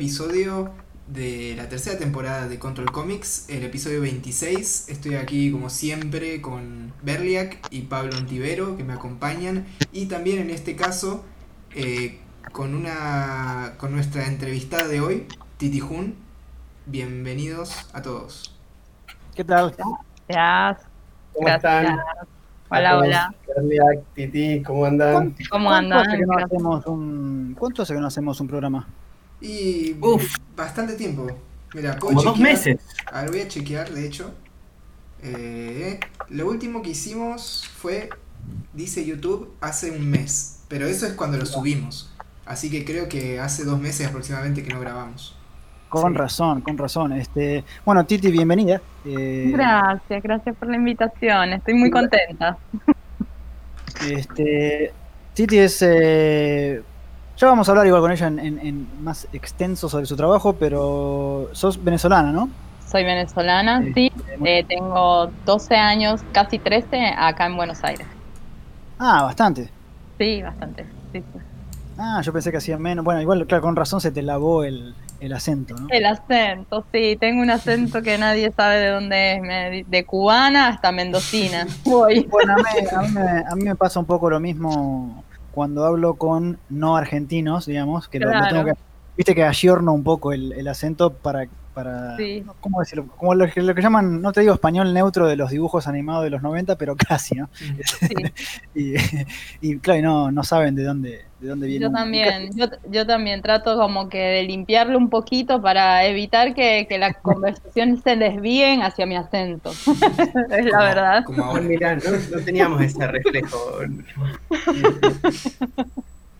episodio de la tercera temporada de Control Comics, el episodio 26. Estoy aquí como siempre con Berliak y Pablo Antivero que me acompañan y también en este caso eh, con una con nuestra entrevistada de hoy, Titi Jun. Bienvenidos a todos. ¿Qué tal? Gracias. ¿Cómo están? Hola, hola. Berliak, Titi, ¿cómo andan? ¿Cómo ¿Cuánto andan? hace que no hacemos un, ¿Cuánto hace que no hacemos un programa? Y Uf. bastante tiempo. Mira, Como dos chequear- meses. A ver, voy a chequear, de hecho. Eh, lo último que hicimos fue, dice YouTube, hace un mes. Pero eso es cuando lo subimos. Así que creo que hace dos meses aproximadamente que no grabamos. Con Sí. razón, con razón. Este, bueno, Titi, bienvenida. Eh, Gracias, gracias por la invitación. Estoy muy contenta. Este, Titi es. eh, ya vamos a hablar igual con ella en, en- en más extenso sobre su trabajo, pero sos venezolana, ¿no? Soy venezolana, sí. Eh, tengo 12 años, casi 13, acá en Buenos Aires. Ah, bastante. Sí, bastante. sí, sí. Ah, yo pensé que hacía menos. Bueno, igual, claro, con razón se te lavó el, el acento, ¿no? El acento, sí. Tengo un acento que nadie sabe de dónde es. me- De cubana hasta mendocina. Voy. Bueno, a mí, a mí a mí me pasa un poco lo mismo cuando hablo con no argentinos, digamos, que lo- tengo que, viste que ayorno un poco el, el acento para, para Sí. ¿cómo decirlo? Como lo que, lo que llaman, no te digo español neutro de los dibujos animados de los 90, pero casi, ¿no? Sí. Y, y claro, y no, no saben de dónde, de dónde viene. Yo también, yo, yo también trato como que de limpiarlo un poquito para evitar que, que la conversación se desvíen hacia mi acento. es la Como- verdad. Como Ah, ahora. mirá, no, no teníamos ese reflejo.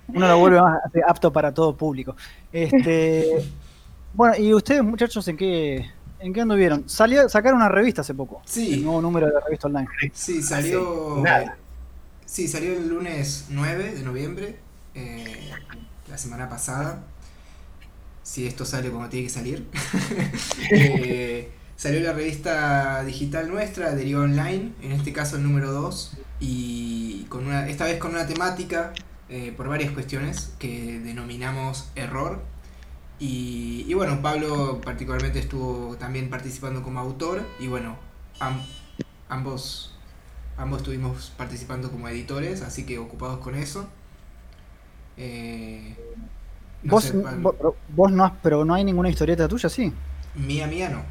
Uno lo vuelve más apto para todo público. Este, bueno, y ustedes, muchachos, ¿en qué, en qué anduvieron? Salió, sacaron una revista hace poco. El Sí, nuevo número de la revista online. sí, salió. Nada. Sí, salió el lunes 9 de noviembre, eh, la semana pasada. Si esto sale como tiene que salir. Eh, salió la revista digital nuestra, Deriva Online, en este caso el número 2, y con una, esta vez con una temática eh, por varias cuestiones que denominamos error. Y, y bueno, Pablo particularmente estuvo también participando como autor, y bueno, am- ambos Ambos estuvimos participando como editores, así que ocupados con eso. Eh, no vos, sé, vos, vos no has, pero no hay ninguna historieta tuya, sí. Mía, mía no.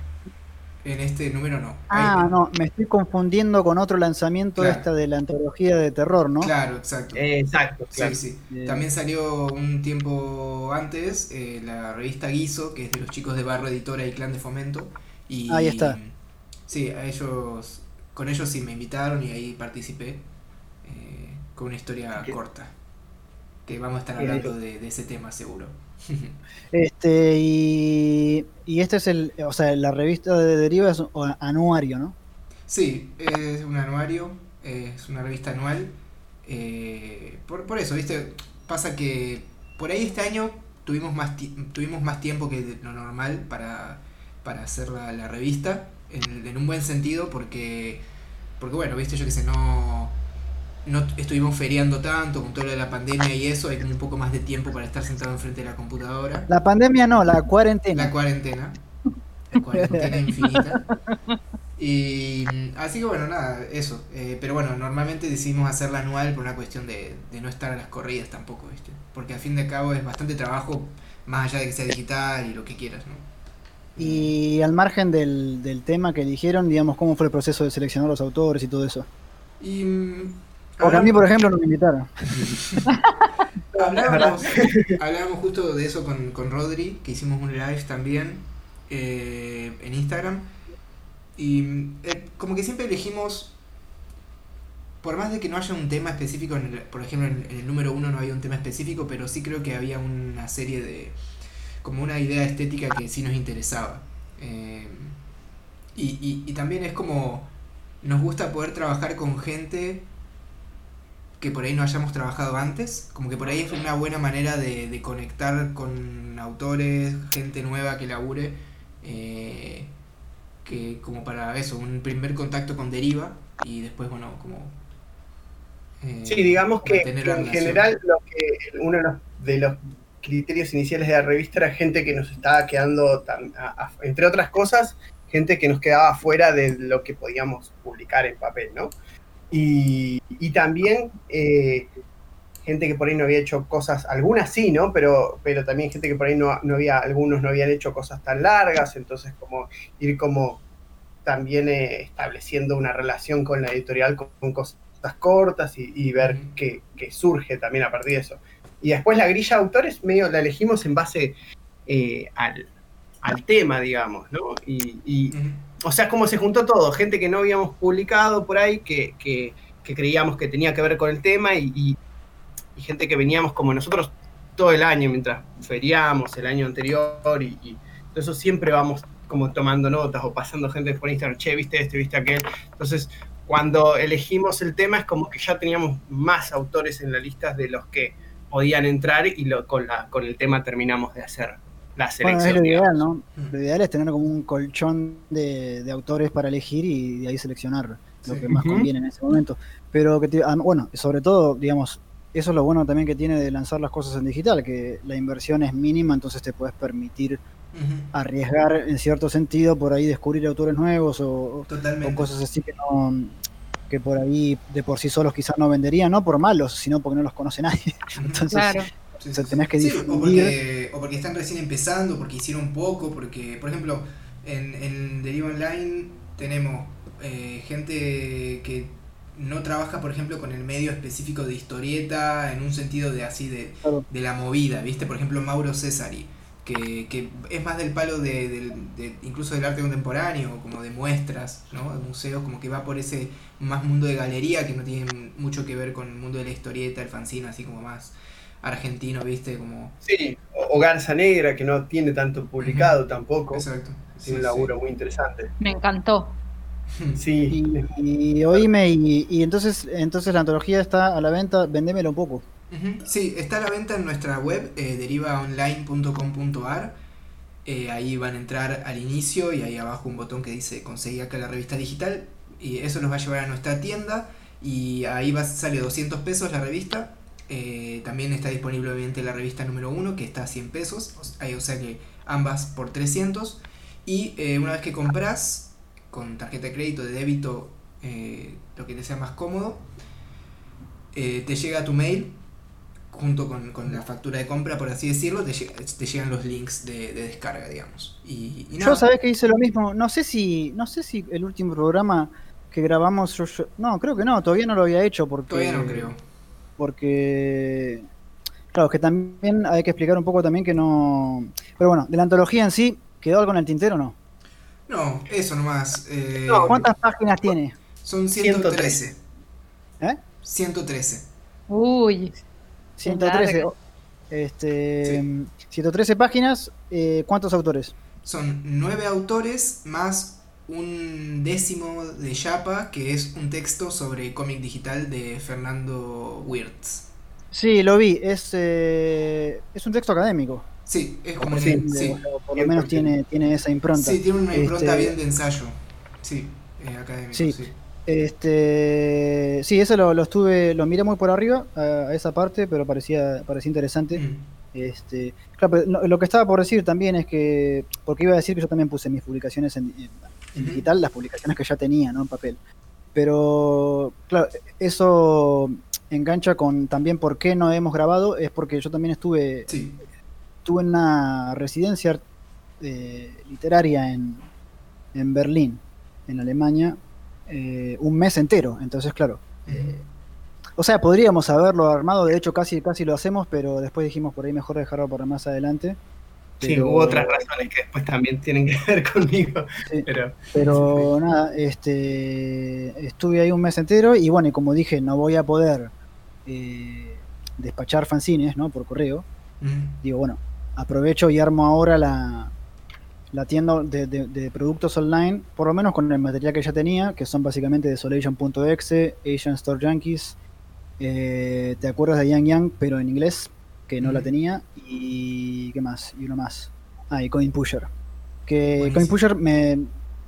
En este número no. Ah, no, me estoy confundiendo con otro lanzamiento Claro. esta de la antología de terror, ¿no? Claro, exacto. Eh, exacto, claro. Sí, sí. Bien. También salió un tiempo antes eh, la revista Guiso, que es de los chicos de Barro Editora y Clan de Fomento. Y, Ahí está. Sí, a ellos, con ellos sí me invitaron y ahí participé eh, con una historia ¿Qué? corta. Que vamos a estar hablando de, de ese tema seguro. Este, y, y este es el, o sea, la revista de Deriva es un anuario, ¿no? Sí, es un anuario, es una revista anual. eh, por, por eso, ¿viste? Pasa que por ahí este año tuvimos más, tuvimos más tiempo que lo normal para, para hacer la, la revista, en, en un buen sentido, porque, porque bueno, ¿viste? Yo que sé, no, no estuvimos feriando tanto con todo lo de la pandemia y eso, hay como un poco más de tiempo para estar sentado enfrente de la computadora. La pandemia no, la cuarentena. La cuarentena. La cuarentena infinita. Y mm, así que bueno, nada, eso. Eh, pero bueno, normalmente decidimos hacerla anual por una cuestión de, de no estar a las corridas tampoco, ¿viste? Porque al fin de cabo es bastante trabajo, más allá de que sea digital y lo que quieras, ¿no? Y al margen del, del tema que eligieron, digamos, ¿cómo fue el proceso de seleccionar los autores y todo eso? Y. Porque a mí, por ejemplo, no me invitaron. Hablábamos, hablábamos justo de eso con, con Rodri, que hicimos un live también eh, en Instagram. Y eh, como que siempre elegimos, por más de que no haya un tema específico, en el- por ejemplo en, en el número uno no había un tema específico, pero sí creo que había una serie de, como una idea estética que sí nos interesaba. Eh, y, y, y también es como, nos gusta poder trabajar con gente que por ahí no hayamos trabajado antes, como que por ahí es una buena manera de, de conectar con autores, gente nueva que labure, eh, que como para eso, un primer contacto con Deriva y después, bueno, como... eh, Sí, digamos que, en relación. general lo que uno de los, de los criterios iniciales de la revista era gente que nos estaba quedando, tan- a- a- entre otras cosas, gente que nos quedaba fuera de lo que podíamos publicar en papel, ¿no? Y, y también eh, gente que por ahí no había hecho cosas, algunas sí, ¿no? Pero, pero también gente que por ahí no, no había, algunos no habían hecho cosas tan largas, entonces como ir como también eh, estableciendo una relación con la editorial con, con cosas cortas y, y ver qué, qué surge también a partir de eso. Y después la grilla de autores medio la elegimos en base eh, al, al tema, digamos, ¿no? Y, y. o sea, como se juntó todo, gente que no habíamos publicado por ahí, que, que- creíamos que tenía que ver con el tema y, gente que veníamos como nosotros todo el año mientras feriamos el año anterior y, eso siempre vamos como tomando notas o pasando gente por Instagram, che, viste este, viste aquel. Entonces, cuando elegimos el tema es como que ya teníamos más autores en la lista de los que podían entrar y lo, con, la, con el tema terminamos de hacer la Bueno, selección. es lo ideal. ¿no? Lo ideal es tener como un colchón de, de autores para elegir y de ahí seleccionar lo Sí. que más conviene en ese momento. Pero que te- ah, bueno, sobre todo, digamos, eso es lo bueno también que tiene de lanzar las cosas en digital, que la inversión es mínima, entonces te puedes permitir arriesgar en cierto sentido por ahí descubrir autores nuevos o, cosas así que no que por ahí de por sí solos quizás no venderían, no por malos, sino porque no los conoce nadie. Entonces, Claro. O sea, sí, tenés sí. que Sí, difundir. o, porque, o porque están recién empezando, porque hicieron poco, porque, por ejemplo, en, en Deriva Online tenemos eh, gente que no trabaja, por ejemplo, con el medio específico de historieta, en un sentido de así de, Claro. de la movida, ¿viste? Por ejemplo, Mauro Cesari, que, que es más del palo de, del- de- incluso del arte contemporáneo, como de muestras, ¿no? De museos, como que va por ese más mundo de galería que no tiene mucho que ver con el mundo de la historieta, el fanzine, así como más argentino, ¿viste? Como... Sí, o, Garza Negra, que no tiene tanto publicado tampoco. Exacto. Tiene un laburo muy interesante. Me encantó. Sí. Y, y oíme, y, y entonces, entonces la antología está a la venta, vendémelo un poco. Sí, está a la venta en nuestra web, eh, derivaonline.com.ar. Eh, ahí van a entrar al inicio y ahí abajo un botón que dice conseguir acá la revista digital. Y eso los va a llevar a nuestra tienda. Y ahí va, sale 200 pesos la revista. Eh, también está disponible obviamente la revista número 1 que está a 100 pesos. O sea, que ambas por 300. Y eh, una vez que compras con tarjeta de crédito, de débito, eh, lo que te sea más cómodo, eh, te llega a tu mail junto con, con la factura de compra, por así decirlo, te, llega- te llegan los links de, de descarga, digamos. Y, y nada. Yo sabés que hice lo mismo. No sé si, no sé si el último programa que grabamos, yo, yo- no, creo que no, todavía no lo había hecho porque. Todavía no creo. Porque. Claro, es que también hay que explicar un poco también que no. Pero bueno, de la antología en sí, ¿quedó algo en el tintero o no? No, eso nomás. eh, No, ¿Cuántas páginas tiene? Son 113. ¿Eh? 113. Uy, 113. largo. Este, 113 páginas, eh, ¿cuántos autores? Son nueve autores más un décimo de Yapa, que es un texto sobre cómic digital de Fernando Wirtz. Sí, lo vi, es, eh, es un texto académico. Sí, es como Sí, sí. Por lo menos 100%. tiene, tiene esa impronta. Sí, tiene una impronta Este- bien de ensayo. Sí, eh, académico, Sí. sí. Este, sí, eso lo, lo estuve, lo miré muy por arriba a, esa parte, pero parecía, parecía interesante. Mm. Este, claro, pero lo, lo que estaba por decir también es que, porque iba a decir que yo también puse mis publicaciones en, en- en Ujú. digital, las publicaciones que ya tenía, ¿no? En papel. Pero, claro, eso engancha con también por qué no hemos grabado, es porque yo también estuve, Sí. estuve en una residencia eh, literaria en, en Berlín, en Alemania, eh, un mes entero. Entonces, claro, Ujú. o sea, podríamos haberlo armado, de hecho casi, casi lo hacemos, pero después dijimos por ahí mejor dejarlo para más adelante. Sí, hubo otras razones que después también tienen que ver conmigo. Sí. Pero Pero nada, este estuve ahí un mes entero y bueno, y como dije, no voy a poder eh, despachar fanzines, ¿no? Por correo. Digo, bueno, aprovecho y armo ahora la, la tienda de, de- de productos online, por lo menos con el material que ya tenía, que son básicamente Desolation.exe, Asian Store Junkies, eh, ¿te acuerdas de Yang Yang, pero en inglés? Que no la tenía, y ¿qué más? Y uno más. Ah, y Coin Pusher. Que Buenísimo. Coin Pusher me,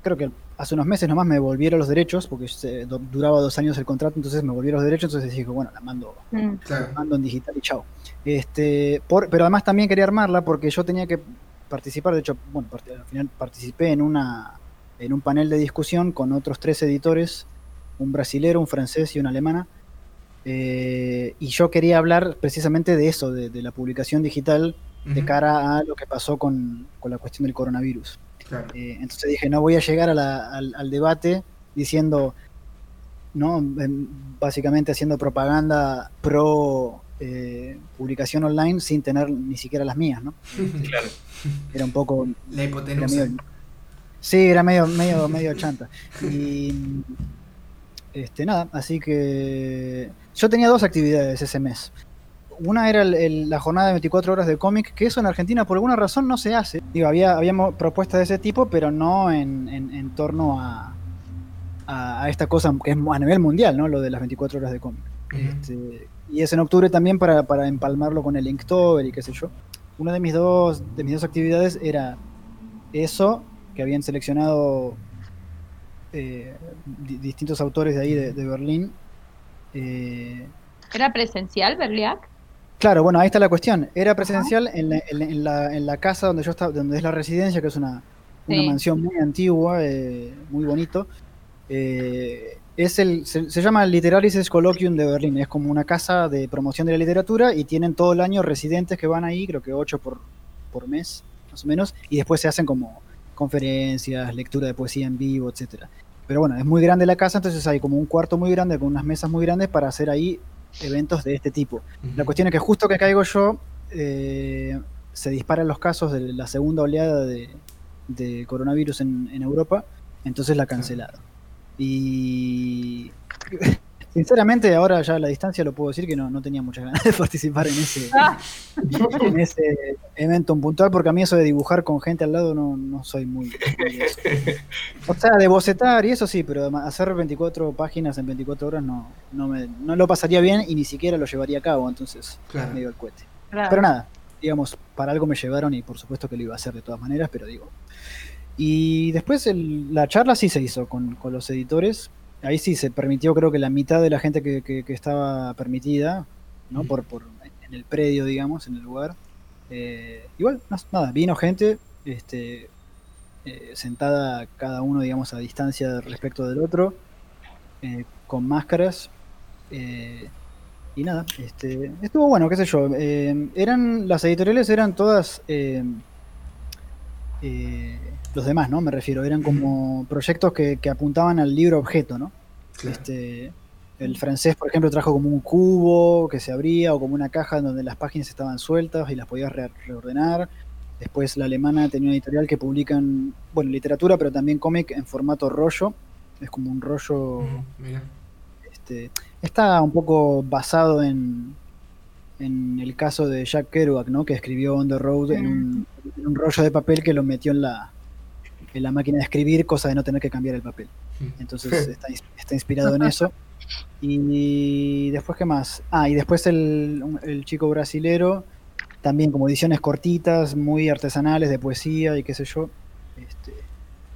creo que hace unos meses nomás me volvieron los derechos, porque se- do- duraba dos años el contrato, entonces me volvieron los derechos, entonces dije, bueno, la mando, Mm. Claro. mando en digital y chao. Este, por, pero además también quería armarla porque yo tenía que participar, de hecho, bueno, part- al final participé en una en un panel de discusión con otros tres editores, un brasilero, un francés y una alemana. Eh, y yo quería hablar precisamente de eso, de, de la publicación digital de cara a lo que pasó con, con la cuestión del coronavirus. Claro. Eh, entonces dije, no voy a llegar a la- al, al debate diciendo, ¿no? Básicamente haciendo propaganda pro eh, publicación online sin tener ni siquiera las mías, ¿no? Claro. Era un poco... La Era hipotenusa. medio, sí, era medio, medio, medio chanta. Y este, nada, así que yo tenía dos actividades ese mes. Una era el- el- la jornada de 24 horas de cómic, que eso en Argentina por alguna razón no se hace. Digo, había, habíamos propuestas de ese tipo, pero no en, en- en torno a, a, a esta cosa que es a nivel mundial, ¿no? Lo de las 24 horas de cómic. Este, y es en octubre también para, para empalmarlo con el Inktober y qué sé yo. Una de mis dos, de mis dos actividades era eso, que habían seleccionado eh, di- distintos autores de ahí de, de Berlín. Eh, ¿Era presencial, Berliac? claro, bueno, ahí está la cuestión. Era presencial en la, en la- en la- casa donde yo estaba, donde es la residencia, que es una, una mansión muy antigua, eh, muy bonito. Es el, se, se llama Literaris Colloquium de Berlín, es como una casa de promoción de la literatura y tienen todo el año residentes que van ahí, creo que ocho por, por mes, más o menos, y después se hacen como conferencias, lectura de poesía en vivo, etcétera. Pero bueno, es muy grande la casa, entonces hay como un cuarto muy grande con unas mesas muy grandes para hacer ahí eventos de este tipo. La cuestión es que justo que caigo yo, eh, se disparan los casos de la segunda oleada de, de coronavirus en, en Europa, entonces la cancelaron. Y sinceramente ahora ya a la distancia lo puedo decir que no, no tenía muchas ganas de participar en ese, Ah, en ese evento en puntual, porque a mí eso de dibujar con gente al lado no, no soy muy... O sea, de bocetar y eso sí, pero hacer 24 páginas en 24 horas no, no, me, no lo pasaría bien y ni siquiera lo llevaría a cabo, entonces Claro. medio al cohete. claro. Pero nada, digamos, para algo me llevaron y por supuesto que lo iba a hacer de todas maneras, pero digo. Y después el- la charla sí se hizo con, con los editores. Ahí sí se permitió, creo que la mitad de la gente que, que- que estaba permitida, ¿no? Por, por en el predio, digamos, en el lugar. Eh, igual, no- nada, vino gente, este, eh, sentada cada uno, digamos, a distancia respecto del otro, eh, con máscaras. eh, y nada, este, estuvo bueno, qué sé yo. eran, las editoriales eran todas los demás, ¿no? Me refiero, eran como proyectos que, que apuntaban al libro objeto, ¿no? Claro. Este, el francés, por ejemplo, trajo como un cubo que se abría o como una caja en donde las páginas estaban sueltas y las podías re- reordenar. Después la alemana tenía una editorial que publican, bueno, literatura, pero también cómic en formato rollo. Es como un rollo Mira. este, está un poco basado en, en el caso de Jack Kerouac, ¿no? que escribió On the Road en, un, en un rollo de papel que lo metió en la, en la máquina de escribir, cosa de no tener que cambiar el papel. Entonces está, está inspirado en eso. Y después, ¿qué más? Ah, y después el, chico brasilero, también como ediciones cortitas, muy artesanales de poesía y qué sé yo. Este,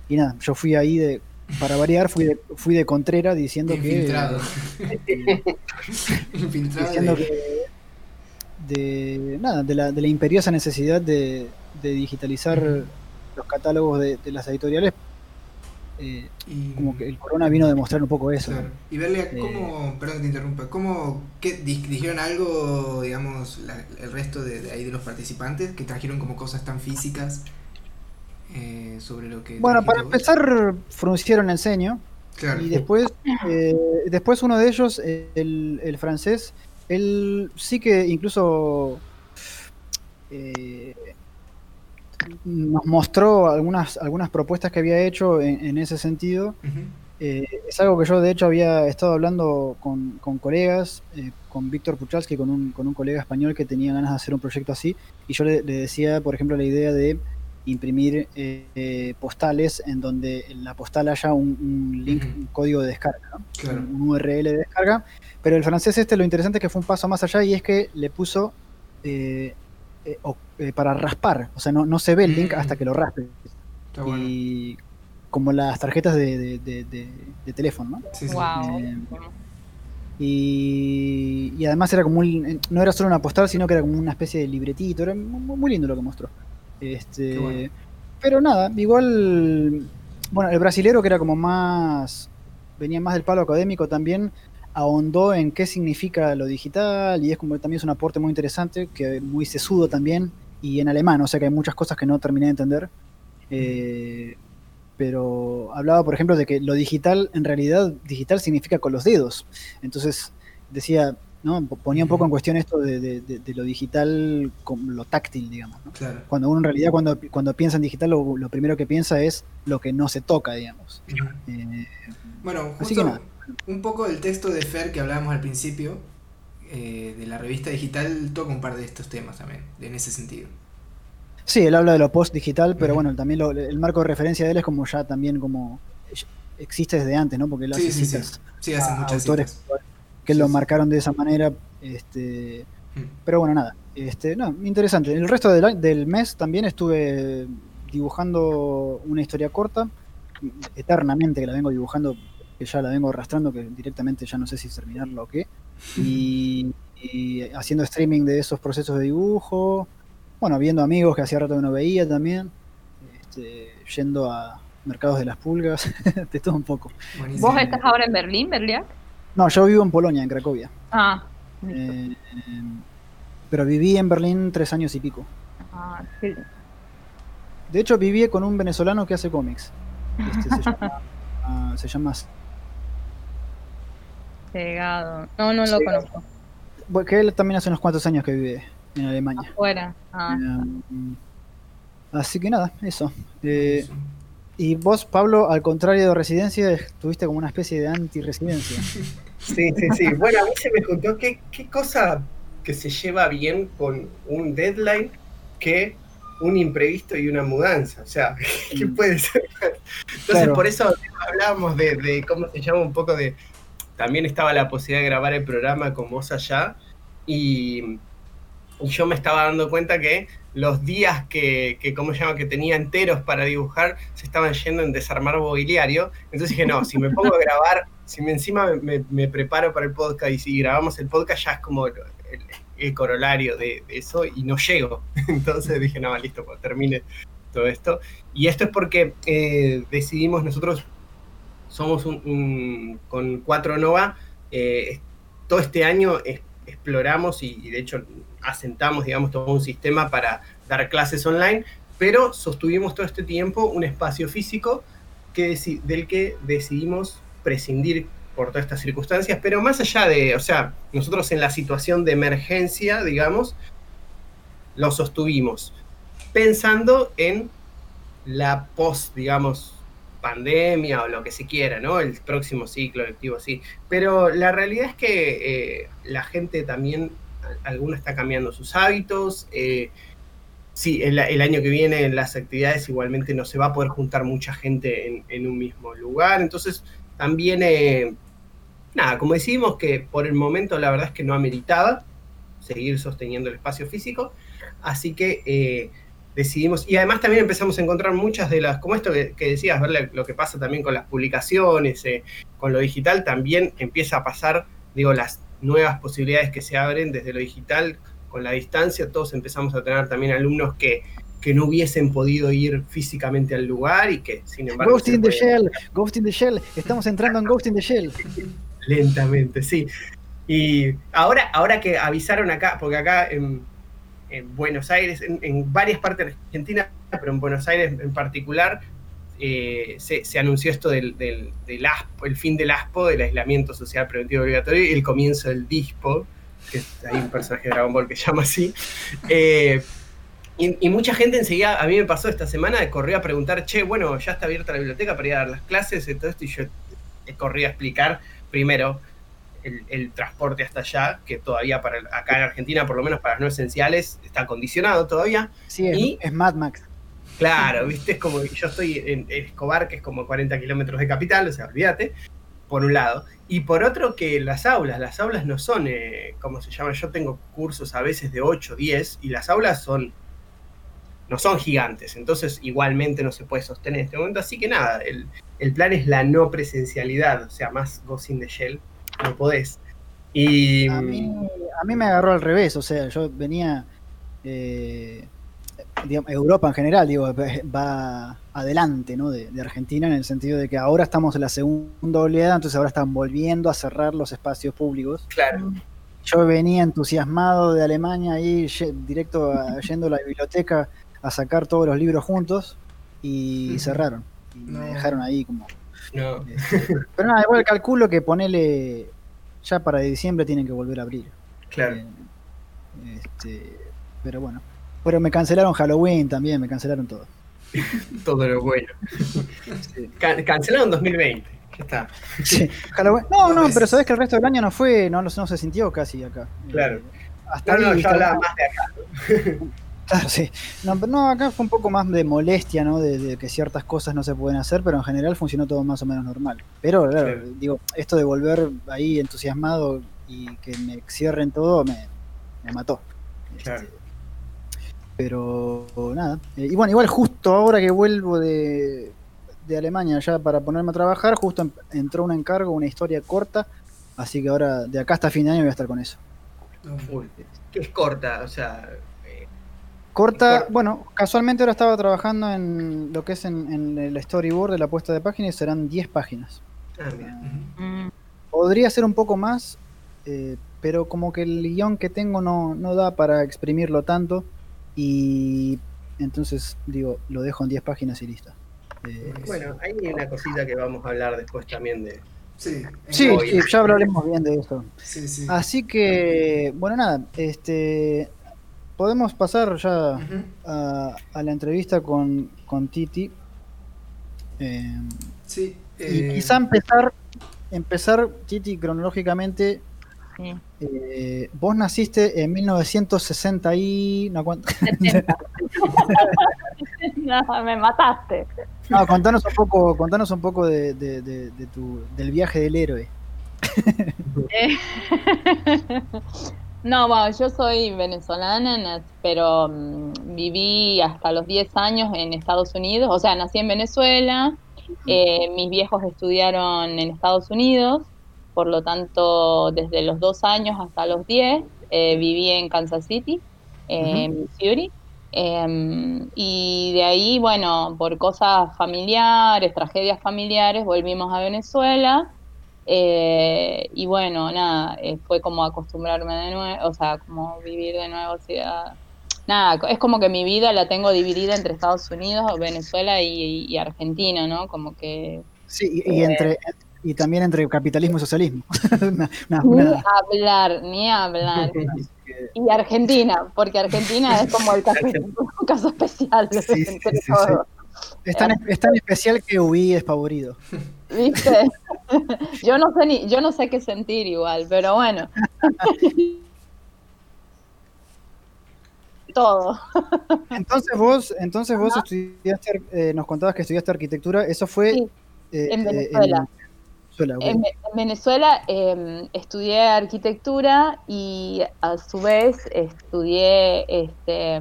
y nada, yo fui ahí de, para variar, fui de, fui de contrera diciendo que... Infiltrado. Infiltrado. diciendo de- que de nada de la, de la imperiosa necesidad de, de digitalizar. Los catálogos de, de las editoriales eh, y- como que el corona vino a demostrar un poco eso Claro. Y verle Eh, cómo, perdón que te interrumpa, cómo qué, di- dijeron algo, digamos, la- el resto de, de ahí de los participantes, que trajeron como cosas tan físicas eh, sobre lo que... bueno para vos? empezar fruncieron el ceño Claro. y después eh, después uno de ellos eh, el, el francés él sí que incluso eh, nos mostró algunas algunas propuestas que había hecho en- en ese sentido. Eh, es algo que yo de hecho había estado hablando con, con colegas, eh, con Víctor Puchalski, con un, con un colega español que tenía ganas de hacer un proyecto así, y yo le, le decía, por ejemplo, la idea de imprimir eh, eh, postales en donde en la postal haya un, un link, un código de descarga, ¿no? Claro. un URL de descarga, pero el francés este lo interesante es que fue un paso más allá y es que le puso eh, eh, o- eh, para raspar, o sea, no, no se ve el link Mm. hasta que lo raspe. Está bueno. Y como las tarjetas de, de- de- de- de teléfono, ¿no? Sí, sí. Wow. Eh, Y, y además era como un- no era solo una postal, sino que era como una especie de libretito, era muy, muy lindo lo que mostró. Este, bueno. Pero nada, igual, bueno, el brasilero que era como más, venía más del palo académico también, ahondó en qué significa lo digital y es como también es un aporte muy interesante, que muy sesudo también, y en alemán, o sea que hay muchas cosas que no terminé de entender. Eh, pero hablaba, por ejemplo, de que lo digital, en realidad, digital significa con los dedos. Entonces, decía, ¿no? Ponía un poco en cuestión esto de, de- de- de lo digital con lo táctil, digamos. ¿no? Claro. Cuando uno en realidad, cuando, cuando piensa en digital, lo, lo primero que piensa es lo que no se toca, digamos. Eh, Bueno, Así que nada. Un poco del texto de Fer que hablábamos al principio, eh, de la revista digital, toca un par de estos temas también, en ese sentido. sí, él habla de lo post-digital, pero bueno, también lo- el marco de referencia de él es como ya también como existe desde antes, ¿no? Porque él hace sí, citas Sí, hace a muchas autores citas. que lo marcaron de esa manera. Este, Mm. Pero bueno, nada. Este, no, interesante. El resto del, del mes también estuve dibujando una historia corta, eternamente que la vengo dibujando, que ya la vengo arrastrando, que directamente ya no sé si terminarla o qué. Y, y haciendo streaming de esos procesos de dibujo. Bueno, viendo amigos que hacía rato que no veía también. Este, yendo a mercados de las pulgas, de todo un poco. Buenísimo. ¿Vos estás ahora en Berlín, Berliak? No, yo vivo en Polonia, en Cracovia. Ah. Eh, eh, pero viví en Berlín tres años y pico. Ah, sí. De hecho, viví con un venezolano que hace cómics. Este, se llama. ah, se llama- Llegado. No, no lo conozco. bueno, que él también hace unos cuantos años que vive en Alemania. Afuera. Ah, Eh, así que nada, eso. Eh, y vos, Pablo, al contrario de residencia, tuviste como una especie de anti-residencia. Sí, sí, sí. Bueno, a mí se me juntó qué, qué cosa que se lleva bien con un deadline que un imprevisto y una mudanza. O sea, ¿qué Mm. puede ser? Entonces, Claro. por eso hablábamos de, de, ¿cómo se llama? Un poco de... También estaba la posibilidad de grabar el programa con vos allá y, yo me estaba dando cuenta que los días que, ¿cómo se llama? Que tenía enteros para dibujar se estaban yendo en desarmar mobiliario. Entonces dije, no, si me pongo a grabar, si me encima me, preparo para el podcast y si grabamos el podcast ya es como el, corolario de, eso y no llego. Entonces dije, no, listo, cuando termine todo esto. Y esto es porque eh, decidimos nosotros, somos un, con 4 Nova, eh, todo este año exploramos y, de hecho asentamos, digamos, todo un sistema para dar clases online, pero sostuvimos todo este tiempo un espacio físico que del que decidimos prescindir por todas estas circunstancias, pero más allá de, o sea, nosotros en la situación de emergencia, digamos, lo sostuvimos, pensando en la post, digamos, pandemia o lo que se quiera, ¿no? El próximo ciclo lectivo, sí. Pero la realidad es que eh, la gente también, alguna está cambiando sus hábitos. eh, sí, el, año que viene en las actividades igualmente no se va a poder juntar mucha gente en, un mismo lugar. Entonces, también, eh, nada, como decimos que por el momento la verdad es que no ameritaba seguir sosteniendo el espacio físico. Así que decidimos, y además también empezamos a encontrar muchas de las, como esto que, que decías, ver lo que pasa también con las publicaciones, eh, con lo digital, también empieza a pasar, digo, las nuevas posibilidades que se abren desde lo digital, con la distancia, todos empezamos a tener también alumnos que, que no hubiesen podido ir físicamente al lugar y que, sin embargo, Ghost in the Shell, Ghost in the Shell, estamos entrando en Ghost in the Shell. Lentamente, sí. Y ahora, ahora que avisaron acá, porque acá en, en Buenos Aires, en, varias partes de Argentina, pero en Buenos Aires en particular, eh, se, anunció esto del, ASPO, el fin del ASPO, del aislamiento social preventivo obligatorio, y el comienzo del DISPO, que hay un personaje de Dragon Ball que llama así. Eh, y, y mucha gente enseguida, a mí me pasó esta semana, corrió a preguntar, che, bueno, ya está abierta la biblioteca para ir a dar las clases y todo esto, y yo eh, corrí a explicar primero el, el transporte hasta allá, que todavía para acá en Argentina, por lo menos para los no esenciales, está condicionado todavía. Sí, es, Y- es Mad Max. Claro, viste, es como yo estoy en Escobar, que es como 40 kilómetros de capital, o sea, olvídate, por un lado. Y por otro, que las aulas, las aulas no son, eh, ¿cómo se llama? Yo tengo cursos a veces de 8, 10, y las aulas son no son gigantes, entonces igualmente no se puede sostener en este momento. Así que nada, el, el plan es la no presencialidad, o sea, más Ghost in the Shell, no podés. Y, A mí, a mí me agarró al revés, o sea, yo venía. eh, digamos, Europa en general, digo, va adelante ¿no? de, de Argentina en el sentido de que ahora estamos en la segunda oleada, entonces ahora están volviendo a cerrar los espacios públicos. claro, Yo venía entusiasmado de Alemania ahí, directo a- yendo a la biblioteca a sacar todos los libros juntos y cerraron. Y No. me dejaron ahí como. No, este, pero nada, igual calculo que ponele. Ya para diciembre tienen que volver a abrir. claro. Eh, este, pero bueno. Pero me cancelaron Halloween también, me cancelaron todo. Todo lo bueno. Can- cancelaron 2020, ya está. Sí, Halloween. No, No, pero sabes que el resto del año no fue, no, no se sintió casi acá. Claro. Eh, hasta No, no, viste, hablaba más de acá. Claro, sí. No, no, acá fue un poco más de molestia, ¿no? De, de que ciertas cosas no se pueden hacer, pero en general funcionó todo más o menos normal. Pero, claro, Claro. digo, esto de volver ahí entusiasmado y que me cierren todo me, me mató. Claro. Este, pero nada. Eh, y bueno, igual justo ahora que vuelvo de, de Alemania ya para ponerme a trabajar, justo em- entró un encargo, una historia corta, así que ahora de acá hasta fin de año voy a estar con eso. No. Uy, que es corta, o sea, Corta, Corta. bueno, casualmente ahora estaba trabajando en lo que es en, en el storyboard de la puesta de página y serán 10 páginas. ah, mira. Mm. Podría ser un poco más, eh, pero como que el guion que tengo no, no da para exprimirlo tanto y entonces digo, lo dejo en 10 páginas y listo. Eh, Bueno, hay una cosita que vamos a hablar después también de. Sí, sí, ya hablaremos bien de esto. sí, sí. Así que, bueno, nada, este, podemos pasar ya a, a la entrevista con, con Titi. Eh, Sí, y eh, quizá empezar, empezar, Titi, cronológicamente. Sí. eh, vos naciste en 1960 y. No, No, me mataste. no, contanos un poco, contanos un poco de, de- de- de tu, del viaje del héroe. Eh, No, bueno, yo soy venezolana, na- pero mm, viví hasta los 10 años en Estados Unidos, o sea, nací en Venezuela, eh, mis viejos estudiaron en Estados Unidos, por lo tanto, desde los 2 años hasta los 10 eh, viví en Kansas City, eh, Missouri. Em, y de ahí, bueno, por cosas familiares, tragedias familiares, volvimos a Venezuela. Eh, y bueno, nada, eh, fue como acostumbrarme de nuevo, o sea, como vivir de nuevo, sea, nada, es como que mi vida la tengo dividida entre Estados Unidos, Venezuela y, y Argentina, ¿no? Como que Sí, y, y entre, y también entre capitalismo y socialismo. Ni hablar, ni hablar. Y Argentina, porque Argentina es como el caso, un caso especial Sí, sí, entre sí, todos. es, tan, es tan especial que huí despavorido. ¿Viste? Yo no sé ni, yo no sé qué sentir igual, pero bueno. Todo. Entonces vos, entonces vos estudiaste, eh, nos contabas que estudiaste arquitectura, eso fue Sí, eh, en eh, Venezuela. En, Ve- en Venezuela eh, estudié arquitectura y a su vez estudié este,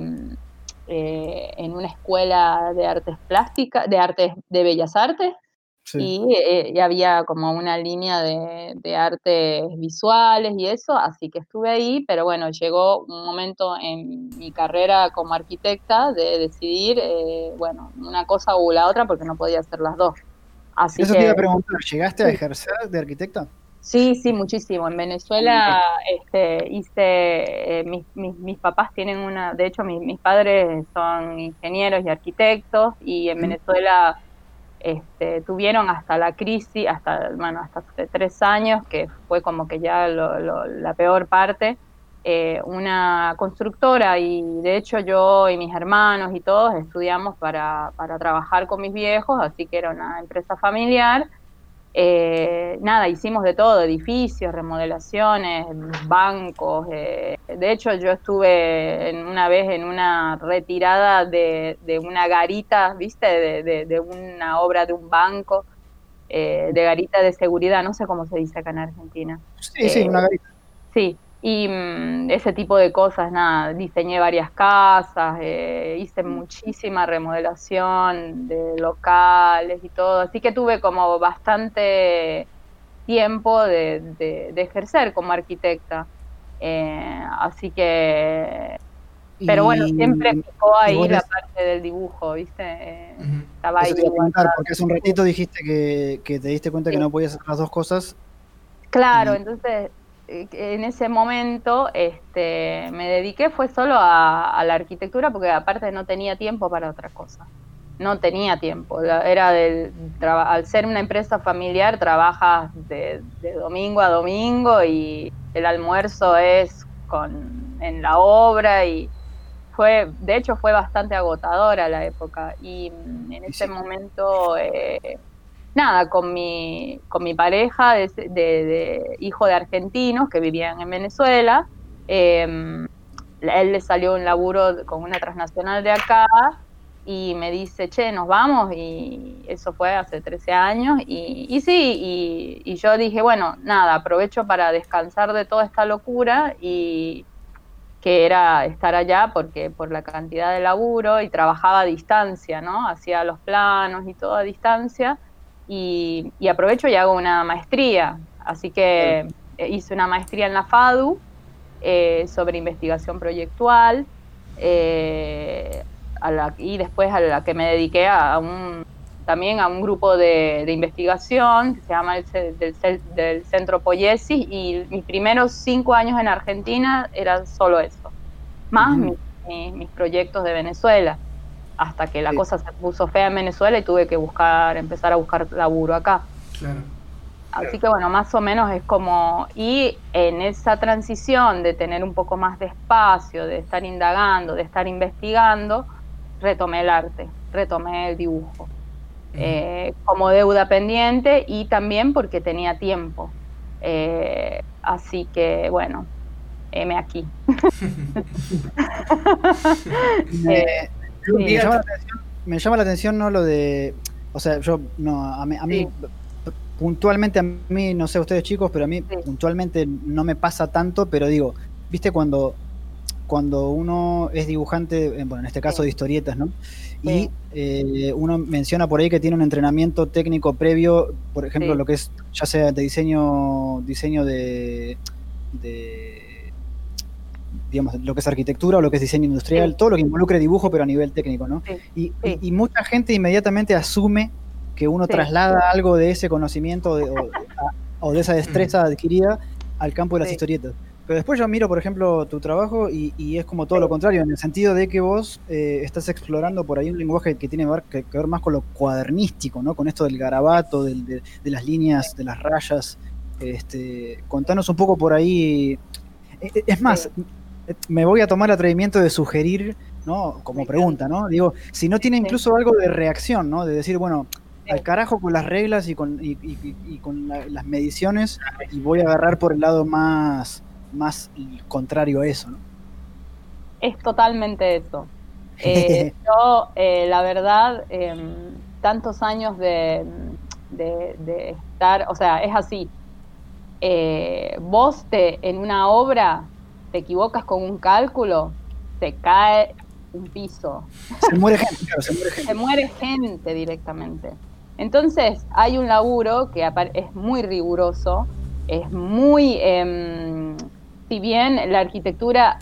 eh, en una escuela de artes plásticas, de artes de bellas artes, Sí. y, eh, y había como una línea de, de artes visuales y eso, así que estuve ahí, pero bueno, llegó un momento en mi carrera como arquitecta de decidir, eh, bueno, una cosa u la otra porque no podía hacer las dos. Así Eso que, te iba a preguntar, ¿llegaste a ejercer de arquitecta? Sí, sí, muchísimo. En Venezuela este, hice, eh, mis, mis, mis papás tienen una, de hecho mis, mis padres son ingenieros y arquitectos y en. Venezuela este, tuvieron hasta la crisis, hasta, hasta tres años, que fue como que ya lo- lo- la peor parte, eh, una constructora y de hecho yo y mis hermanos y todos estudiamos para, para trabajar con mis viejos, así que era una empresa familiar. Eh, nada, hicimos de todo, edificios, remodelaciones, bancos. eh, de hecho, yo estuve en una vez en una retirada de, de una garita, ¿viste? De, de- de una obra de un banco, eh, de garita de seguridad, no sé cómo se dice acá en Argentina. Sí, sí, Eh, una garita. Sí, Y mm, ese tipo de cosas, nada, diseñé varias casas, eh, hice muchísima remodelación de locales y todo, así que tuve como bastante tiempo de, ejercer como arquitecta. Eh, así que, pero bueno, siempre picó ahí la parte del dibujo, ¿viste? Eh, estaba ahí. porque hace un ratito dijiste que, te diste cuenta que no podías hacer las dos cosas. Claro, entonces en ese momento este, me dediqué fue solo a, la arquitectura porque aparte no tenía tiempo para otra cosa. No tenía tiempo. Era del, al ser una empresa familiar trabajas de, domingo a domingo y el almuerzo es con, en la obra y fue, de hecho fue bastante agotadora la época y mm, en ese momento eh, nada, con mi, con mi pareja de, hijo de argentinos que vivían en Venezuela. Em, él le salió un laburo con una transnacional de acá y me dice, che, nos vamos, y eso fue hace 13 años, y, sí, y, yo dije, bueno, nada, aprovecho para descansar de toda esta locura y que era estar allá porque por la cantidad de laburo y trabajaba a distancia, ¿no? Hacía los planos y todo a distancia, y, aprovecho y hago una maestría. Así que eh, hice una maestría en la FADU eh, sobre investigación proyectual eh, y después a la que me dediqué a, un, también a un grupo de, investigación que se llama el, del, Centro Poiesis y mis primeros cinco años en Argentina eran solo eso, más mis proyectos de Venezuela hasta que la cosa se puso fea en Venezuela y tuve que buscar, empezar a buscar laburo acá. Claro. Así que bueno, más o menos es como, y en esa transición de tener un poco más de espacio, de estar indagando, de estar investigando, retomé el arte, retomé el dibujo, eh, como deuda pendiente y también porque tenía tiempo. Eh, así que bueno, M aquí. eh, me, llama la atención, no lo de. O sea, yo, no, a mí, puntualmente, a mí, no sé ustedes chicos, pero a mí puntualmente no me pasa tanto, pero digo, viste cuando cuando uno es dibujante, bueno, en este caso de historietas, ¿no? Y eh, uno menciona por ahí que tiene un entrenamiento técnico previo, por ejemplo, lo que es, ya sea de diseño, diseño de digamos, lo que es arquitectura o lo que es diseño industrial, todo lo que involucre dibujo, pero a nivel técnico, ¿no? y, mucha gente inmediatamente asume que uno traslada algo de ese conocimiento o, de esa destreza adquirida al campo de las historietas. Pero después yo miro, por ejemplo, tu trabajo y, es como todo lo contrario, en el sentido de que vos eh, estás explorando por ahí un lenguaje que tiene que, ver más con lo cuadernístico, ¿no? Con esto del garabato, de, las líneas, de las rayas. Este, contanos un poco por ahí. E, e, es más, me voy a tomar el atrevimiento de sugerir, ¿no? Como pregunta, ¿no? Digo, si no tiene incluso algo de reacción, ¿no? De decir, bueno, al carajo con las reglas y con, y, con las mediciones y voy a agarrar por el lado más, más contrario a eso, ¿no? Es totalmente eso. Eh, yo, eh, la verdad, em, tantos años de, de, estar, o sea, es así. Eh, vos te, en una obra te equivocas con un cálculo, se cae un piso. Se muere gente, se muere gente. Se muere gente directamente. Entonces, hay un laburo que es muy riguroso, es muy, em, si bien la arquitectura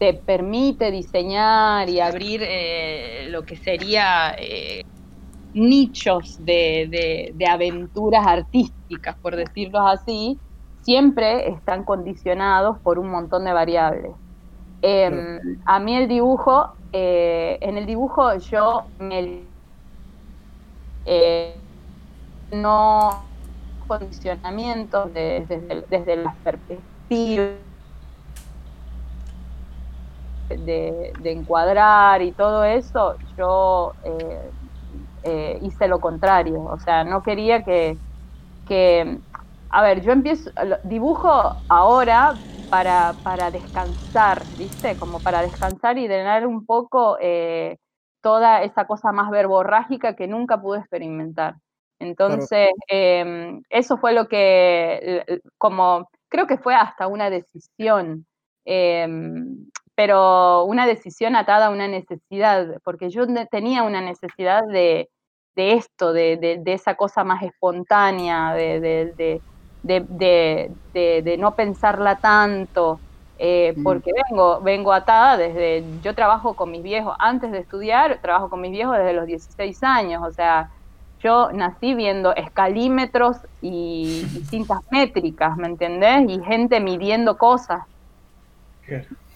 te permite diseñar y abrir eh, lo que sería eh, nichos de, de, aventuras artísticas, por decirlo así, siempre están condicionados por un montón de variables. Em, a mí el dibujo, eh, en el dibujo yo me... Eh, no condicionamientos desde, desde las perspectivas de, encuadrar y todo eso, yo eh, hice lo contrario. O sea, no quería que, que a ver, yo empiezo, dibujo ahora para, para descansar, ¿viste? Como para descansar y drenar un poco eh, toda esa cosa más verborrágica que nunca pude experimentar. Entonces, em, eso fue lo que, como creo que fue hasta una decisión, em, pero una decisión atada a una necesidad, porque yo tenía una necesidad de, esto, de, esa cosa más espontánea, de, no pensarla tanto, eh, mm. porque vengo, vengo atada desde, yo trabajo con mis viejos, antes de estudiar, trabajo con mis viejos desde los 16 años, o sea, yo nací viendo escalímetros y, cintas métricas, ¿me entendés? Y gente midiendo cosas.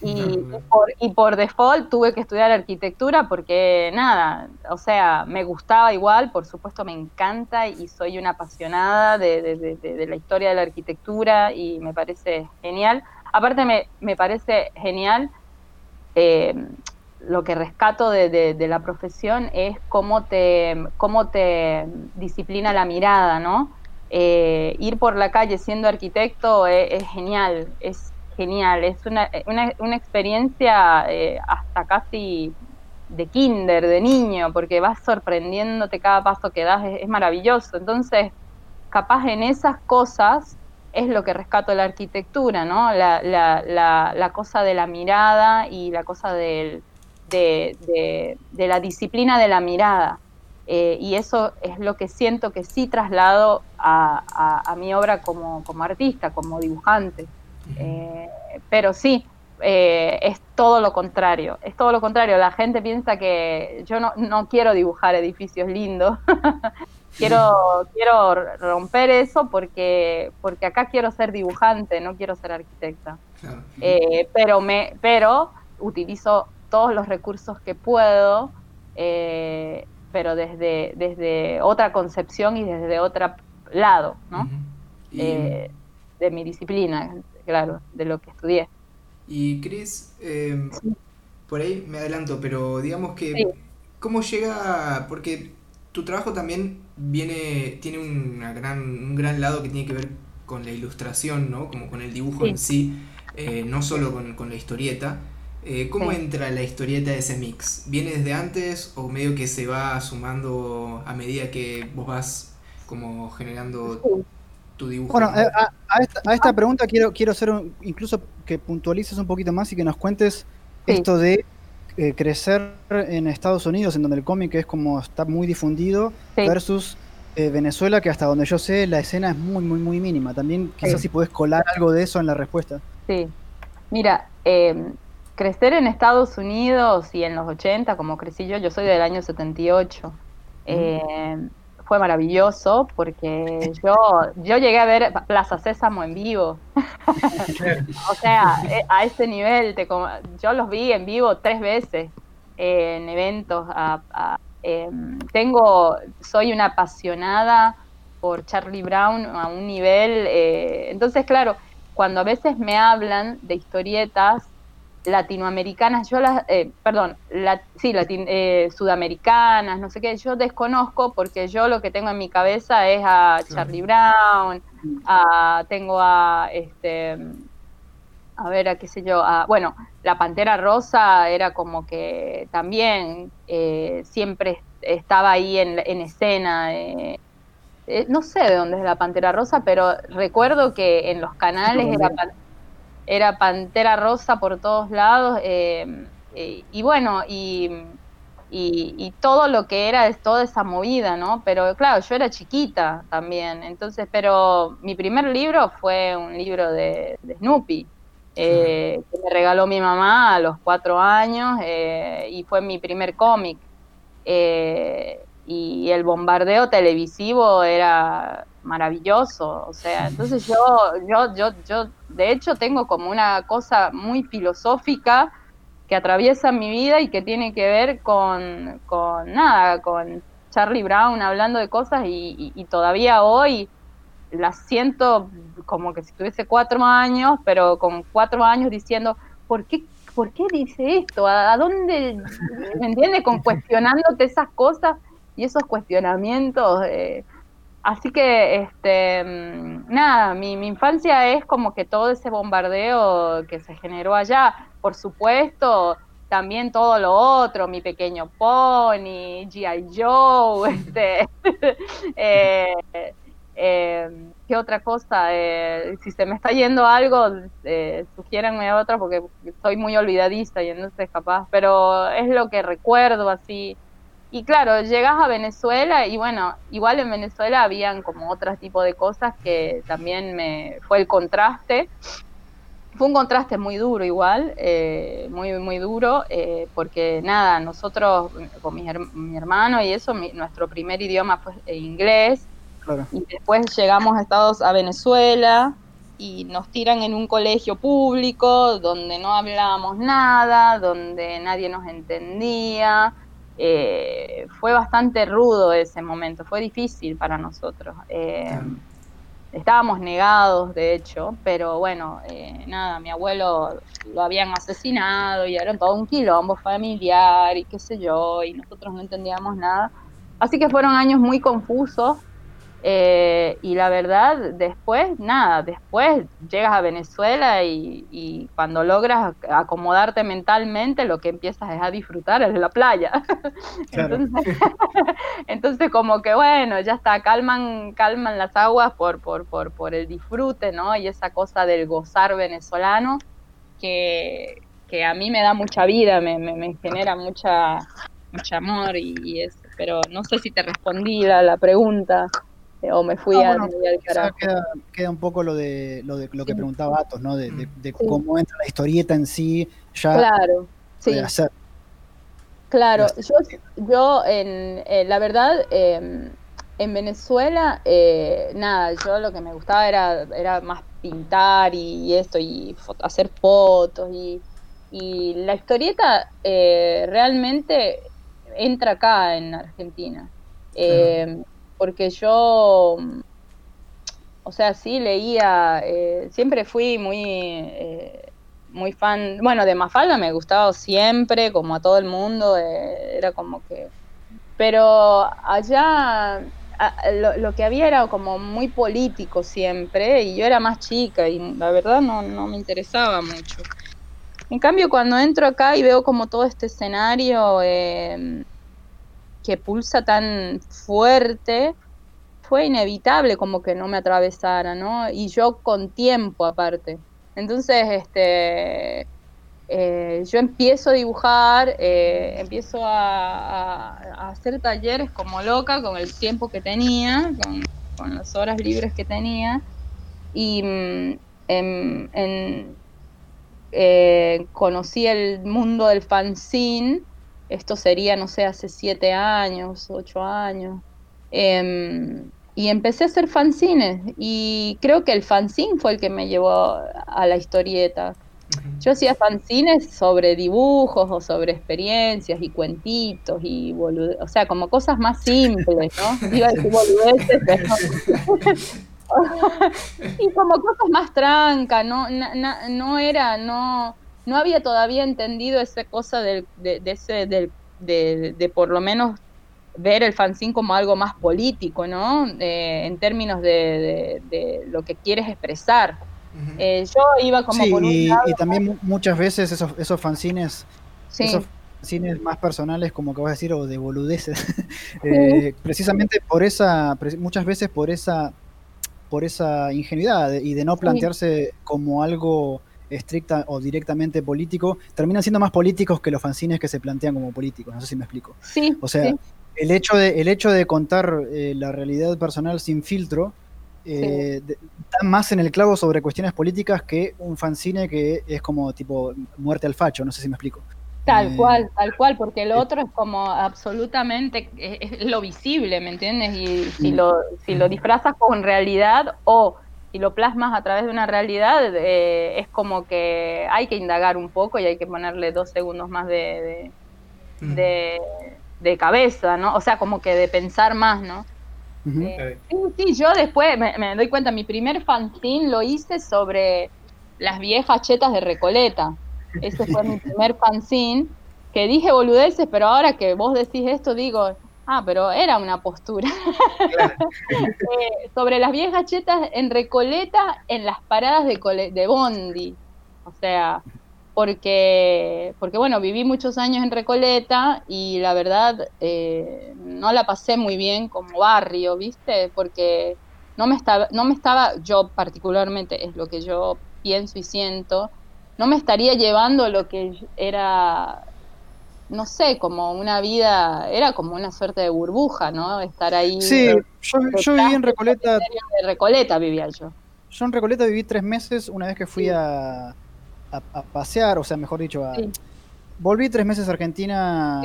Y, por, y, por, default tuve que estudiar arquitectura porque nada, o sea, me gustaba igual, por supuesto me encanta y soy una apasionada de, la historia de la arquitectura y me parece genial. Aparte me, me parece genial eh, lo que rescato de, la profesión es cómo te, cómo te disciplina la mirada, ¿no? Eh, ir por la calle siendo arquitecto es, genial, es genial, es una, una, experiencia eh, hasta casi de kinder, de niño, porque vas sorprendiéndote cada paso que das, es, maravilloso. Entonces, capaz en esas cosas es lo que rescato de la arquitectura, ¿no? La, la, cosa de la mirada y la cosa del de, la disciplina de la mirada. Eh, y eso es lo que siento que sí traslado a, mi obra como, artista, como dibujante. Eh, pero sí, eh, es todo lo contrario, es todo lo contrario. La gente piensa que yo no, quiero dibujar edificios lindos, quiero, quiero romper eso porque, porque acá quiero ser dibujante, no quiero ser arquitecta. pero, me, pero utilizo todos los recursos que puedo, eh, pero desde, desde otra concepción y desde otro lado, ¿no? Eh, de mi disciplina, claro, de lo que estudié. Y Cris, em, por ahí me adelanto, pero digamos que, ¿cómo llega? Porque tu trabajo también viene, tiene una gran, un gran lado que tiene que ver con la ilustración, ¿no? Como con el dibujo en sí, eh, no solo con, con la historieta. Eh, ¿Cómo entra la historieta de ese mix? ¿Viene desde antes o medio que se va sumando a medida que vos vas como generando tu dibujo? Bueno, eh, a, esta, pregunta quiero, quiero hacer incluso que puntualices un poquito más y que nos cuentes esto de eh, crecer en Estados Unidos, en donde el cómic es como está muy difundido, versus Venezuela, que hasta donde yo sé la escena es muy, muy, muy mínima. También quizás si puedes colar algo de eso en la respuesta. Sí. Mira, eh, crecer en Estados Unidos y en los 80, como crecí yo, yo soy del año 78, eh, fue maravilloso porque yo, yo llegué a ver Plaza Sésamo en vivo. o sea, eh, a ese nivel, te, yo los vi en vivo tres veces en eventos. Em, tengo, soy una apasionada por Charlie Brown a un nivel, eh, entonces claro, cuando a veces me hablan de historietas, latinoamericanas, yo las, eh, perdón, sí, eh, sudamericanas, no sé qué, yo desconozco porque yo lo que tengo en mi cabeza es a Charlie Brown, a, tengo a, este, a ver, a qué sé yo, a, bueno, la Pantera Rosa era como que también eh, siempre estaba ahí en, en escena. no sé de dónde es la Pantera Rosa, pero recuerdo que en los canales era era Pantera Rosa por todos lados, eh, eh, y bueno, y, y, todo lo que era es toda esa movida, ¿no? Pero claro, yo era chiquita también, entonces, pero mi primer libro fue un libro de, Snoopy, eh, que me regaló mi mamá a los cuatro años, y fue mi primer cómic. y el bombardeo televisivo era maravilloso, o sea, entonces yo, yo, yo, yo, de hecho tengo como una cosa muy filosófica que atraviesa mi vida y que tiene que ver con, con nada, con Charlie Brown hablando de cosas y, todavía hoy las siento como que si tuviese cuatro años, pero con cuatro años diciendo, ¿por qué, ¿por qué dice esto? ¿A, dónde? ¿Me entiendes? Con cuestionándote esas cosas y esos cuestionamientos. Eh, Así que, este, mm, nada, mi, infancia es como que todo ese bombardeo que se generó allá. Por supuesto, también todo lo otro, mi pequeño pony, G.I. Joe, este, eh, em, ¿Qué otra cosa? Eh, si se me está yendo algo, eh, sugiéranme otra porque soy muy olvidadiza y entonces capaz, pero es lo que recuerdo así. Y claro, llegas a Venezuela y bueno, igual en Venezuela habían como otro tipo de cosas que también me fue el contraste. Fue un contraste muy duro igual, eh, muy muy duro, eh, porque nada, nosotros con mi, mi hermano y eso, mi- nuestro primer idioma fue inglés, Claro. y después llegamos a Estados a Venezuela y nos tiran en un colegio público donde no hablábamos nada, donde nadie nos entendía. Eh, fue bastante rudo ese momento, fue difícil para nosotros. Eh. Estábamos negados, de hecho, pero bueno, eh, nada, mi abuelo lo habían asesinado y era todo un quilombo familiar y qué sé yo, y nosotros no entendíamos nada. Así que fueron años muy confusos eh, y la verdad, después, nada, después llegas a Venezuela y, y cuando logras ac- acomodarte mentalmente, lo que empiezas es a disfrutar es la playa. Claro. Entonces, entonces como que bueno, ya está, calman, calman las aguas por, por, por, por el disfrute, ¿no? Y esa cosa del gozar venezolano que, que a mí me da mucha vida, me, me, me genera mucha, mucho amor y, y eso. Pero no sé si te respondí la, la pregunta o me fui No, a- bueno, muy al Quizá carajo. queda, queda un poco lo de lo, de, lo que Sí. preguntaba Atos, ¿no? De, de- de Sí. cómo entra la historieta en sí, ya Claro, sí. hacer. Claro, yo, yo en, eh, la verdad, eh, en Venezuela, eh, nada, yo lo que me gustaba era, era más pintar y, y esto, y hacer fotos, y, y la historieta eh, realmente entra acá en Argentina. Eh, porque yo, o sea, sí leía, eh, siempre fui muy... eh, muy fan, bueno, de Mafalda me gustaba siempre, como a todo el mundo, eh, era como que... Pero allá lo, que había era como muy político siempre, y yo era más chica, y la verdad no, no me interesaba mucho. En cambio, cuando entro acá y veo como todo este escenario que pulsa tan fuerte, fue inevitable como que no me atravesara, ¿no? Y yo con tiempo aparte. Entonces, este, eh, yo empiezo a dibujar, eh, empiezo a, hacer talleres como loca con el tiempo que tenía, con, con las horas libres que tenía. Y mm, en- en- eh, conocí el mundo del fanzine, esto sería, no sé, hace siete años, ocho años. Em, y empecé a hacer fanzines y creo que el fanzine fue el que me llevó a la historieta. Yo hacía fanzines sobre dibujos o sobre experiencias y cuentitos y bolude- o sea, como cosas más simples, ¿no? Iba a decir boludeces, pero... y como cosas más trancas, ¿no? Na- na- no era, no, no había todavía entendido esa cosa del, de, de ese, del, de, de por lo menos ver el fanzine como algo más político, ¿no? Eh, en términos de, de- de lo que quieres expresar. Eh, yo iba como Sí, por un y, lado, y también mu- muchas veces esos, esos fanzines, sí, esos fanzines más personales, como que vas a decir, o de boludeces, eh, precisamente por esa, muchas veces por esa, por esa ingenuidad de- y de no plantearse como algo estricta o directamente político, terminan siendo más políticos que los fanzines que se plantean como políticos, no sé si me explico. sí, O sea, sí. el hecho de, el hecho de contar eh, la realidad personal sin filtro eh, de- da más en el clavo sobre cuestiones políticas que un fanzine que es como tipo muerte al facho, no sé si me explico. Tal Eh, cual, tal cual, porque lo eh, otro es como absolutamente es, es lo visible, ¿me entiendes? Y si Mm. lo, si lo disfrazas con realidad o si lo plasmas a través de una realidad, eh, es como que hay que indagar un poco y hay que ponerle dos segundos más de, de, Mm. de- de cabeza, ¿no? O sea, como que de pensar más, ¿no? Eh, sí, sí, yo después me, me doy cuenta, mi primer fanzine lo hice sobre las viejas chetas de Recoleta. Ese fue mi primer fanzine, que dije boludeces, pero ahora que vos decís esto, digo, ah, pero era una postura. Claro. Eh, sobre las viejas chetas en Recoleta, en las paradas de, cole- de Bondi. O sea, porque, porque bueno, viví muchos años en Recoleta y la verdad eh, no la pasé muy bien como barrio, ¿viste? Porque no me estaba, no me estaba, yo particularmente, es lo que yo pienso y siento, no me estaría llevando lo que era, no sé, como una vida, era como una suerte de burbuja, ¿no? Estar ahí. Sí, yo, yo viví en Recoleta. De Recoleta vivía yo. Yo en Recoleta viví tres meses una vez que fui a, a, pasear, o sea, mejor dicho, a, volví tres meses a Argentina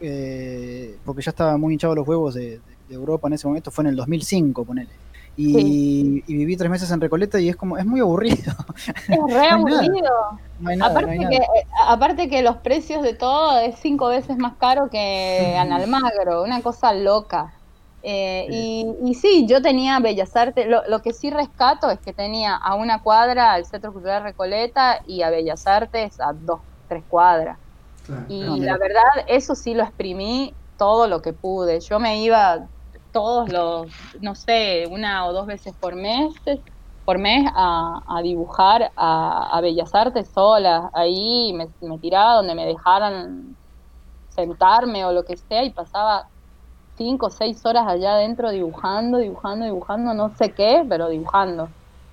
eh, porque ya estaba muy hinchado los huevos de, Europa en ese momento, fue en el 2005, ponele. Y, viví tres meses en Recoleta y es como, es muy aburrido. Es re aburrido. aparte, que, eh, aparte que los precios de todo es cinco veces más caro que en Almagro, una cosa loca. Eh, y, y, sí, yo tenía Bellas Artes, lo, lo, que sí rescato es que tenía a una cuadra al Centro Cultural Recoleta y a Bellas Artes a dos, tres cuadras. y la verdad, eso sí lo exprimí todo lo que pude. Yo me iba todos los, no sé, una o dos veces por mes, por mes a, a dibujar a, Bellas Artes sola. Ahí me, me tiraba donde me dejaran sentarme o lo que sea y pasaba cinco o seis horas allá adentro dibujando, dibujando, dibujando, no sé qué, pero dibujando.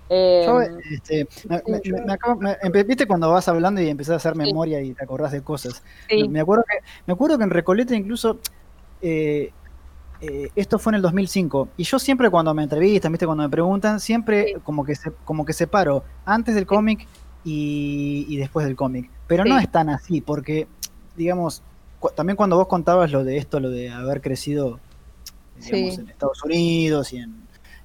Yo, em, este, me, viste cuando vas hablando y empezás a hacer memoria y te acordás de cosas. Me acuerdo que, me acuerdo que en Recoleta incluso eh, eh, esto fue en el 2005 y yo siempre cuando me entrevistan, viste, cuando me preguntan, siempre como que se, como que separo antes del cómic y, y, después del cómic. Pero no es tan así porque, digamos, también cuando vos contabas lo de esto, lo de haber crecido en Estados Unidos y, en,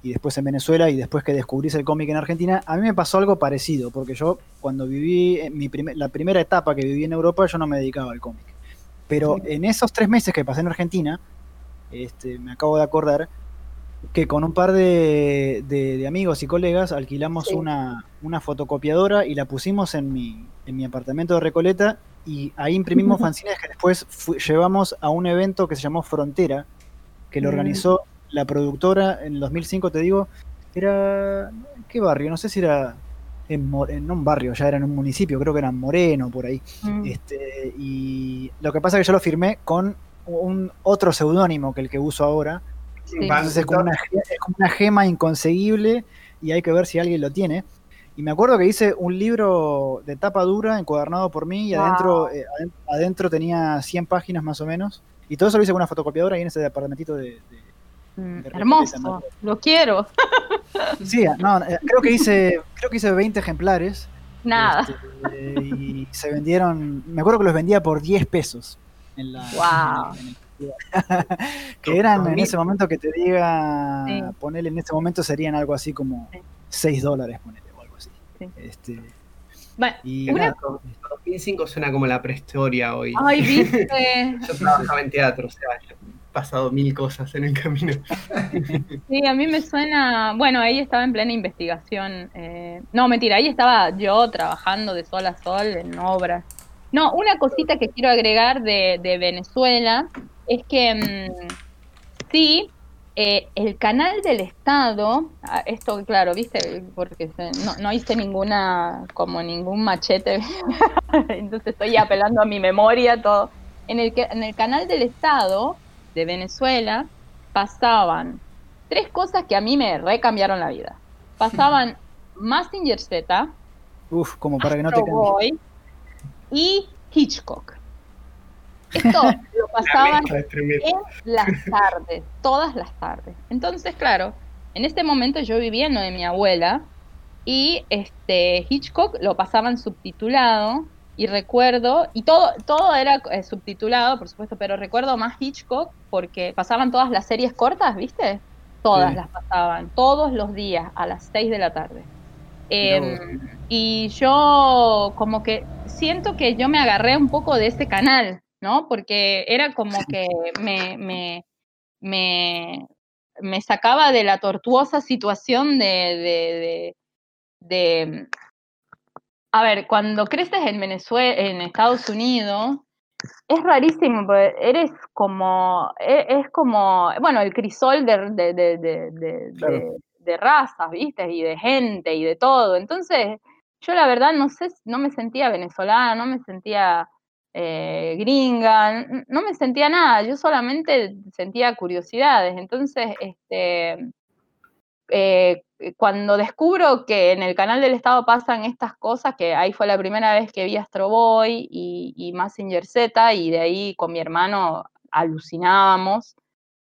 y después en Venezuela y después que descubrís el cómic en Argentina, a mí me pasó algo parecido, porque yo cuando viví, mi la primera etapa que viví en Europa, yo no me dedicaba al cómic. Pero en esos tres meses que pasé en Argentina, este, me acabo de acordar que con un par de, amigos y colegas alquilamos una, una, fotocopiadora y la pusimos en mi, en mi apartamento de Recoleta y ahí imprimimos fanzines que después llevamos a un evento que se llamó Frontera, que lo mm. organizó la productora en el 2005, te digo, era... ¿Qué barrio? No sé si era en, en, un barrio, ya era en un municipio, creo que era Moreno, por ahí. Mm. Este, y lo que pasa es que yo lo firmé con un otro seudónimo que el que uso ahora. Entonces es como, una, es como una gema inconseguible y hay que ver si alguien lo tiene. Y me acuerdo que hice un libro de tapa dura, encuadernado por mí, y adentro, eh, adentro tenía 100 páginas más o menos. Y todo eso lo hice con una fotocopiadora ahí en ese departamentito de... Mm, hermoso, lo quiero. Sí, no, eh, creo que hice, creo que hice 20 ejemplares. Nada. Este, y se vendieron, me acuerdo que los vendía por 10 pesos. En la, wow. que eran en ese momento que te diga, ponerle en ese momento serían algo así como 6 dólares, ponele. Este, bueno, y 2005 suena como la prehistoria hoy. Ay, viste. Yo trabajaba en teatro, o sea, he pasado mil cosas en el camino. sí, a mí me suena. Bueno, ahí estaba en plena investigación. Eh, no, mentira, ahí estaba yo trabajando de sol a sol en obras. No, una cosita que quiero agregar de, de Venezuela es que mm, sí, eh, el canal del Estado, ah, esto claro, viste, porque no, hice ninguna, como ningún machete, entonces estoy apelando a mi memoria, todo. En el, en el canal del Estado de Venezuela pasaban tres cosas que a mí me recambiaron la vida. Pasaban Massinger Z, Uf, como para que no te Boy y Hitchcock. Esto lo pasaban en las tardes, todas las tardes. Entonces, claro, en este momento yo vivía en lo de mi abuela y este Hitchcock lo pasaban subtitulado y recuerdo, y todo, todo era eh, subtitulado, por supuesto, pero recuerdo más Hitchcock porque pasaban todas las series cortas, ¿viste? Todas las pasaban, todos los días a las 6 de la tarde. Em, y yo como que siento que yo me agarré un poco de ese canal, ¿no? Porque era como que me, me, me, me sacaba de la tortuosa situación de, de, de, a ver, cuando creces en Venezuela, en Estados Unidos, es rarísimo, porque eres como, e, es, como, bueno, el crisol de, de, de, de, razas, ¿viste? Y de gente y de todo. Entonces, yo la verdad no sé, no me sentía venezolana, no me sentía eh, gringa, no me sentía nada, yo solamente sentía curiosidades. Entonces, este, eh, cuando descubro que en el canal del Estado pasan estas cosas, que ahí fue la primera vez que vi Astro Boy y, y Massinger Z, y de ahí con mi hermano alucinábamos.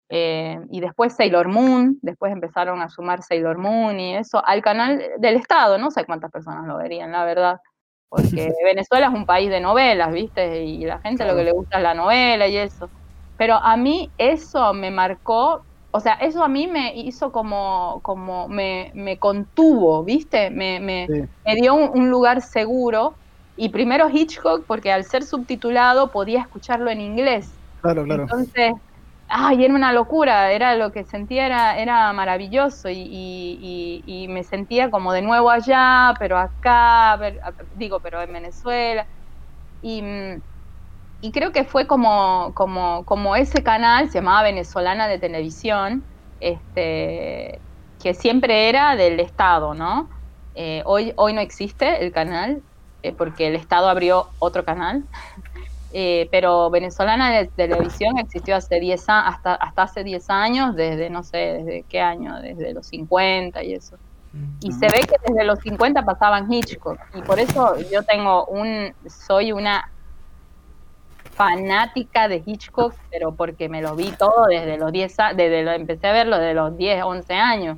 Eh, y después Sailor Moon, después empezaron a sumar Sailor Moon y eso al canal del Estado, no sé cuántas personas lo verían, la verdad, porque Venezuela es un país de novelas, ¿viste? Y la gente lo que le gusta es la novela y eso. Pero a mí eso me marcó, o sea, eso a mí me hizo como, como me, me contuvo, ¿viste? Me, me, me dio un, un lugar seguro. Y primero Hitchcock, porque al ser subtitulado podía escucharlo en inglés. Claro, claro. Entonces, ay, era una locura, era lo que sentía, era, maravilloso y, me sentía como de nuevo allá, pero acá, digo, pero en Venezuela. Y, mm, creo que fue como, como, como ese canal, se llamaba Venezolana de Televisión, este, que siempre era del Estado, ¿no? Eh, hoy, hoy no existe el canal, eh, porque el Estado abrió otro canal. Eh, pero Venezolana de Televisión existió hace 10 a- hasta, hasta hace 10 años, desde no sé, desde qué año, desde los 50 y eso. Y se ve que desde los 50 pasaban Hitchcock. Y por eso yo tengo un, soy una fanática de Hitchcock, pero porque me lo vi todo desde los 10, a- desde lo, empecé a verlo desde los 10, 11 años.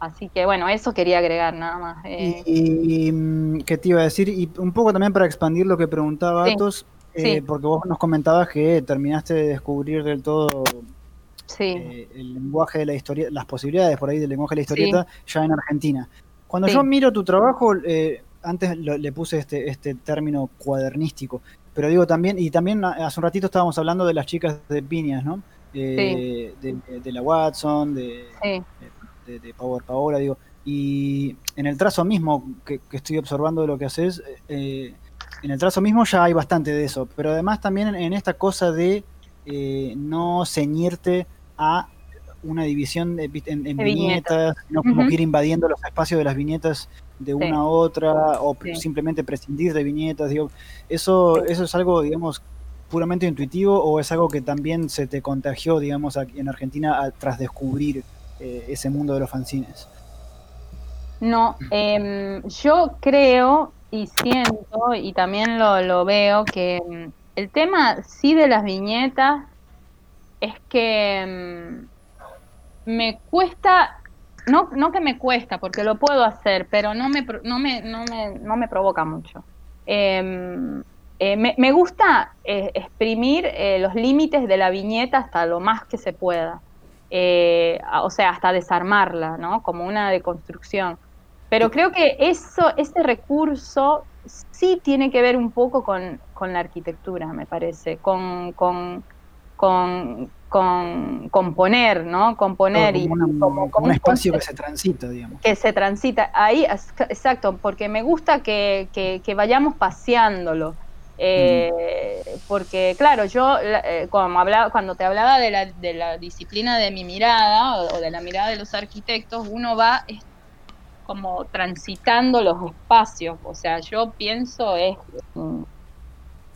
Así que bueno, eso quería agregar nada más. Eh, Y, y, mm, ¿qué te iba a decir? Y un poco también para expandir lo que preguntaba Sí, Atos, eh, sí. porque vos nos comentabas que terminaste de descubrir del todo sí, eh, el lenguaje de la historia, las posibilidades por ahí del lenguaje de la Sí. historieta ya en Argentina. Cuando yo miro tu trabajo, eh, antes lo- le puse este, este término cuadernístico, pero digo también, y también hace un ratito estábamos hablando de las chicas de Piñas, ¿no? Eh, de, de la Watson, de, de, de Power Paola, digo. Y en el trazo mismo que, que estoy observando de lo que haces, eh, en el trazo mismo ya hay bastante de eso, pero además también en, esta cosa de eh, no ceñirte a una división de- en, en De viñetas, no como que ir invadiendo los espacios de las viñetas de una a otra, o Sí. simplemente prescindir de viñetas, digo, eso, eso es algo, digamos, puramente intuitivo o es algo que también se te contagió, digamos, aquí en Argentina a- tras descubrir eh, ese mundo de los fanzines. No, em, yo creo y siento y también lo, lo veo que em, el tema sí de las viñetas es que em, me cuesta, no, no que me cuesta, porque lo puedo hacer, pero no me, no me, no me, no me provoca mucho. Em, eh, me, me gusta eh, exprimir eh, los límites de la viñeta hasta lo más que se pueda. Eh, o sea, hasta desarmarla, ¿no? Como una deconstrucción. Pero creo que eso, ese recurso sí tiene que ver un poco con, con la arquitectura, me parece, con, con, con, con componer, ¿no? Componer y como, una- como- como un un espacio que se transita, digamos. que se transita. Ahí, exacto, porque me gusta que, que- que vayamos paseándolo. Eh, Porque, claro, yo eh, como hablaba, cuando te hablaba de la, de la disciplina de mi mirada o, o de la mirada de los arquitectos, uno va como transitando los espacios. O sea, yo pienso es...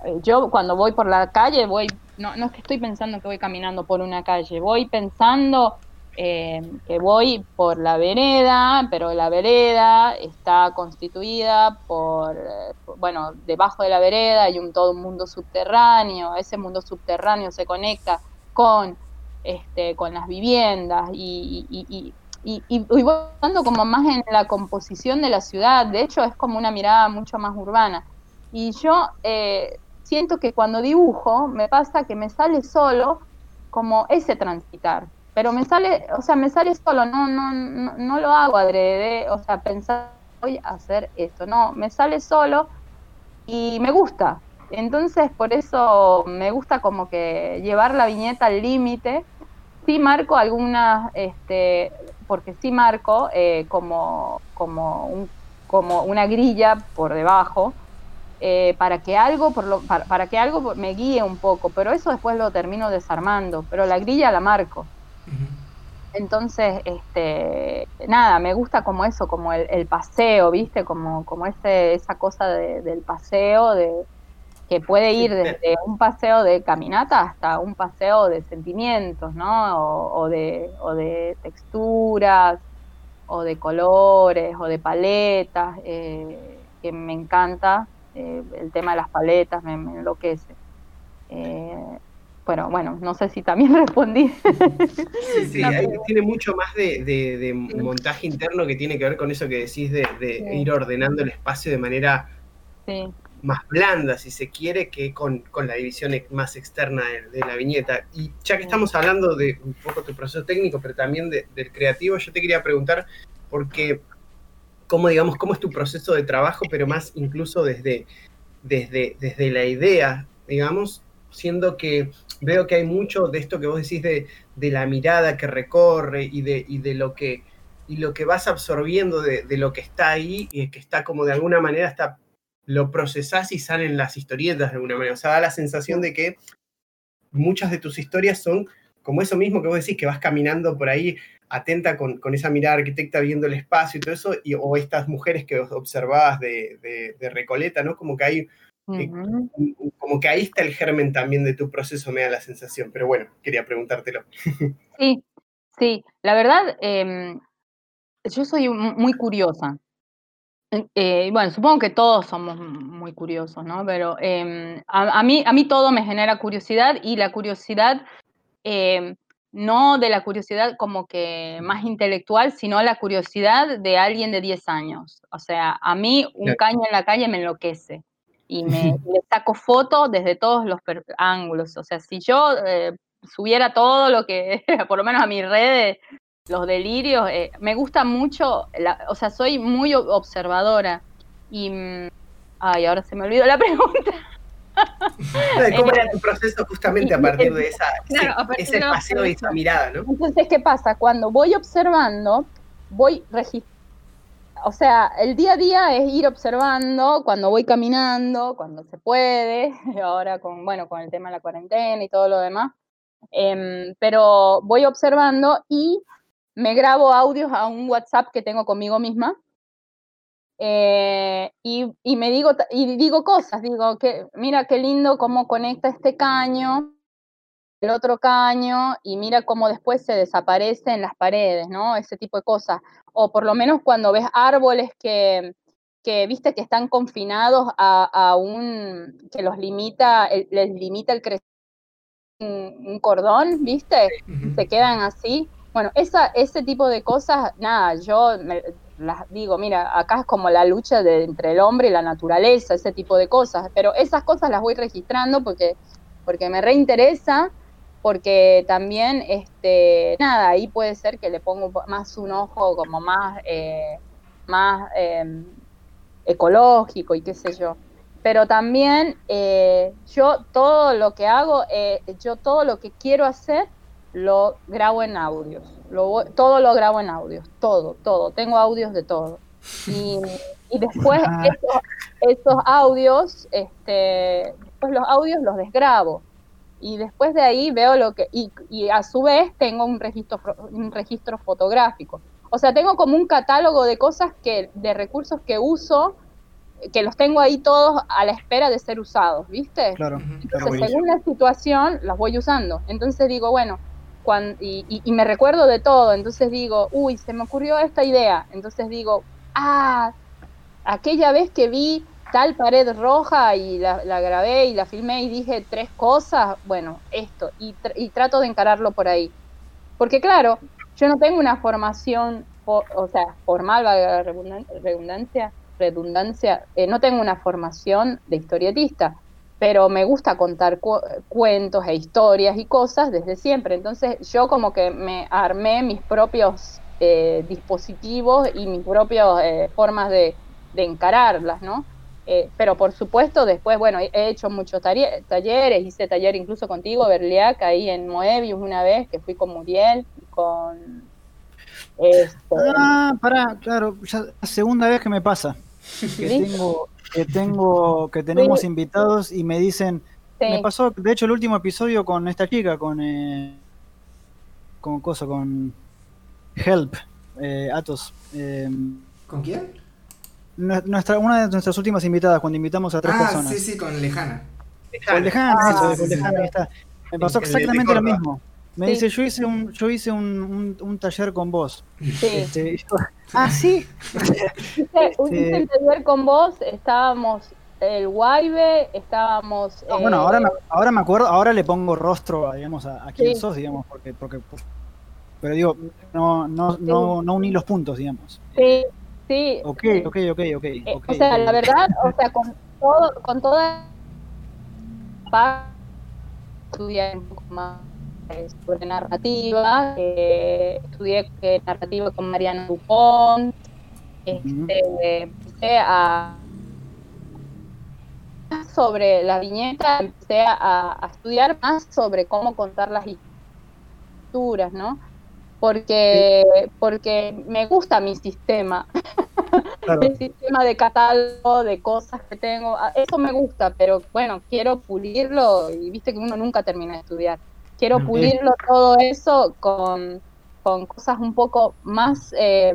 eh, Yo cuando voy por la calle voy, no, no es que estoy pensando que voy caminando por una calle, voy pensando eh, que voy por la vereda, pero la vereda está constituida por, eh, bueno, debajo de la vereda hay un, todo un mundo subterráneo, ese mundo subterráneo se conecta con, este, con las viviendas y, y, y- voy pensando como más en la composición de la ciudad, de hecho es como una mirada mucho más urbana. Y yo eh, siento que cuando dibujo me pasa que me sale solo como ese transitar, pero me sale, o sea, me sale solo, no, no, no, no lo hago adrede, o sea, pensar voy a hacer esto, no, me sale solo y me gusta. Entonces, por eso me gusta como que llevar la viñeta al límite. Sí marco algunas, este, porque sí marco eh, como, como, un, como una grilla por debajo, eh, para que algo por lo, para, para que algo me guíe un poco, pero eso después lo termino desarmando, pero la grilla la marco. Entonces, este, nada, me gusta como eso, como el, el paseo, ¿viste? Como, como ese, esa cosa de- del paseo, de, que puede ir desde un paseo de caminata hasta un paseo de sentimientos, ¿no? O, o de, o de texturas. o de colores o de paletas, eh, que me encanta. eh, el tema de las paletas me, me enloquece. Eh, pero bueno, no sé si también respondí. Sí, sí, tiene mucho más de, de- de montaje interno que tiene que ver con eso que decís de, de Sí. ir ordenando el espacio de manera sí, más blanda, si se quiere, que con, con la división más externa de, de la viñeta. Y ya que estamos hablando de un poco tu proceso técnico, pero también de- del creativo, yo te quería preguntar, porque, ¿cómo, digamos, cómo es tu proceso de trabajo, pero más incluso desde, desde, desde la idea, digamos, siendo que veo que hay mucho de esto que vos decís de, de la mirada que recorre y de, y de lo que y lo que vas absorbiendo de, de lo que está ahí y que está como de alguna manera está lo procesás y salen las historietas de alguna manera. O sea, da la sensación de que muchas de tus historias son como eso mismo que vos decís, que vas caminando por ahí atenta con, con esa mirada arquitecta viendo el espacio y todo eso, y, o estas mujeres que observabas de, de, de Recoleta, ¿no? Como que hay Ujú. como que ahí está el germen también de tu proceso, me da la sensación. Pero bueno, quería preguntártelo. Sí, sí, la verdad, em, yo soy mu- muy curiosa. Eh, eh, bueno, supongo que todos somos muy curiosos, ¿no? Pero em, a, a mí, a mí todo me genera curiosidad y la curiosidad, em, no de la curiosidad como que más intelectual, sino la curiosidad de alguien de 10 años. O sea, a mí un caño en la calle me enloquece y me le saco fotos desde todos los ángulos. O sea, si yo eh, subiera todo lo que, por lo menos a mis redes, los delirios, eh, me gusta mucho, la- o sea, soy muy observadora y... mm, Ay, ahora se me olvidó la pregunta. ¿Cómo era tu proceso justamente a partir de esa, Claro, ese, partir ese de y esa mirada, ¿no? Entonces, ¿qué pasa? Cuando voy observando, voy registrando. O sea, el día a día es ir observando cuando voy caminando, cuando se puede, ahora con, bueno, con el tema de la cuarentena y todo lo demás. Em, pero voy observando y me grabo audios a un WhatsApp que tengo conmigo misma. eh, y, y me digo, y digo cosas, digo que mira qué lindo cómo conecta este caño el otro caño y mira cómo después se desaparece en las paredes, ¿no? Ese tipo de cosas. O por lo menos cuando ves árboles que, que viste que están confinados a, a un, que los limita, el- les limita el crecimiento, un, un cordón, ¿viste? Se quedan así. Bueno, esa, ese tipo de cosas, nada, yo me- las digo, mira, acá es como la lucha de, entre el hombre y la naturaleza, ese tipo de cosas, pero esas cosas las voy registrando porque, porque me reinteresa, porque también, este, nada, ahí puede ser que le pongo más un ojo como más, eh, más eh, ecológico y qué sé yo. Pero también eh, yo todo lo que hago, eh, yo todo lo que quiero hacer, lo grabo en audios. Lo, todo lo grabo en audios, todo, todo. Tengo audios de todo. Y, y después esos, esos audios, este, después los audios los desgrabo. Y después de ahí veo lo que, y, y a su vez tengo un registro, un registro fotográfico. O sea, tengo como un catálogo de cosas que, de recursos que uso, que los tengo ahí todos a la espera de ser usados, ¿viste? Claro, Entonces, según la situación, las voy usando. Entonces digo, bueno, y, y- me recuerdo de todo. Entonces digo, uy, se me ocurrió esta idea. Entonces digo, ah, aquella vez que vi tal pared roja y la, grabé y la filmé y dije tres cosas, bueno, esto, y, tr- y trato de encararlo por ahí. Porque claro, yo no tengo una formación, fo- o sea, formal, valga redundancia, redundancia, eh, no tengo una formación de historietista, pero me gusta contar cu- cuentos e historias y cosas desde siempre. Entonces yo como que me armé mis propios eh, dispositivos y mis propias eh, formas de, de encararlas, ¿no? Eh, pero por supuesto después, bueno, he he hecho muchos talle- talleres, hice taller incluso contigo, Berliac, ahí en Moebius una vez, que fui con Muriel, con... este, Ah, pará, claro, ya la segunda vez que me pasa. Que tengo, que tengo, que tenemos Sí. invitados y me dicen, sí. me pasó, de hecho, el último episodio con esta chica, con eh, con cosa, con Help, eh, Atos. eh, ¿Con quién? nue- nuestra, una de nuestras últimas invitadas, cuando invitamos a tres Ah, personas. sí, sí, con Lejana. Con Lejana, Ah, eso, sí, con Lejana, sí. ahí está. Me pasó exactamente lo mismo. Me Sí. dice, yo hice un, yo hice un, un- un taller con vos. Sí. Este, yo, ah, sí. Hice, Este- hice el taller con vos, estábamos el Guaybe, estábamos... No, bueno, eh, ahora me, ahora me acuerdo, ahora le pongo rostro, a, digamos, a, a quién Sí. sos, digamos, porque, porque, pero digo, no, no, no, no uní los puntos, digamos. Sí, sí. Ok, sí. ok, ok, ok. Eh, ok, o sea, la verdad, o sea, con todo, con toda pa- estudié un poco más eh, sobre narrativa, eh, estudié eh, narrativa con Mariana Dupont, este, empecé a sobre la viñeta, empecé a, a estudiar más sobre cómo contar las historias, ¿no? Porque, porque me gusta mi sistema, Claro. el sistema de catálogo de cosas que tengo, eso me gusta, pero bueno, quiero pulirlo y viste que uno nunca termina de estudiar. Quiero pulirlo todo eso con, con cosas un poco más eh,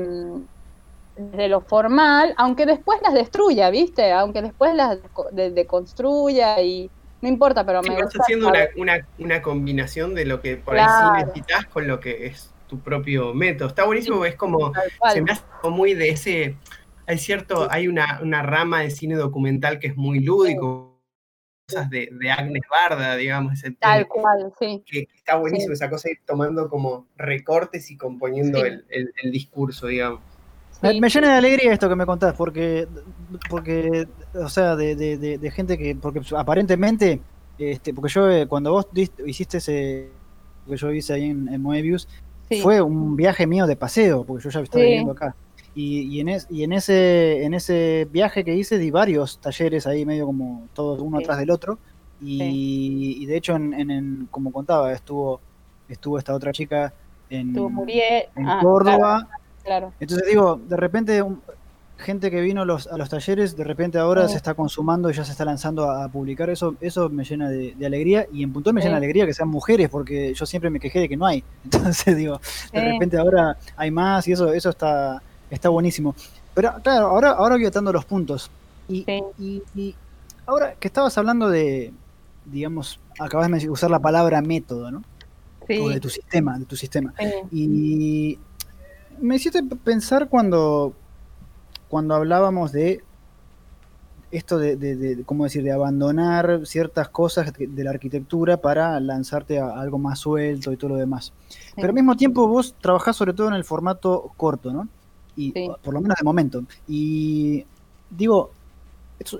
de lo formal, aunque después las destruya, ¿viste? Aunque después las deco- de- deconstruya y no importa, pero Sí, me gusta haciendo una, una, una combinación de lo que por ahí Claro. sí necesitas con lo que es tu propio método. Está buenísimo, porque es como, se me hace como muy de ese, hay cierto, hay una, una rama de cine documental que es muy lúdico, cosas de, de Agnes Barda, digamos, ese Tal cual, sí. que está buenísimo esa cosa de ir tomando como recortes y componiendo Sí. el, el- el discurso, digamos. Me, sí. me llena de alegría esto que me contás, porque, porque o sea, de, de, de, de gente que, porque aparentemente, este, porque yo eh, cuando vos diste- hiciste ese, que yo hice ahí en, en Moebius, Sí. fue un viaje mío de paseo, porque yo ya estaba Sí. viviendo acá. Y, y, en, es- y en ese en ese viaje que hice di varios talleres ahí medio como todos uno Sí. atrás del otro. Y, y de hecho, en, en- en- como contaba, estuvo estuvo esta otra chica en, en ah, Córdoba. Claro, claro. Entonces digo, de repente un- gente que vino los, a los talleres, de repente ahora Sí. se está consumando y ya se está lanzando a, a publicar. Eso eso me llena de, de alegría y en punto me Sí. llena de alegría que sean mujeres porque yo siempre me quejé de que no hay. Entonces digo, de Sí. repente ahora hay más y eso eso está está buenísimo. Pero claro, ahora ahora voy atando los puntos. Y, Sí. y, y ahora que estabas hablando de, digamos, acabas de usar la palabra método, ¿no? Sí, O de tu sistema, de tu sistema. sí. Y me hiciste pensar cuando, cuando hablábamos de esto de, de, de- ¿cómo decir?, de abandonar ciertas cosas de de la arquitectura para lanzarte a algo más suelto y todo lo demás. Pero al mismo tiempo vos trabajás sobre todo en el formato corto, ¿no? Y Sí. por lo menos de momento. Y digo, es,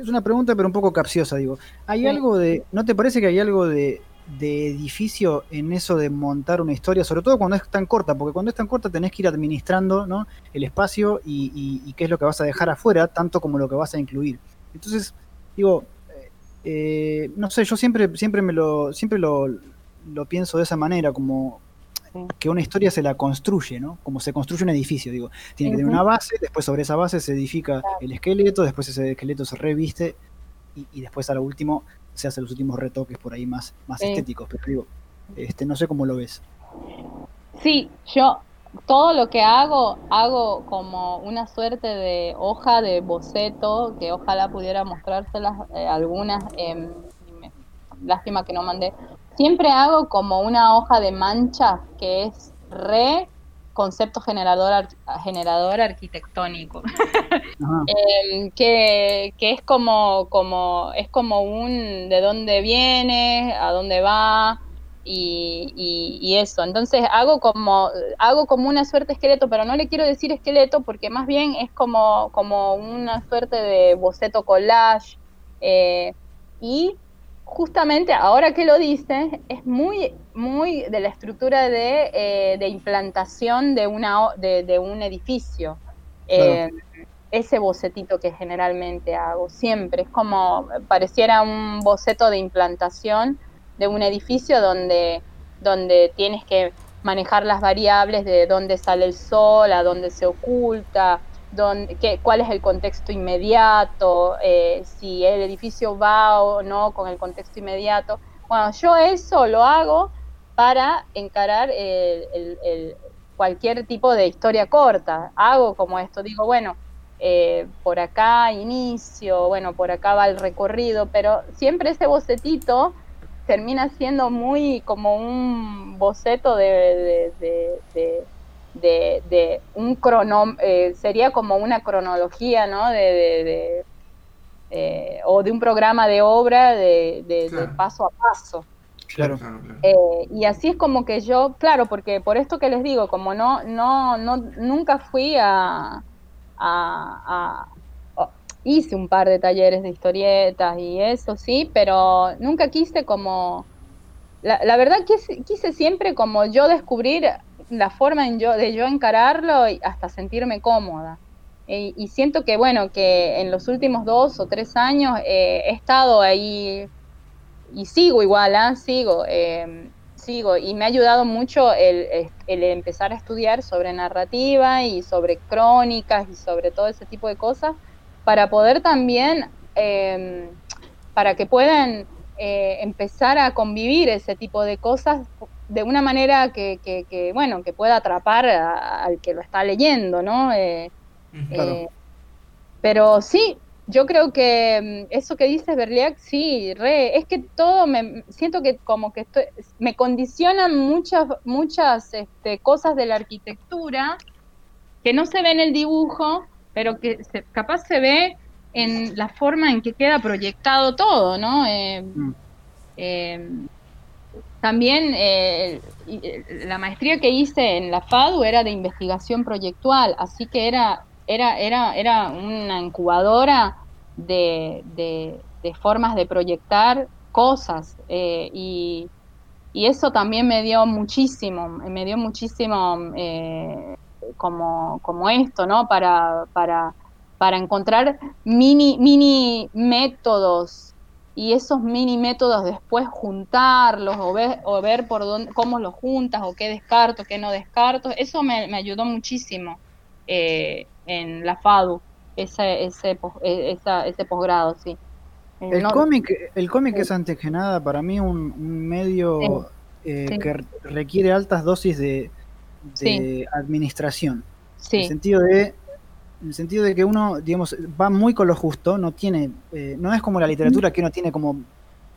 es una pregunta pero un poco capciosa, digo. ¿Hay Sí. algo de, no te parece que hay algo de, de edificio en eso de montar una historia, sobre todo cuando es tan corta, porque cuando es tan corta tenés que ir administrando ¿no? el espacio y, y- y qué es lo que vas a dejar afuera, tanto como lo que vas a incluir. Entonces, digo, eh, eh, no sé, yo siempre, siempre me lo, siempre lo, lo pienso de esa manera, como Sí. que una historia se la construye, ¿no? Como se construye un edificio, digo. Tiene que tener una base, después sobre esa base se edifica el esqueleto, después ese esqueleto se reviste y, y después a lo último se hacen los últimos retoques por ahí más, más Sí. estéticos. Pero digo, este, no sé cómo lo ves. Sí, yo todo lo que hago, hago como una suerte de hoja de boceto, que ojalá pudiera mostrárselas eh, algunas, em, lástima que no mandé. Siempre hago como una hoja de mancha que es re concepto generador, ar- generador arquitectónico. Em, que, que es como, como, es como un de dónde viene, a dónde va, y, y- y eso. Entonces hago como, hago como una suerte de esqueleto, pero no le quiero decir esqueleto porque más bien es como, como una suerte de boceto collage. eh, y justamente ahora que lo dices, es muy, muy de la estructura de, eh, de implantación de, una, de, de un edificio. Eh, ese bocetito que generalmente hago, siempre. Es como, pareciera un boceto de implantación de un edificio donde, donde tienes que manejar las variables de dónde sale el sol, a dónde se oculta, dónde, qué, cuál es el contexto inmediato, eh, si el edificio va o no con el contexto inmediato. Bueno, yo eso lo hago para encarar el- el- el- cualquier tipo de historia corta. Hago como esto, digo, bueno, eh, por acá inicio, bueno, por acá va el recorrido, pero siempre ese bocetito termina siendo muy como un boceto de, un crono, eh, sería como una cronología, ¿no? De, eh, o de un programa de obra de, paso a paso. Claro. Eh, y así es como que yo, claro, porque por esto que les digo, como no, no, no, nunca fui a, a, hice un par de talleres de historietas y eso sí, pero nunca quise como, la, verdad quise, quise, siempre como yo descubrir la forma en yo, de yo encararlo y hasta sentirme cómoda. y siento que, bueno, que en los últimos dos o tres años eh, he estado ahí y sigo igual, ¿ah? sigo, eh, sigo, y me ha ayudado mucho el, el, empezar a estudiar sobre narrativa y sobre crónicas y sobre todo ese tipo de cosas, para poder también, em, para que puedan eh, empezar a convivir ese tipo de cosas de una manera que, que, bueno, que pueda atrapar al que lo está leyendo, ¿no? Eh, pero sí, yo creo que mm, eso que dices, Berliak, sí, re, es que todo me siento que como que me condicionan muchas, muchas este, cosas de la arquitectura que no se ve en el dibujo, pero que capaz se ve en la forma en que queda proyectado todo, ¿no? Eh, mm. También eh, la maestría que hice en la FADU era de investigación proyectual, así que era era, era, era una incubadora de, de, formas de proyectar cosas eh, y, y, eso también me dio muchísimo, me dio muchísimo eh, como, como esto, ¿no? Para, para, para encontrar mini, mini métodos y esos mini métodos después juntarlos o ver, o ver por dónde, cómo los juntas o qué descarto, qué no descarto, eso me, me ayudó muchísimo. Eh, en la FADU, ese, ese, e, ese posgrado, sí. Eh, el cómic, el cómic es antes que nada para mí un, medio eh, que requiere altas dosis de, administración. En el sentido de en el sentido de que uno, digamos, va muy con lo justo, no tiene, no es como la literatura que uno tiene como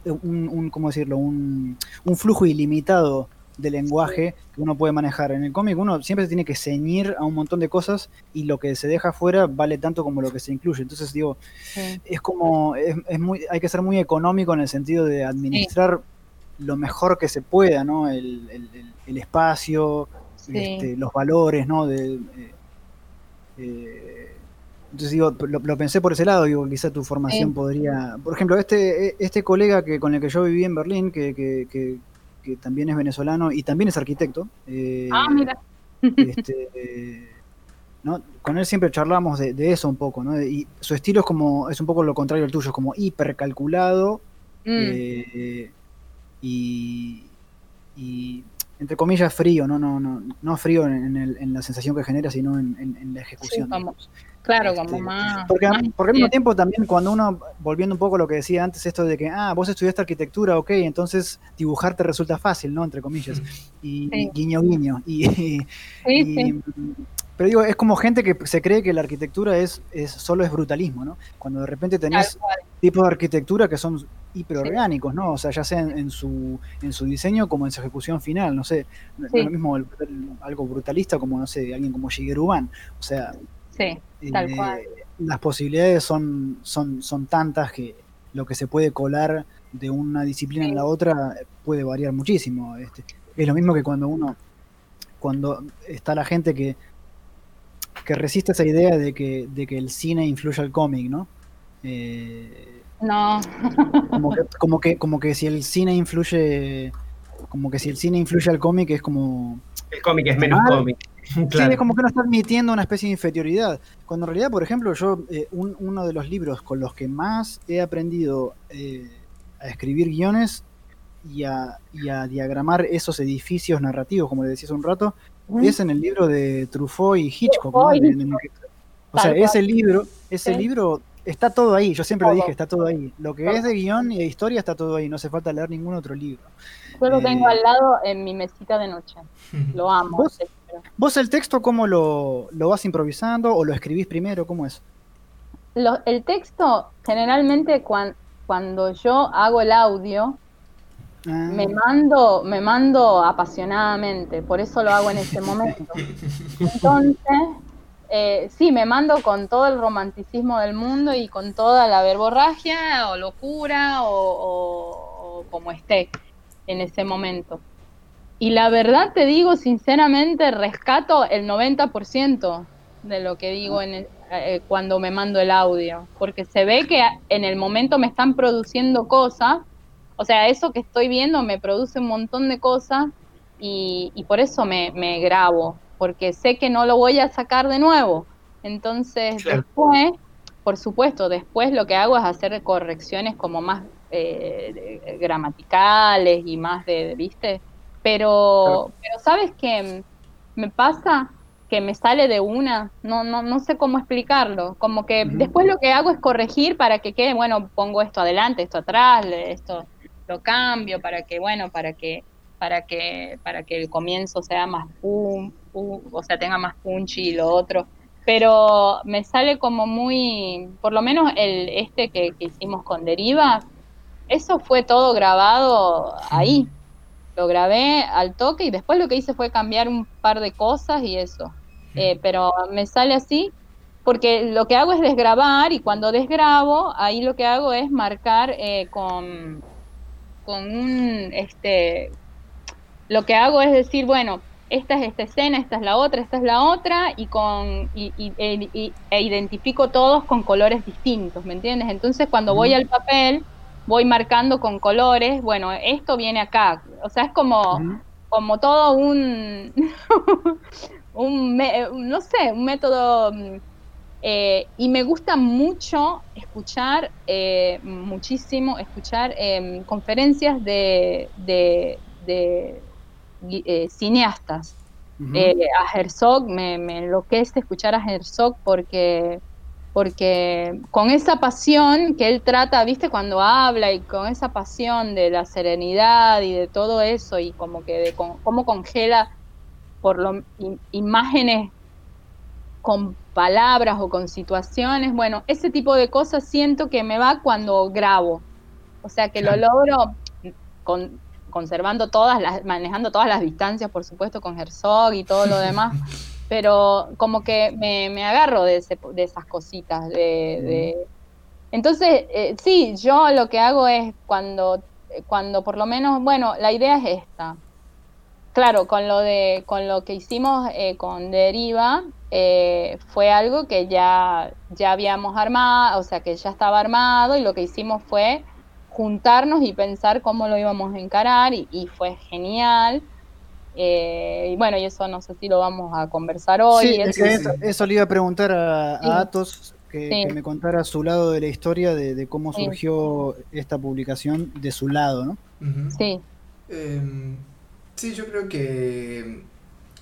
un, un ¿cómo decirlo? Un, un flujo ilimitado de lenguaje que uno puede manejar. En el cómic uno siempre se tiene que ceñir a un montón de cosas y lo que se deja afuera vale tanto como lo que se incluye. Entonces digo, es como, es, muy, hay que ser muy económico en el sentido de administrar lo mejor que se pueda, ¿no? El, espacio, este, los valores, ¿no? De, eh, eh, entonces digo, lo, pensé por ese lado, digo, quizá tu formación podría. Por ejemplo, este, este colega que con el que yo viví en Berlín, que, que que también es venezolano y también es arquitecto. Eh, ah, mira. Este, ¿no? Con él siempre charlamos de, eso un poco, ¿no? Y su estilo es como, es un poco lo contrario al tuyo, es como hipercalculado mm. eh, y, y, entre comillas frío, no, no, no, no frío en, el, en la sensación que genera, sino en, la ejecución. Claro, como este, más. Porque, porque al mismo tiempo también cuando uno, volviendo un poco a lo que decía antes, esto de que, ah, vos estudiaste arquitectura, ok, entonces dibujar te resulta fácil, ¿no? Entre comillas. Y, guiño, guiño. Y, sí, pero digo, es como gente que se cree que la arquitectura es, es solo es brutalismo, ¿no? Cuando de repente tenés tipos de arquitectura que son hiperorgánicos, ¿no? O sea, ya sea en, su, en su diseño como en su ejecución final, no sé, no es lo mismo algo brutalista como, no sé, alguien como Shigeru Ban, o sea, Sí, tal eh, cual. Las posibilidades son, son, son tantas que lo que se puede colar de una disciplina en la otra puede variar muchísimo. Este, es lo mismo que cuando uno, cuando está la gente que, que resiste esa idea de que, de que el cine influye al cómic, ¿no? Eh, no. Como que, como que, como que si el cine influye, como que si el cine influye al cómic es como... El cómic es menos cómic. Sí, es como que uno está admitiendo una especie de inferioridad. Cuando en realidad, por ejemplo, yo, eh, uno de los libros con los que más he aprendido eh, a escribir guiones y a, diagramar esos edificios narrativos, como le decías un rato, es en el libro de Truffaut y Hitchcock. o sea, ese libro, ese libro está todo ahí, yo siempre lo dije, está todo ahí. Lo que es de guion y de historia está todo ahí, no hace falta leer ningún otro libro. Yo lo tengo eh, al lado en mi mesita de noche, lo amo. ¿Vos el texto cómo lo, vas improvisando o lo escribís primero? ¿Cómo es? el texto, generalmente cuando yo hago el audio, Ah, Me mando, me mando apasionadamente, por eso lo hago en este momento. Entonces, eh, sí, me mando con todo el romanticismo del mundo y con toda la verborragia o locura o, como esté en ese momento. Y la verdad te digo, sinceramente, rescato el 90% de lo que digo en el- eh, cuando me mando el audio, porque se ve que en el momento me están produciendo cosas, o sea, eso que estoy viendo me produce un montón de cosas y, y por eso me, me grabo, porque sé que no lo voy a sacar de nuevo. Entonces, Claro. después, por supuesto, después lo que hago es hacer correcciones como más eh, gramaticales y más de, ¿viste? Pero, pero ¿sabes qué me pasa? Que me sale de una, no, no, no sé cómo explicarlo, como que después lo que hago es corregir para que quede, bueno, pongo esto adelante, esto atrás, esto lo cambio para que, bueno, para que, para que, para que el comienzo sea más pum, pum, o sea, tenga más punchy y lo otro. Pero me sale como muy, por lo menos el este que, que hicimos con Deriva, eso fue todo grabado ahí. Lo grabé al toque y después lo que hice fue cambiar un par de cosas y eso. Eh, pero me sale así porque lo que hago es desgrabar y cuando desgrabo, ahí lo que hago es marcar eh, con, con un, este, lo que hago es decir, bueno, esta es esta escena, esta es la otra, esta es la otra, y con y, y- e, y- e identifico todos con colores distintos, ¿me entiendes? Entonces cuando voy al papel, voy marcando con colores, bueno, esto viene acá, o sea, es como, como todo un, un no sé, un método mm, eh, y me gusta mucho escuchar, eh, muchísimo escuchar em, conferencias de, de, de, gui- eh, cineastas. Eh, a Herzog me, me enloquece escuchar a Herzog porque, porque con esa pasión que él trata, viste, cuando habla y con esa pasión de la serenidad y de todo eso y como que de con- cómo congela por lo, imágenes con palabras o con situaciones, bueno, ese tipo de cosas siento que me va cuando grabo. O sea que lo logro con, conservando todas las, manejando todas las distancias, por supuesto, con Herzog y todo lo demás, pero como que me, me agarro de, ese- de esas cositas. De, de- Entonces, eh, sí, yo lo que hago es cuando, cuando por lo menos, bueno, la idea es esta. Claro, con lo de, con lo que hicimos eh, con Deriva, eh, fue algo que ya, ya habíamos armado, o sea que ya estaba armado, y lo que hicimos fue juntarnos y pensar cómo lo íbamos a encarar, y, y fue genial. Eh, y bueno, y eso no sé si lo vamos a conversar hoy. Sí, es eso- que eso, eso le iba a preguntar a, a Sí. Atos, que, Sí. que me contara su lado de la historia, de, de cómo Sí. surgió esta publicación de su lado, ¿no? Ujú. Sí, Em, sí, yo creo que.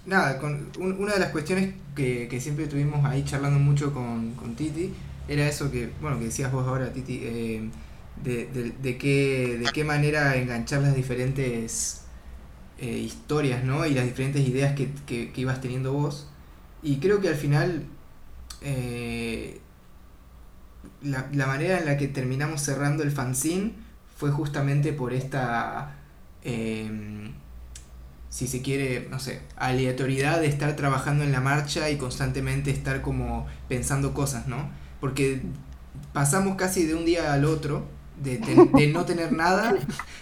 Nada, una de las cuestiones que, que siempre tuvimos ahí charlando mucho con, con Titi era eso que, bueno, que decías vos ahora, Titi, eh, de, de, de qué, de qué manera enganchar las diferentes eh, historias, ¿no? Y las diferentes ideas que, que, ibas teniendo vos. Y creo que al final. eh, la, la manera en la que terminamos cerrando el fanzine fue justamente por esta, si se quiere, no sé, aleatoriedad de estar trabajando en la marcha y constantemente estar como pensando cosas, ¿no? Porque pasamos casi de un día al otro, de, ten- de no tener nada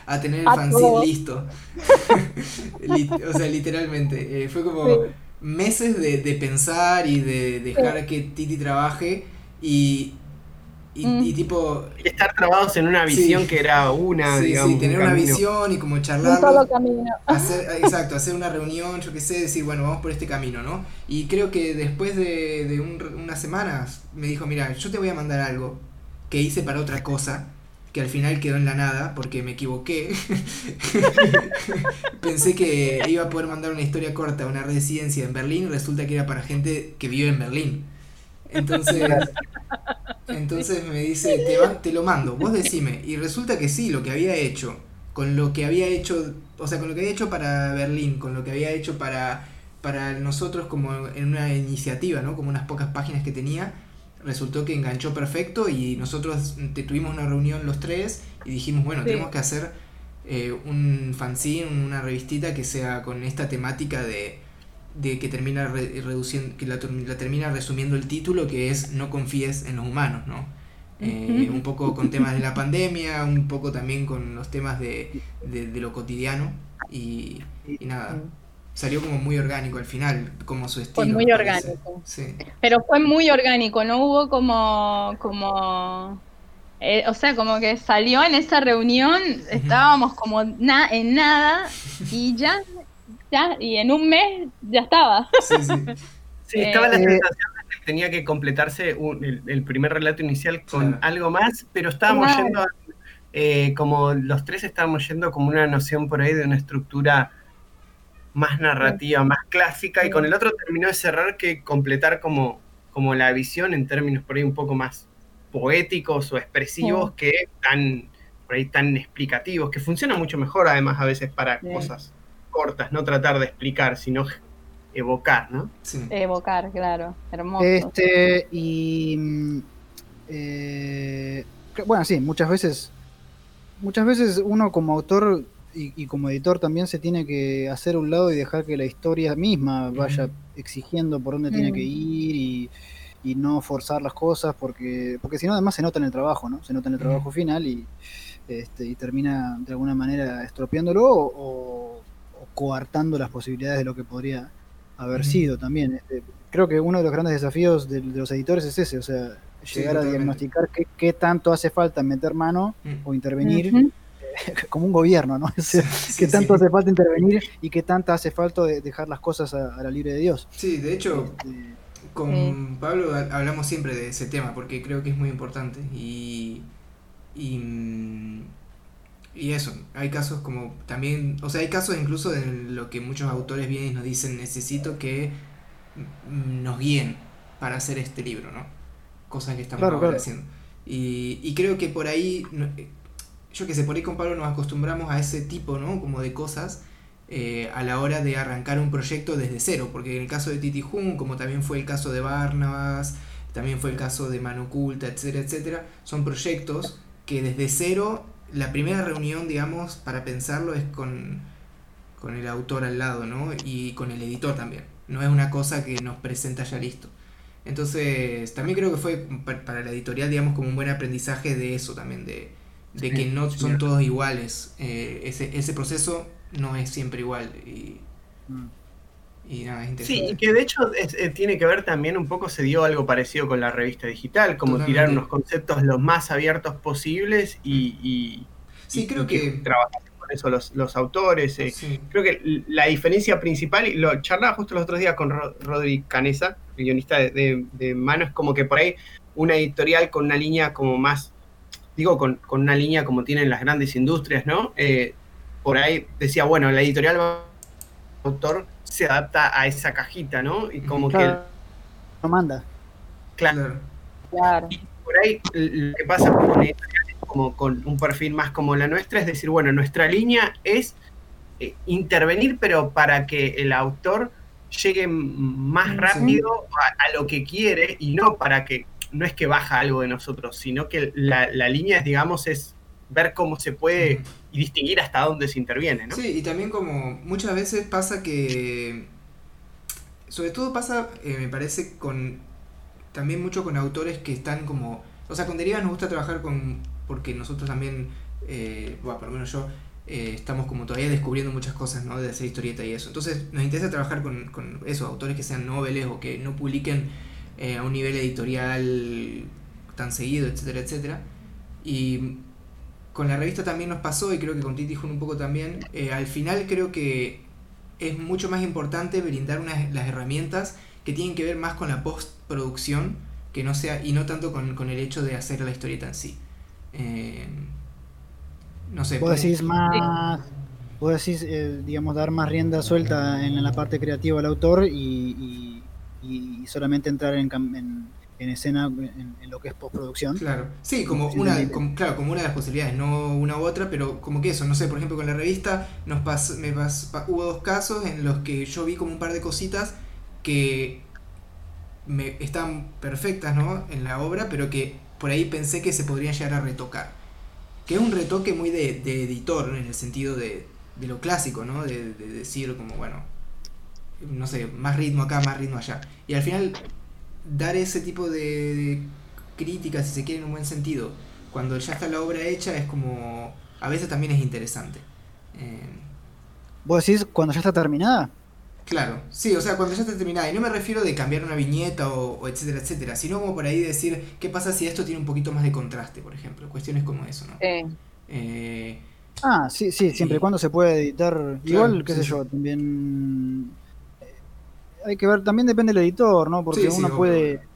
a tener el fanzine listo. O sea, literalmente. eh, fue como Sí. meses de, de pensar y de dejar que Titi trabaje y, y, Mm. y tipo estar trabados en una visión Sí. que era una, sí, digamos. sí, tener un una camino. visión y como un solo charlarlo, camino. hacer, exacto, hacer una reunión, yo qué sé, decir, bueno, vamos por este camino, ¿no? Y creo que después de, de un- unas semanas me dijo, mira, yo te voy a mandar algo que hice para otra cosa, que al final quedó en la nada porque me equivoqué. Pensé que iba a poder mandar una historia corta, una residencia en Berlín, resulta que era para gente que vive en Berlín. Entonces, entonces me dice, te, va- te lo mando, vos decime. Y resulta que sí, lo que había hecho, con lo que había hecho, o sea, con lo que había hecho para Berlín, con lo que había hecho para, para nosotros como en una iniciativa, ¿no? Como unas pocas páginas que tenía, resultó que enganchó perfecto y nosotros te- tuvimos una reunión los tres y dijimos, bueno, Sí. tenemos que hacer eh, un fanzine, una revistita que sea con esta temática de, de que termina reduciendo, que la, la, termina resumiendo el título, que es No confíes en los humanos, ¿no? Eh, un poco con temas de la pandemia, un poco también con los temas de, de, lo cotidiano y, y nada salió como muy orgánico al final, como su estilo. Fue muy orgánico. Sí. Pero fue muy orgánico, no hubo como, como, eh, o sea, como que salió en esa reunión, estábamos como na en nada y ya, ya, y en un mes ya estaba. Sí, sí. sí estaba la eh, sensación de que tenía que completarse el, primer relato inicial con algo más, pero estábamos yendo, eh, como los tres estábamos yendo como una noción por ahí de una estructura más narrativa, más clásica, y con el otro terminó de cerrar que completar como, como la visión en términos por ahí un poco más poéticos o expresivos que tan, por ahí tan explicativos, que funciona mucho mejor además a veces para cosas cortas, no tratar de explicar, sino evocar, ¿no? Evocar, claro, hermoso. Este, y mm, eh, bueno, sí, muchas veces, muchas veces uno como autor y, como editor también se tiene que hacer un lado y dejar que la historia misma vaya exigiendo por dónde tiene que ir y, no forzar las cosas porque porque si no además se nota en el trabajo, ¿no? Se nota en el trabajo final y, este, y termina de alguna manera estropeándolo o, coartando las posibilidades de lo que podría haber sido también. Este, creo que uno de los grandes desafíos de, los editores es ese, o sea, llegar a diagnosticar qué, tanto hace falta meter mano o intervenir como un gobierno, ¿no? que tanto hace falta intervenir y que tanto hace falta dejar las cosas a, la libre de Dios. Sí, de hecho, este, con Pablo hablamos siempre de ese tema porque creo que es muy importante y, y, y eso, hay casos como también, o sea, hay casos incluso de lo que muchos autores vienen y nos dicen, necesito que nos guíen para hacer este libro, ¿no? Cosas que estamos haciendo. Y, y creo que por ahí yo que sé, por ahí con Pablo nos acostumbramos a ese tipo, ¿no? Como de cosas eh, a la hora de arrancar un proyecto desde cero, porque en el caso de Titi Jun, como también fue el caso de Barnabas, también fue el caso de Mano Oculta, etcétera, etcétera, son proyectos que desde cero, la primera reunión, digamos, para pensarlo es con, con el autor al lado, ¿no? Y con el editor también. No es una cosa que nos presenta ya listo. Entonces, también creo que fue para la editorial, digamos, como un buen aprendizaje de eso también, de, de que no son todos iguales. Eh, ese, ese proceso no es siempre igual. Y, mm. Y nada, es interesante. Sí, que de hecho eh, tiene que ver también un poco, se dio algo parecido con la revista digital, como tirar unos conceptos lo más abiertos posibles y... y sí, creo que... Trabajar con eso los, los autores. Eh, creo que la diferencia principal, y lo charlaba justo los otros días con Rodri Canesa, el guionista de, de, de Mano, es como que por ahí una editorial con una línea como más digo, con, una línea como tienen las grandes industrias, ¿no? Eh, por ahí decía, bueno, la editorial autor se adapta a esa cajita, ¿no? Y como que... No manda. Claro. claro. Y por ahí lo que pasa con como con un perfil más como la nuestra, es decir, bueno, nuestra línea es eh, intervenir, pero para que el autor llegue más rápido a, lo que quiere y no para que no es que baja algo de nosotros, sino que la, línea, es, digamos, es ver cómo se puede y distinguir hasta dónde se interviene, ¿no? Sí, y también como muchas veces pasa que, sobre todo pasa, eh, me parece, con también mucho con autores que están como, o sea, con Deriva nos gusta trabajar con, porque nosotros también, eh, bueno, por lo menos yo, eh, estamos como todavía descubriendo muchas cosas, ¿no? De hacer historieta y eso. Entonces nos interesa trabajar con, con esos autores que sean noveles o que no publiquen eh, a un nivel editorial tan seguido, etcétera, etcétera. Y con la revista también nos pasó, y creo que con Titi Jun un poco también, eh, al final creo que es mucho más importante brindar unas, las herramientas que tienen que ver más con la postproducción que no sea, y no tanto con, el hecho de hacer la historieta en sí. Eh, no sé. Vos decís más, vos decís, digamos, dar más rienda suelta en la parte creativa al autor y y solamente entrar en, en, escena en, lo que es postproducción. Claro, sí, como una, claro, como una de las posibilidades, no una u otra, pero como que eso, no sé, por ejemplo con la revista nos pas, me hubo dos casos en los que yo vi como un par de cositas que me, están perfectas ¿no? en la obra, pero que por ahí pensé que se podrían llegar a retocar. que es un retoque muy de, de editor en el sentido de, de lo clásico, ¿no? De, de decir como, bueno, no sé, más ritmo acá, más ritmo allá. Y al final dar ese tipo de, de crítica, si se quiere, en un buen sentido, cuando ya está la obra hecha, es como, a veces también es interesante. Eh, ¿Vos decís cuando ya está terminada? Claro, sí, o sea, cuando ya está terminada, y no me refiero de cambiar una viñeta o, o etcétera, etcétera, sino como por ahí decir, ¿qué pasa si esto tiene un poquito más de contraste, por ejemplo? Cuestiones como eso, ¿no? Eh, Ah, sí, sí, siempre y cuando se puede editar. Igual, qué sí, sé sí. yo, también. Hay que ver, también depende del editor, ¿no? Porque Sí, uno puede. obvio.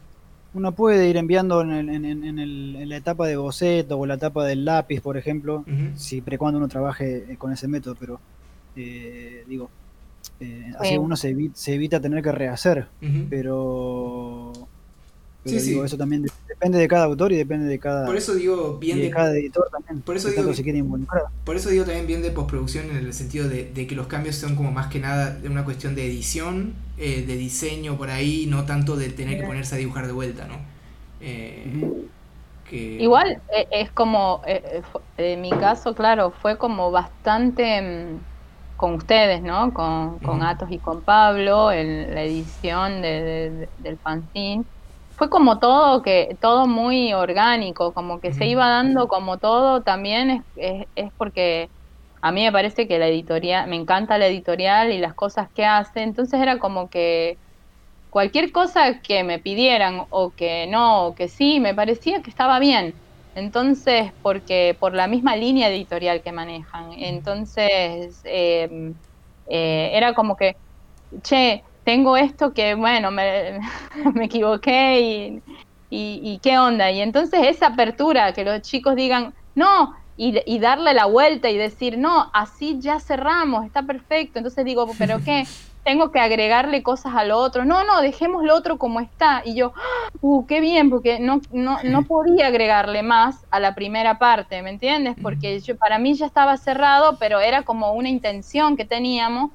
Uno puede ir enviando en, el- en- en- en el- en la etapa de boceto o la etapa del lápiz, por ejemplo, ujú. siempre y cuando uno trabaje eh, con ese método, pero eh, digo, eh, así Sí. uno se, evi- se evita tener que rehacer, pero, pero Sí, digo, sí. eso también de- depende de cada autor y depende de cada, Por eso digo bien de de, cada editor también, por eso digo tanto que- se quiere involucrar. por eso digo también bien de postproducción en el sentido de, de que los cambios son como más que nada de una cuestión de edición, eh, de diseño por ahí, no tanto de tener que ponerse a dibujar de vuelta, ¿no? Eh, que- Igual eh, es como, eh, en mi caso, claro, fue como bastante mm, con ustedes, ¿no? Con, con. Atos y con Pablo, en la edición de- de- de- del fanzine. Fue como todo que todo muy orgánico, como que se iba dando como todo también es, es, es porque a mí me parece que la editorial, me encanta la editorial y las cosas que hace, entonces era como que cualquier cosa que me pidieran o que no o que sí, me parecía que estaba bien. Entonces, porque por la misma línea editorial que manejan. Entonces, eh, eh, era como que, che, tengo esto que, bueno, me, me equivoqué y, y, y qué onda. Y entonces esa apertura, que los chicos digan, no, y, y darle la vuelta y decir, no, así ya cerramos, está perfecto. Entonces digo, ¿pero qué? Tengo que agregarle cosas al otro. No, no, dejemos lo otro como está. Y yo, uh, qué bien, porque no, no, no podía agregarle más a la primera parte, ¿me entiendes? Porque yo, para mí ya estaba cerrado, pero era como una intención que teníamos.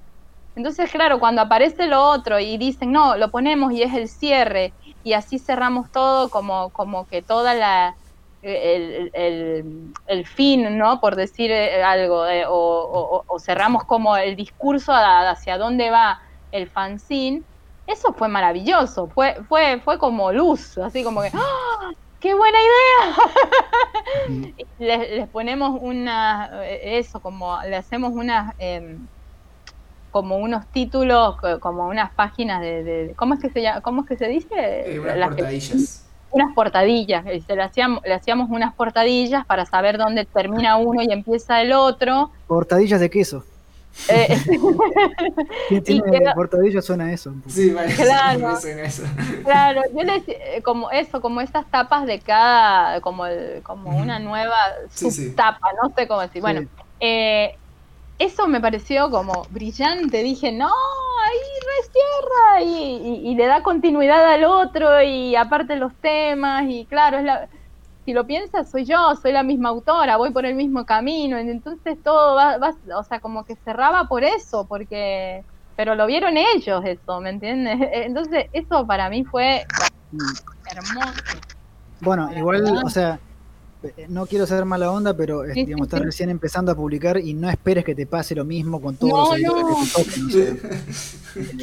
Entonces, claro, cuando aparece lo otro y dicen, no, lo ponemos y es el cierre, y así cerramos todo como, como que toda la, el, el, el fin, ¿no? Por decir eh, algo, eh, o, o- o cerramos como el discurso a- hacia dónde va el fanzine, eso fue maravilloso, fue, fue, fue como luz, así como que, ¡ah! ¡qué buena idea! Y les, les ponemos una, eh, eso, como le hacemos unas, em, como unos títulos, co- como unas páginas de, de- ¿cómo es que se llama? ¿Cómo es que se dice? eh, unas Las que- portadillas. unas portadillas, se le hacíamos, le hacíamos unas portadillas para saber dónde termina uno y empieza el otro. Portadillas de queso. Eh, ¿Quién tiene queda- portadillas suena a eso? Sí, vale, Claro. suena eso. claro, yo les, eh, como eso, como esas tapas de cada, como, el- como una nueva Sí, sí. subtapa, no sé cómo decir. Bueno, Sí. eh, eso me pareció como brillante. Dije, no, ahí recierra y, y- y le da continuidad al otro y aparte los temas y claro, es la, si lo piensas, soy yo, soy la misma autora, voy por el mismo camino. y Entonces todo va, va- o sea, como que cerraba por eso, porque, pero lo vieron ellos eso, ¿me entiendes? Entonces eso para mí fue hermoso. Bueno, igual, o sea, no quiero ser mala onda, pero eh, sí, digamos, estás sí. recién empezando a publicar y no esperes que te pase lo mismo con todos No, los editores no. que te toquen.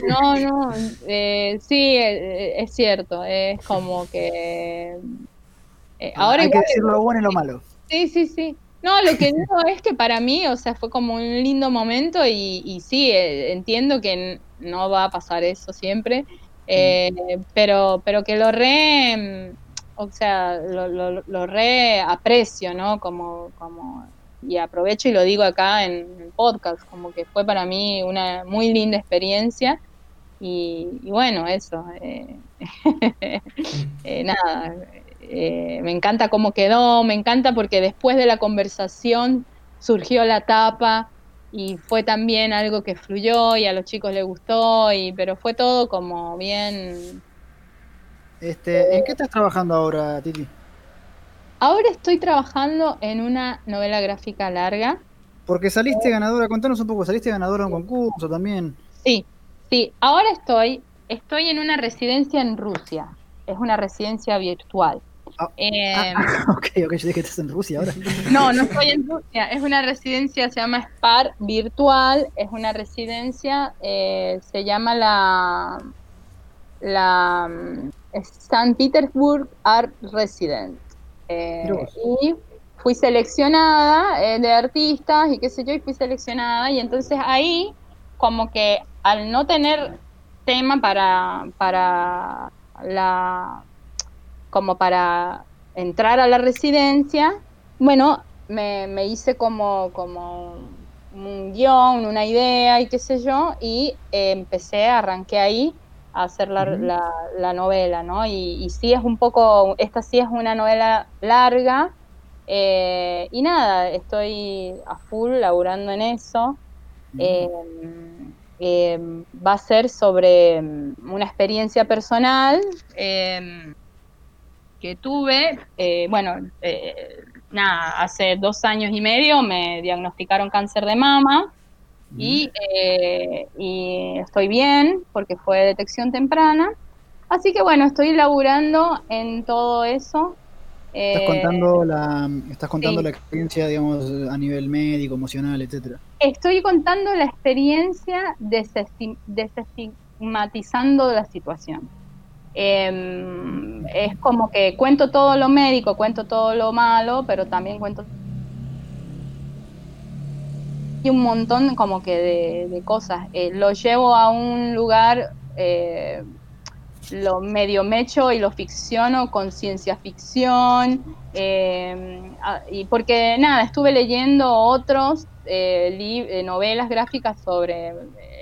No, no, eh, sí, eh, es cierto, es como que... eh, ahora Hay que decir lo bueno y lo malo. sí, sí, sí. No, lo que digo es que para mí, o sea, fue como un lindo momento y, y sí, eh, entiendo que no va a pasar eso siempre, eh, pero, pero que lo re, mm, o sea, lo, lo, lo ¿no? Como, como, y aprovecho y lo digo acá en el podcast, como que fue para mí una muy linda experiencia y, y bueno, eso, eh, eh, nada, eh, me encanta cómo quedó, me encanta porque después de la conversación surgió la tapa y fue también algo que fluyó y a los chicos les gustó, y, pero fue todo como bien... Este, ¿En qué estás trabajando ahora, Titi? Ahora estoy trabajando en una novela gráfica larga. Porque saliste ganadora, contanos un poco, saliste ganadora de un concurso también. Sí, sí, ahora estoy, estoy en una residencia en Rusia, es una residencia virtual. Ah, Eh, ah, ok, ok, yo dije que estás en Rusia ahora. no, no estoy en Rusia. Es una residencia, se llama SPAR virtual. Es una residencia, eh, se llama la, la San Petersburg Art Resident. Eh, y fui seleccionada eh, de artistas y qué sé yo, y fui seleccionada. Y entonces ahí, como que al no tener tema para, para la como para entrar a la residencia, bueno, me, me hice como, como un guion, una idea y qué sé yo, y eh, empecé, arranqué ahí a hacer la, la- la novela, ¿no? Y, y sí es un poco, esta sí es una novela larga, eh, y nada, estoy a full laburando en eso. Eh, eh, va a ser sobre mm, una experiencia personal eh, que tuve. eh, bueno, eh, nada, hace dos años y medio me diagnosticaron cáncer de mama y, eh, y estoy bien porque fue detección temprana. Así que bueno, estoy laburando en todo eso. Estás Eh, contando la, estás contando sí. la experiencia, digamos, a nivel médico, emocional, etcétera. Estoy contando la experiencia desestim- desestigmatizando la situación. Em, es como que cuento todo lo médico, cuento todo lo malo, pero también cuento y un montón como que de, de cosas. Eh, lo llevo a un lugar, eh, lo medio mecho y lo ficciono con ciencia ficción, eh, y porque nada, estuve leyendo otros eh, li- novelas gráficas sobre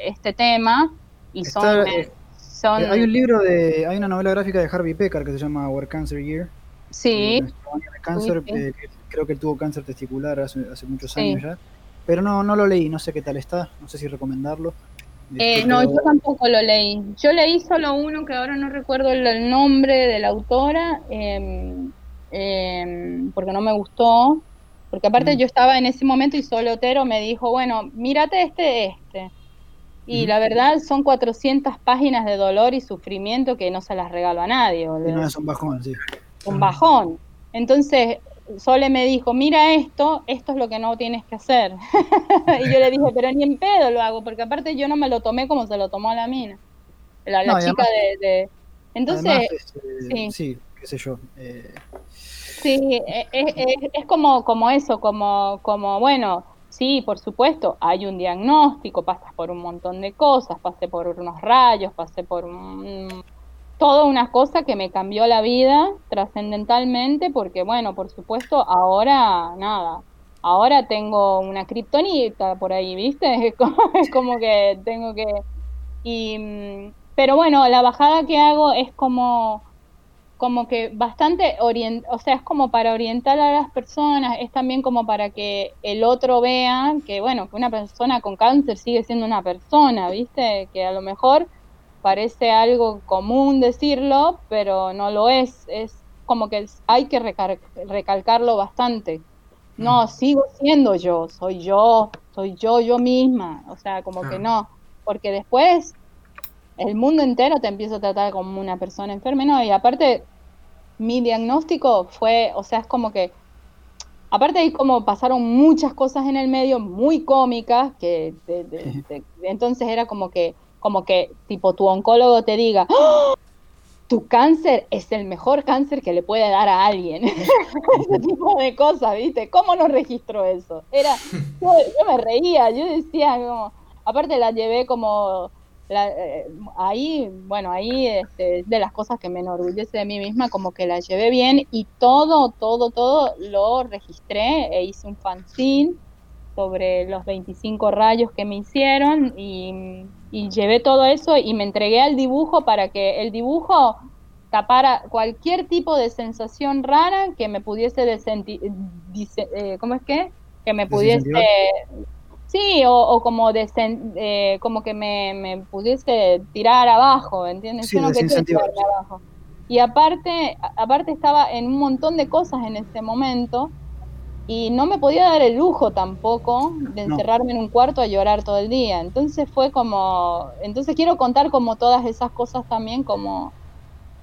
este tema y son... Está, son hay un libro de, hay una novela gráfica de Harvey Pekar que se llama Our Cancer Year. sí, nuestro año de cáncer, Sí, sí. eh, que creo que él tuvo cáncer testicular hace, hace muchos Sí. años ya. Pero no, no lo leí, no sé qué tal está, no sé si recomendarlo. Eh, Este, no, yo tampoco lo leí. Yo leí solo uno que ahora no recuerdo el, nombre de la autora, em, em, porque no me gustó. Porque aparte Mm. yo estaba en ese momento y solo Otero me dijo, bueno, mírate este, este. Y la verdad son 400 páginas de dolor y sufrimiento que no se las regalo a nadie, no, es un bajón, sí. un bajón. Entonces, Sole me dijo, mira esto, esto es lo que no tienes que hacer. y yo le dije, pero ni en pedo lo hago, porque aparte yo no me lo tomé como se lo tomó la mina, la, la No, y chica de, de- Entonces, Además, este, sí. sí, qué sé yo. eh, sí, e- e- e- es, como, como eso, como, como, bueno, sí, por supuesto, hay un diagnóstico, pasas por un montón de cosas, pasé por unos rayos, pasé por un, toda una cosa que me cambió la vida trascendentalmente, porque bueno, por supuesto, ahora nada, ahora tengo una kriptonita por ahí, ¿viste? Es como, es como que tengo que... Y, mm, pero bueno, la bajada que hago es como, como que bastante orient, o sea, es como para orientar a las personas, es también como para que el otro vea que, bueno, que una persona con cáncer sigue siendo una persona, ¿viste? Que a lo mejor parece algo común decirlo, pero no lo es. Es como que hay que recalcarlo bastante. No, sigo siendo yo, soy yo, soy yo, yo misma. O sea, como que no, porque después el mundo entero te empieza a tratar como una persona enferma, ¿no? Y aparte, mi diagnóstico fue, o sea, es como que, aparte ahí como pasaron muchas cosas en el medio muy cómicas, que de- de- de- entonces era como que, como que tipo tu oncólogo te diga, ¡Oh! tu cáncer es el mejor cáncer que le puede dar a alguien. Ese tipo de cosas, ¿viste? ¿Cómo no registro eso? Era, yo, yo me reía, yo decía como, aparte la llevé como eh, ahí, bueno, ahí este, es de las cosas que me enorgullece de mí misma, como que la llevé bien y todo, todo, todo lo registré e hice un fanzine sobre los 25 rayos que me hicieron y, y llevé todo eso y me entregué al dibujo para que el dibujo tapara cualquier tipo de sensación rara que me pudiese desenti- dice- eh, ¿cómo es que? Que me pudiese. Sí, o, o como desen- eh, como que me, me pudiese tirar abajo, ¿entiendes? Sí, Yo no quería desincentivar, tirarme abajo. Y aparte, aparte estaba en un montón de cosas en ese momento y no me podía dar el lujo tampoco de No. encerrarme en un cuarto a llorar todo el día. Entonces fue como, entonces quiero contar como todas esas cosas también como,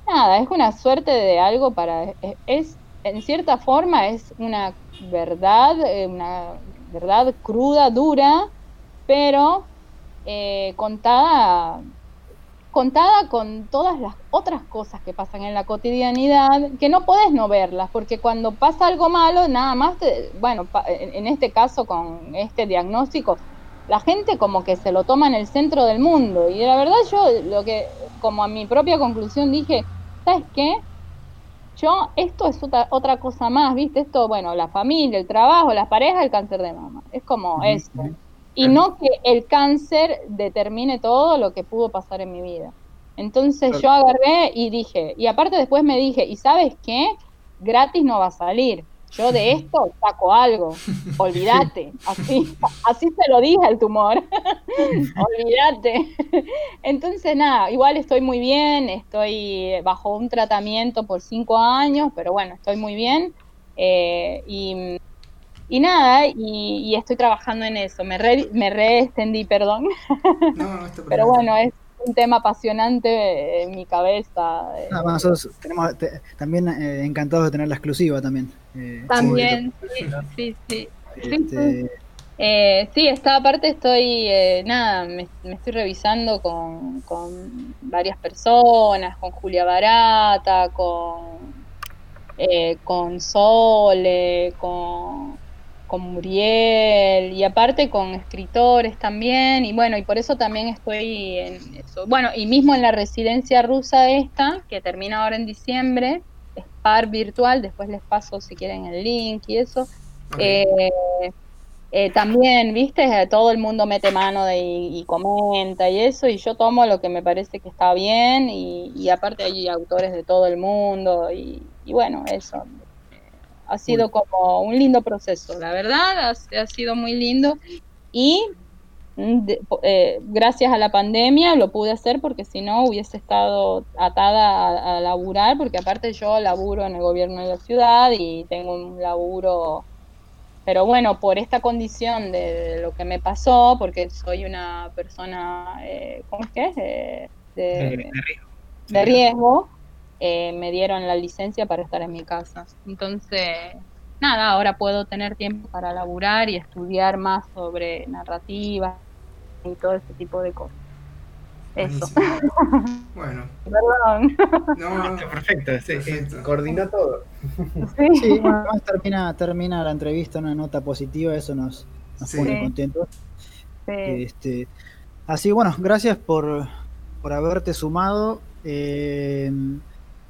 nada, es una suerte de algo para, es, en cierta forma es una verdad, eh, una verdad cruda, dura, pero eh, contada contada con todas las otras cosas que pasan en la cotidianidad, que no podés no verlas, porque cuando pasa algo malo, nada más, bueno, en este caso con este diagnóstico, la gente como que se lo toma en el centro del mundo. Y la verdad yo, lo que, como a mi propia conclusión dije, ¿sabes qué? Yo, esto es otra, otra cosa más, ¿viste? Esto, bueno, la familia, el trabajo, las parejas, el cáncer de mama. Es como eso y no que el cáncer determine todo lo que pudo pasar en mi vida. Entonces yo agarré y dije, y aparte después me dije, ¿y sabes qué? Gratis no va a salir. Yo de esto saco algo. Olvídate. Así, así se lo dije al tumor. Olvídate. Entonces, nada, igual estoy muy bien, estoy bajo un tratamiento por cinco años, pero bueno, estoy muy bien. Eh, y y nada, y, estoy trabajando en eso. Me re, me extendí, perdón. No, no Pero bueno, es un tema apasionante en mi cabeza. Ah, nosotros tenemos también eh, encantados de tener la exclusiva también. Eh, también, sí, sí, sí. Este... Eh, sí, esta parte estoy, eh, nada, me, estoy revisando con, con, varias personas, con Julia Barata, con, con Sole, con con Muriel y aparte con escritores también y bueno y por eso también estoy en eso. Bueno y mismo en la residencia rusa esta que termina ahora en diciembre es par virtual después les paso si quieren el link y eso. Eh, eh, también viste todo el mundo mete mano de, y, comenta y eso y yo tomo lo que me parece que está bien y, aparte hay autores de todo el mundo y, y bueno eso ha sido como un lindo proceso, la verdad, ha, sido muy lindo. Y mm, eh, gracias a la pandemia lo pude hacer porque si no hubiese estado atada a, laburar, porque aparte yo laburo en el gobierno de la ciudad y tengo un laburo, pero bueno, por esta condición de, lo que me pasó, porque soy una persona, eh, ¿cómo es que es? Eh, de, de riesgo eh, me dieron la licencia para estar en mi casa. Entonces, nada, ahora puedo tener tiempo para laburar y estudiar más sobre narrativa y todo ese tipo de cosas. Eso. Bueno. Perdón. No, perfecto, coordinó todo. Sí, bueno, termina, termina la entrevista una nota positiva, eso nos, nos pone contentos. Este, así, bueno, gracias por, por haberte sumado. Eh,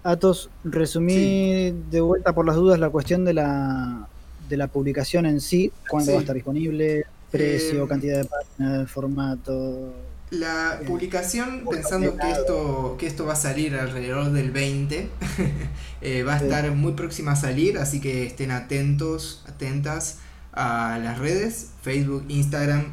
Atos, resumí de vuelta por las dudas la cuestión de la, de la publicación en sí, cuándo va a estar disponible, precio, eh, cantidad de páginas, formato. La eh, publicación, pensando que esto, que esto va a salir alrededor del 20, eh, va a estar muy próxima a salir, así que estén atentos, atentas a las redes, Facebook, Instagram,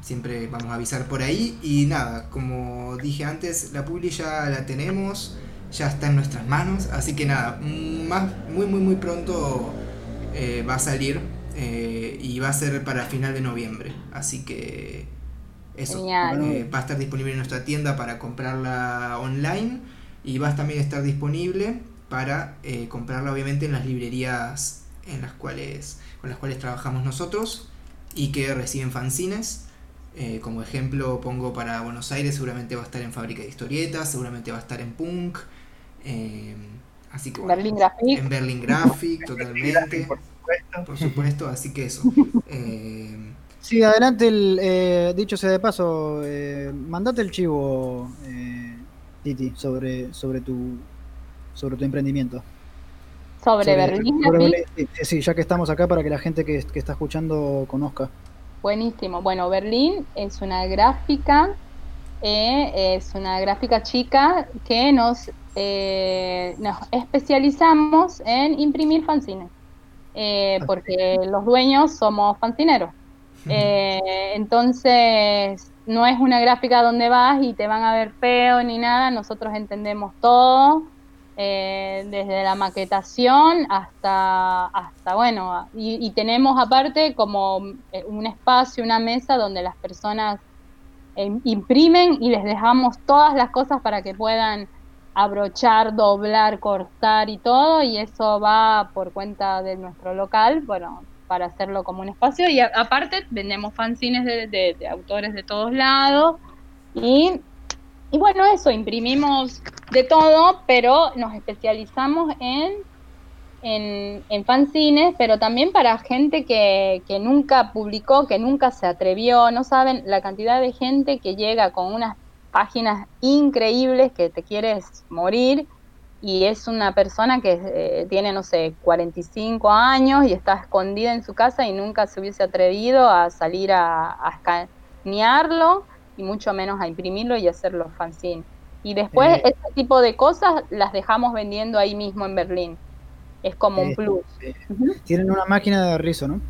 siempre vamos a avisar por ahí. Y nada, como dije antes, la publi ya la tenemos ya está en nuestras manos. Así que nada, más, muy, muy, muy pronto eh, va a salir eh, y va a ser para final de noviembre. Así que eso, eh, va a estar disponible en nuestra tienda para comprarla online y va a también estar disponible para comprarla obviamente en las librerías en las cuales, con las cuales trabajamos nosotros y que reciben fanzines. como ejemplo pongo para Buenos Aires, seguramente va a estar en Fábrica de Historietas, seguramente va a estar en Punk, eh, así que Berlin Graphic. En Berlin Graphic, totalmente. por, supuesto. así que eso. Eh, sí, adelante, el, eh, dicho sea de paso, eh, mandate el chivo, eh, Titi, sobre, sobre, tu, sobre tu emprendimiento. Sobre, Berlín Graphic. sí, ya que estamos acá para que la gente que, que está escuchando conozca. Buenísimo. Bueno, Berlín es una gráfica, es una gráfica chica que nos eh, nos especializamos en imprimir fanzines, eh, porque los dueños somos fanzineros. Eh, entonces, no es una gráfica donde vas y te van a ver feo ni nada, nosotros entendemos todo, desde la maquetación hasta, hasta bueno, y, tenemos aparte como un espacio, una mesa donde las personas imprimen y les dejamos todas las cosas para que puedan abrochar, doblar, cortar y todo, y eso va por cuenta de nuestro local, bueno, para hacerlo como un espacio. Y aparte vendemos fanzines de, autores de todos lados. Y, y bueno, eso, imprimimos de todo, pero nos especializamos en en, en, fanzines, pero también para gente que, que, nunca publicó, que nunca se atrevió, no saben la cantidad de gente que llega con unas páginas increíbles que te quieres morir y es una persona que eh, tiene, no sé, 45 años y está escondida en su casa y nunca se hubiese atrevido a salir a, a escanearlo y mucho menos a imprimirlo y hacerlo fanzine. Y después este tipo de cosas las dejamos vendiendo ahí mismo en Berlín. Es como un plus. Tienen una máquina de rizo, ¿no?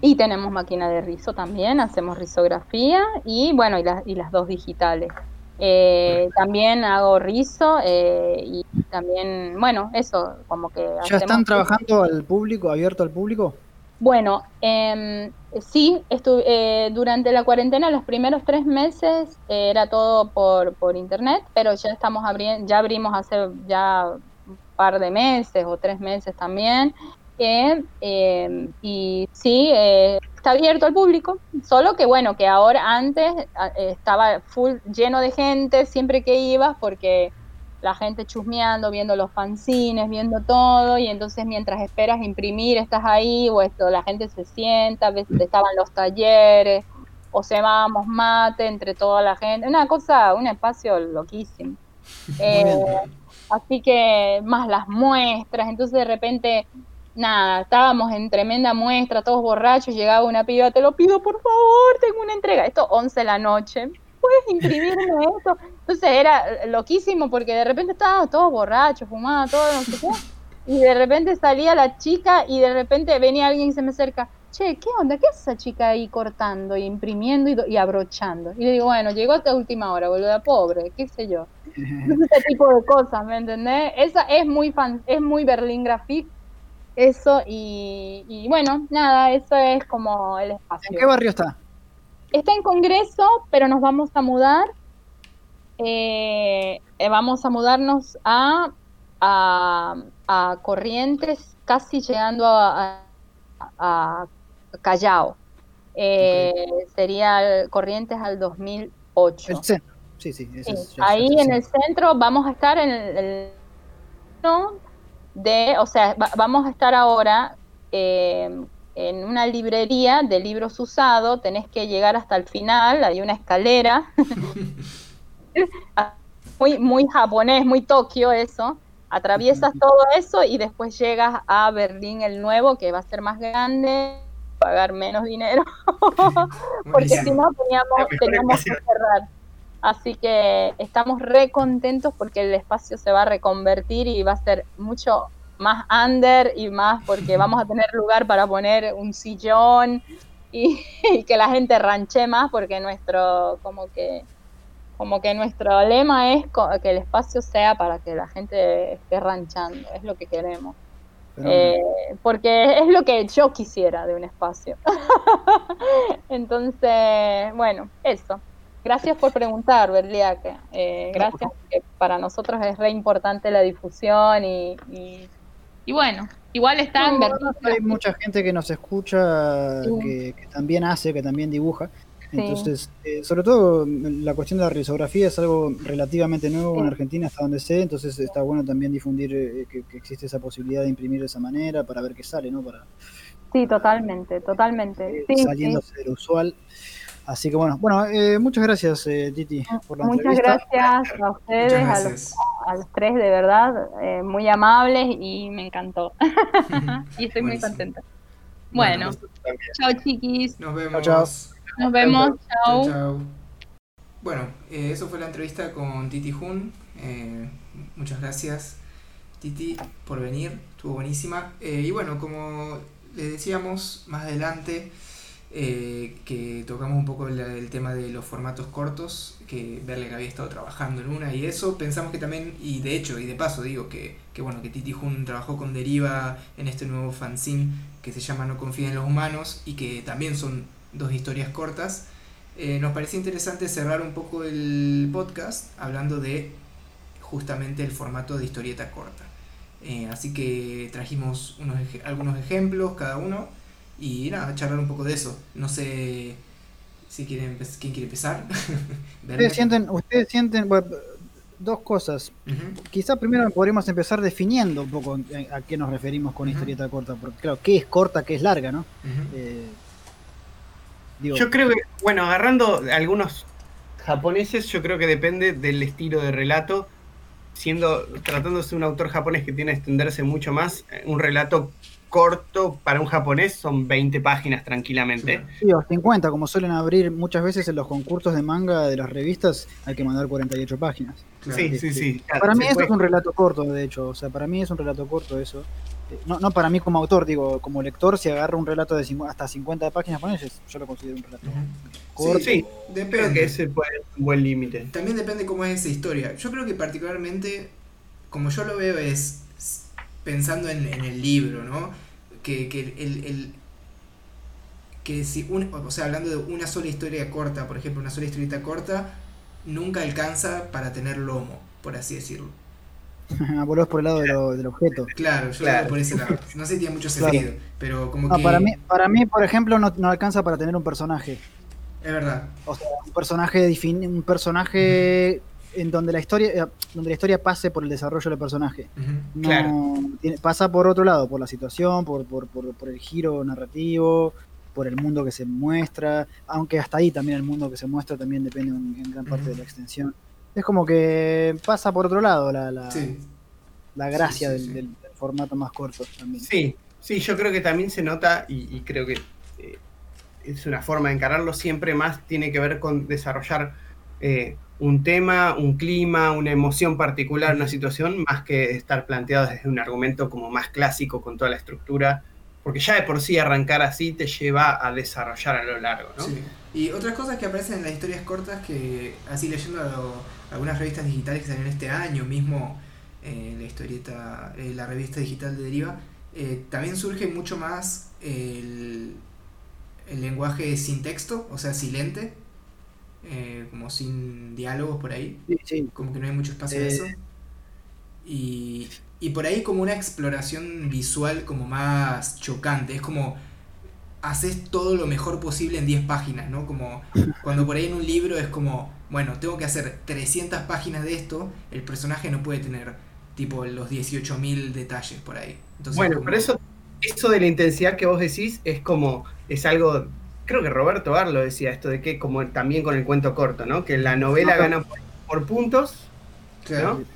Y tenemos máquina de rizo también, hacemos risografía y bueno, y, y las dos digitales. Eh, también hago rizo eh, y también, bueno, eso, como que... ¿Ya están trabajando al público, abierto al público? Bueno, eh, sí, eh, durante la cuarentena, los primeros tres meses era todo por, por internet, pero ya estamos abriendo, ya abrimos hace ya un par de meses o tres meses también. Eh, y sí, eh, está abierto al público, solo que bueno, que ahora antes estaba full lleno de gente siempre que ibas porque la gente chusmeando, viendo los fanzines, viendo todo, y entonces mientras esperas imprimir, estás ahí, o esto, la gente se sienta, a veces estaban los talleres, o se vamos mate entre toda la gente, una cosa, un espacio loquísimo. Eh, así que más las muestras, entonces de repente nada, estábamos en tremenda muestra, todos borrachos, llegaba una piba, te lo pido por favor, tengo una entrega, esto 11 de la noche, puedes imprimirme esto. Entonces era loquísimo porque de repente estábamos todos borrachos, fumados, todo, no sé qué, y de repente salía la chica y de repente venía alguien y se me acerca, che, ¿qué onda? ¿Qué es esa chica ahí cortando y imprimiendo y, abrochando? Y le digo, bueno, llegó hasta última hora, boluda, pobre, qué sé yo. Ese tipo de cosas, ¿me entendés? Esa es muy fan, es muy Berlín Graphic, eso y, bueno, nada, eso es como el espacio. ¿En qué barrio está? Está en Congreso, pero nos vamos a mudar. Eh, eh, vamos a mudarnos a, a, Corrientes, casi llegando a, a, Callao. Eh, Sería Corrientes al 2008. El centro. Sí, sí, Ahí en el centro vamos a estar en el de, o sea, vamos a estar ahora eh, en una librería de libros usados, tenés que llegar hasta el final, hay una escalera, muy, muy japonés, muy Tokio eso, atraviesas todo eso y después llegas a Berlín el nuevo, que va a ser más grande, pagar menos dinero, porque si no teníamos, teníamos que cerrar. Así que estamos re contentos porque el espacio se va a reconvertir y va a ser mucho más under y más porque vamos a tener lugar para poner un sillón y, que la gente ranche más porque nuestro como que como que nuestro lema es que el espacio sea para que la gente esté ranchando, es lo que queremos. Eh, porque es lo que yo quisiera de un espacio. Entonces, bueno, eso. Gracias por preguntar, Berliaque. Eh, gracias, porque para nosotros es re importante la difusión y, y, bueno, igual está en Hay mucha gente que nos escucha, que, también hace, que también dibuja. Entonces, eh, sobre todo la cuestión de la risografía es algo relativamente nuevo en Argentina, hasta donde sé, entonces está bueno también difundir eh, que, existe esa posibilidad de imprimir de esa manera para ver qué sale, ¿no? Para, sí, totalmente, totalmente. Eh, saliéndose de lo usual. Así que bueno, bueno, eh, muchas gracias eh, Titi por la Muchas gracias a ustedes, A, los, tres de verdad, eh, muy amables y me encantó. y estoy muy contenta. Bueno, chao chiquis. Nos vemos. Chao, Nos vemos, chao. Bueno, eso fue la entrevista con Titi Jun. muchas gracias Titi por venir, estuvo buenísima. y bueno, como les decíamos, más adelante eh, que tocamos un poco el, tema de los formatos cortos, que verle que había estado trabajando en una y eso, pensamos que también, y de hecho, y de paso digo que, que bueno, que Titi Jun trabajó con Deriva en este nuevo fanzine que se llama No confía en los humanos y que también son dos historias cortas, eh, nos parecía interesante cerrar un poco el podcast hablando de justamente el formato de historieta corta. Eh, así que trajimos unos, algunos ejemplos cada uno y nada, charlar un poco de eso. No sé si quieren, quién quiere empezar. ustedes sienten, ustedes sienten dos cosas. Quizá primero podríamos empezar definiendo un poco a, qué nos referimos con historieta corta, porque claro, qué es corta, qué es larga, ¿no? Eh, yo creo que, bueno, agarrando algunos japoneses, yo creo que depende del estilo de relato. Siendo, tratándose de un autor japonés que tiene que extenderse mucho más, un relato corto para un japonés son 20 páginas tranquilamente. Sí, o 50, como suelen abrir muchas veces en los concursos de manga de las revistas, hay que mandar 48 páginas. Sí, sí, sí. para mí eso es un relato corto, de hecho, o sea, para mí es un relato corto eso. Eh, no, no para mí como autor, digo, como lector, si agarro un relato de hasta 50 páginas, yo lo considero un relato corto. Sí, depende. que ese puede ser un buen límite. También depende cómo es esa historia. Yo creo que particularmente, como yo lo veo, es pensando en, en el libro, ¿no? que, el, que si un, o sea, hablando de una sola historia corta, por ejemplo, una sola historieta corta, nunca alcanza para tener lomo, por así decirlo. Volvés por el lado del objeto. Claro, yo lo por ese lado. No sé si tiene mucho sentido, pero como que... Para mí, para mí, por ejemplo, no, no alcanza para tener un personaje. Es verdad. O sea, un personaje, un personaje en donde la historia eh, donde la historia pase por el desarrollo del personaje. pasa por otro lado, por la situación, por, por, por, el giro narrativo, por el mundo que se muestra, aunque hasta ahí también el mundo que se muestra también depende en gran parte de la extensión. Es como que pasa por otro lado la, la, la gracia del, formato más corto también. Sí, sí, yo creo que también se nota y, creo que eh, es una forma de encararlo siempre más, tiene que ver con desarrollar eh, un tema, un clima, una emoción particular, una situación, más que estar planteado desde un argumento como más clásico con toda la estructura, porque ya de por sí arrancar así te lleva a desarrollar a lo largo, ¿no? Sí. Y otras cosas que aparecen en las historias cortas que, así leyendo algunas revistas digitales que salieron este año, mismo eh, la historieta, eh, la revista digital de Deriva, eh, también surge mucho más el, el lenguaje sin texto, o sea, silente, eh, como sin diálogos por ahí. Como que no hay mucho espacio de eso. Y, y por ahí como una exploración visual como más chocante. Es como haces todo lo mejor posible en 10 páginas, ¿no? Como cuando por ahí en un libro es como, bueno, tengo que hacer 300 páginas de esto, el personaje no puede tener tipo los 18.000 detalles por ahí. bueno, pero eso, eso de la intensidad que vos decís es como, es algo creo que Roberto Arlo decía esto de que como también con el cuento corto, ¿no? Que la novela gana por, puntos, ¿no?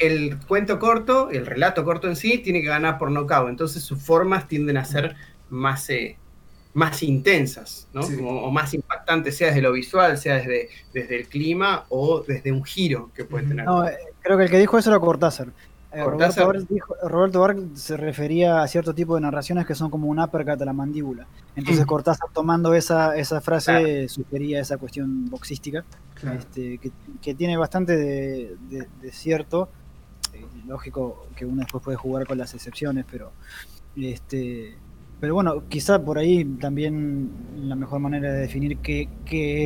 El cuento corto, el relato corto en sí, tiene que ganar por nocao. Entonces sus formas tienden a ser más, eh, más intensas, ¿no? O, más impactantes, sea desde lo visual, sea desde, desde el clima o desde un giro que puede tener. No, eh, creo que el que dijo eso era Cortázar. Eh, Roberto, Bar se refería a cierto tipo de narraciones que son como un uppercut a la mandíbula. Entonces Cortázar tomando esa, esa frase sugería esa cuestión boxística, este, que, tiene bastante de, cierto. Lógico que uno después puede jugar con las excepciones, pero este pero bueno, quizá por ahí también la mejor manera de definir qué,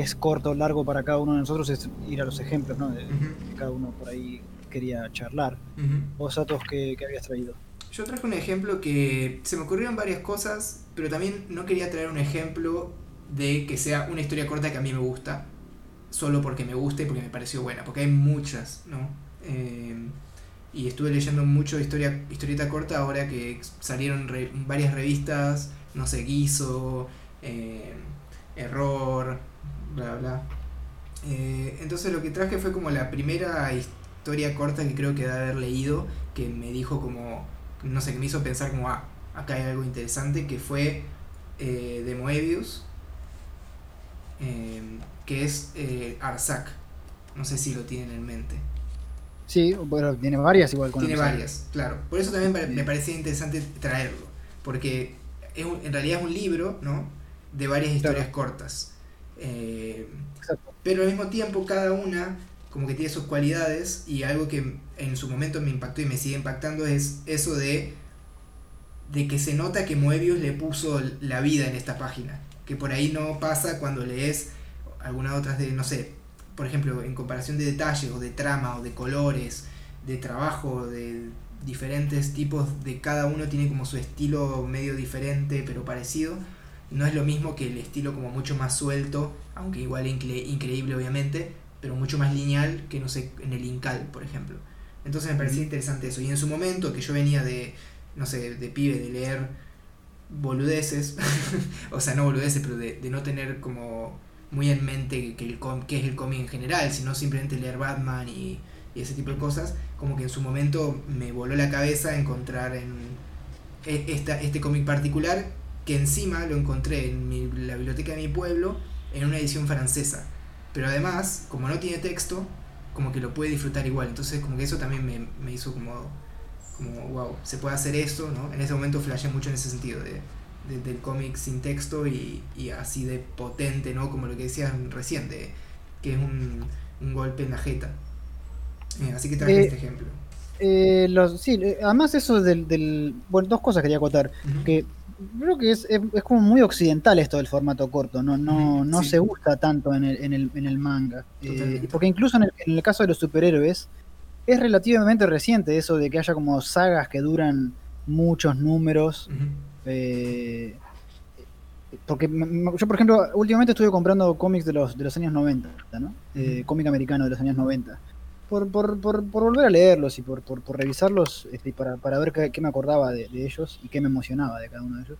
es corto o largo para cada uno de nosotros es ir a los ejemplos, ¿no? De, cada uno por ahí quería charlar. ¿Vos, Atos, qué, qué habías traído? Yo traje un ejemplo que se me ocurrieron varias cosas, pero también no quería traer un ejemplo de que sea una historia corta que a mí me gusta, solo porque me gusta y porque me pareció buena, porque hay muchas, ¿no? Eh, y estuve leyendo mucho historia, historieta corta ahora que salieron varias revistas, no sé, Guiso, eh, Error, bla, bla. Eh, entonces lo que traje fue como la primera historia corta que creo que de haber leído, que me dijo como, no sé, que me hizo pensar como, ah, acá hay algo interesante, que fue eh, de Moebius, em, que es eh, Arzac. No sé si lo tienen en mente. Sí, bueno, tiene varias igual. Con tiene varias, claro. Por eso también me parecía interesante traerlo, porque es en realidad es un libro, ¿no? De varias historias cortas. Eh, pero al mismo tiempo cada una como que tiene sus cualidades y algo que en su momento me impactó y me sigue impactando es eso de, de que se nota que Moebius le puso la vida en esta página, que por ahí no pasa cuando lees algunas otras de, no sé, por ejemplo, en comparación de detalles o de trama o de colores, de trabajo, de diferentes tipos de cada uno tiene como su estilo medio diferente pero parecido. No es lo mismo que el estilo como mucho más suelto, aunque igual increíble obviamente, pero mucho más lineal que no sé, en el Incal, por ejemplo. Entonces me parecía interesante eso. Y en su momento, que yo venía de, no sé, de pibe, de leer boludeces, o sea, no boludeces, pero de, no tener como muy en mente que, el que es el cómic en general, sino simplemente leer Batman y, ese tipo de cosas, como que en su momento me voló la cabeza encontrar en e, esta, este cómic particular, que encima lo encontré en la biblioteca de mi pueblo en una edición francesa. Pero además, como no tiene texto, como que lo puede disfrutar igual. Entonces, como que eso también me, me hizo como como, wow, se puede hacer esto, ¿no? En ese momento flashé mucho en ese sentido, del cómic sin texto y, así de potente, ¿no? Como lo que decían recién, de, que es un, golpe en la jeta. Eh, así que traje eh, este ejemplo. Eh, los, sí, además eso del, del, Bueno, dos cosas quería acotar. Que creo que es, es, como muy occidental esto del formato corto, no, no, no se gusta tanto en el, en el, en el manga. porque incluso en el, en el, caso de los superhéroes, es relativamente reciente eso de que haya como sagas que duran muchos números. Eh, porque yo, por ejemplo, últimamente estuve comprando cómics de los, de los años 90, ¿no? Eh, cómic americano de los años 90. Por, por, por, por volver a leerlos y por, por, revisarlos este, para, para ver qué, me acordaba de, ellos y qué me emocionaba de cada uno de ellos.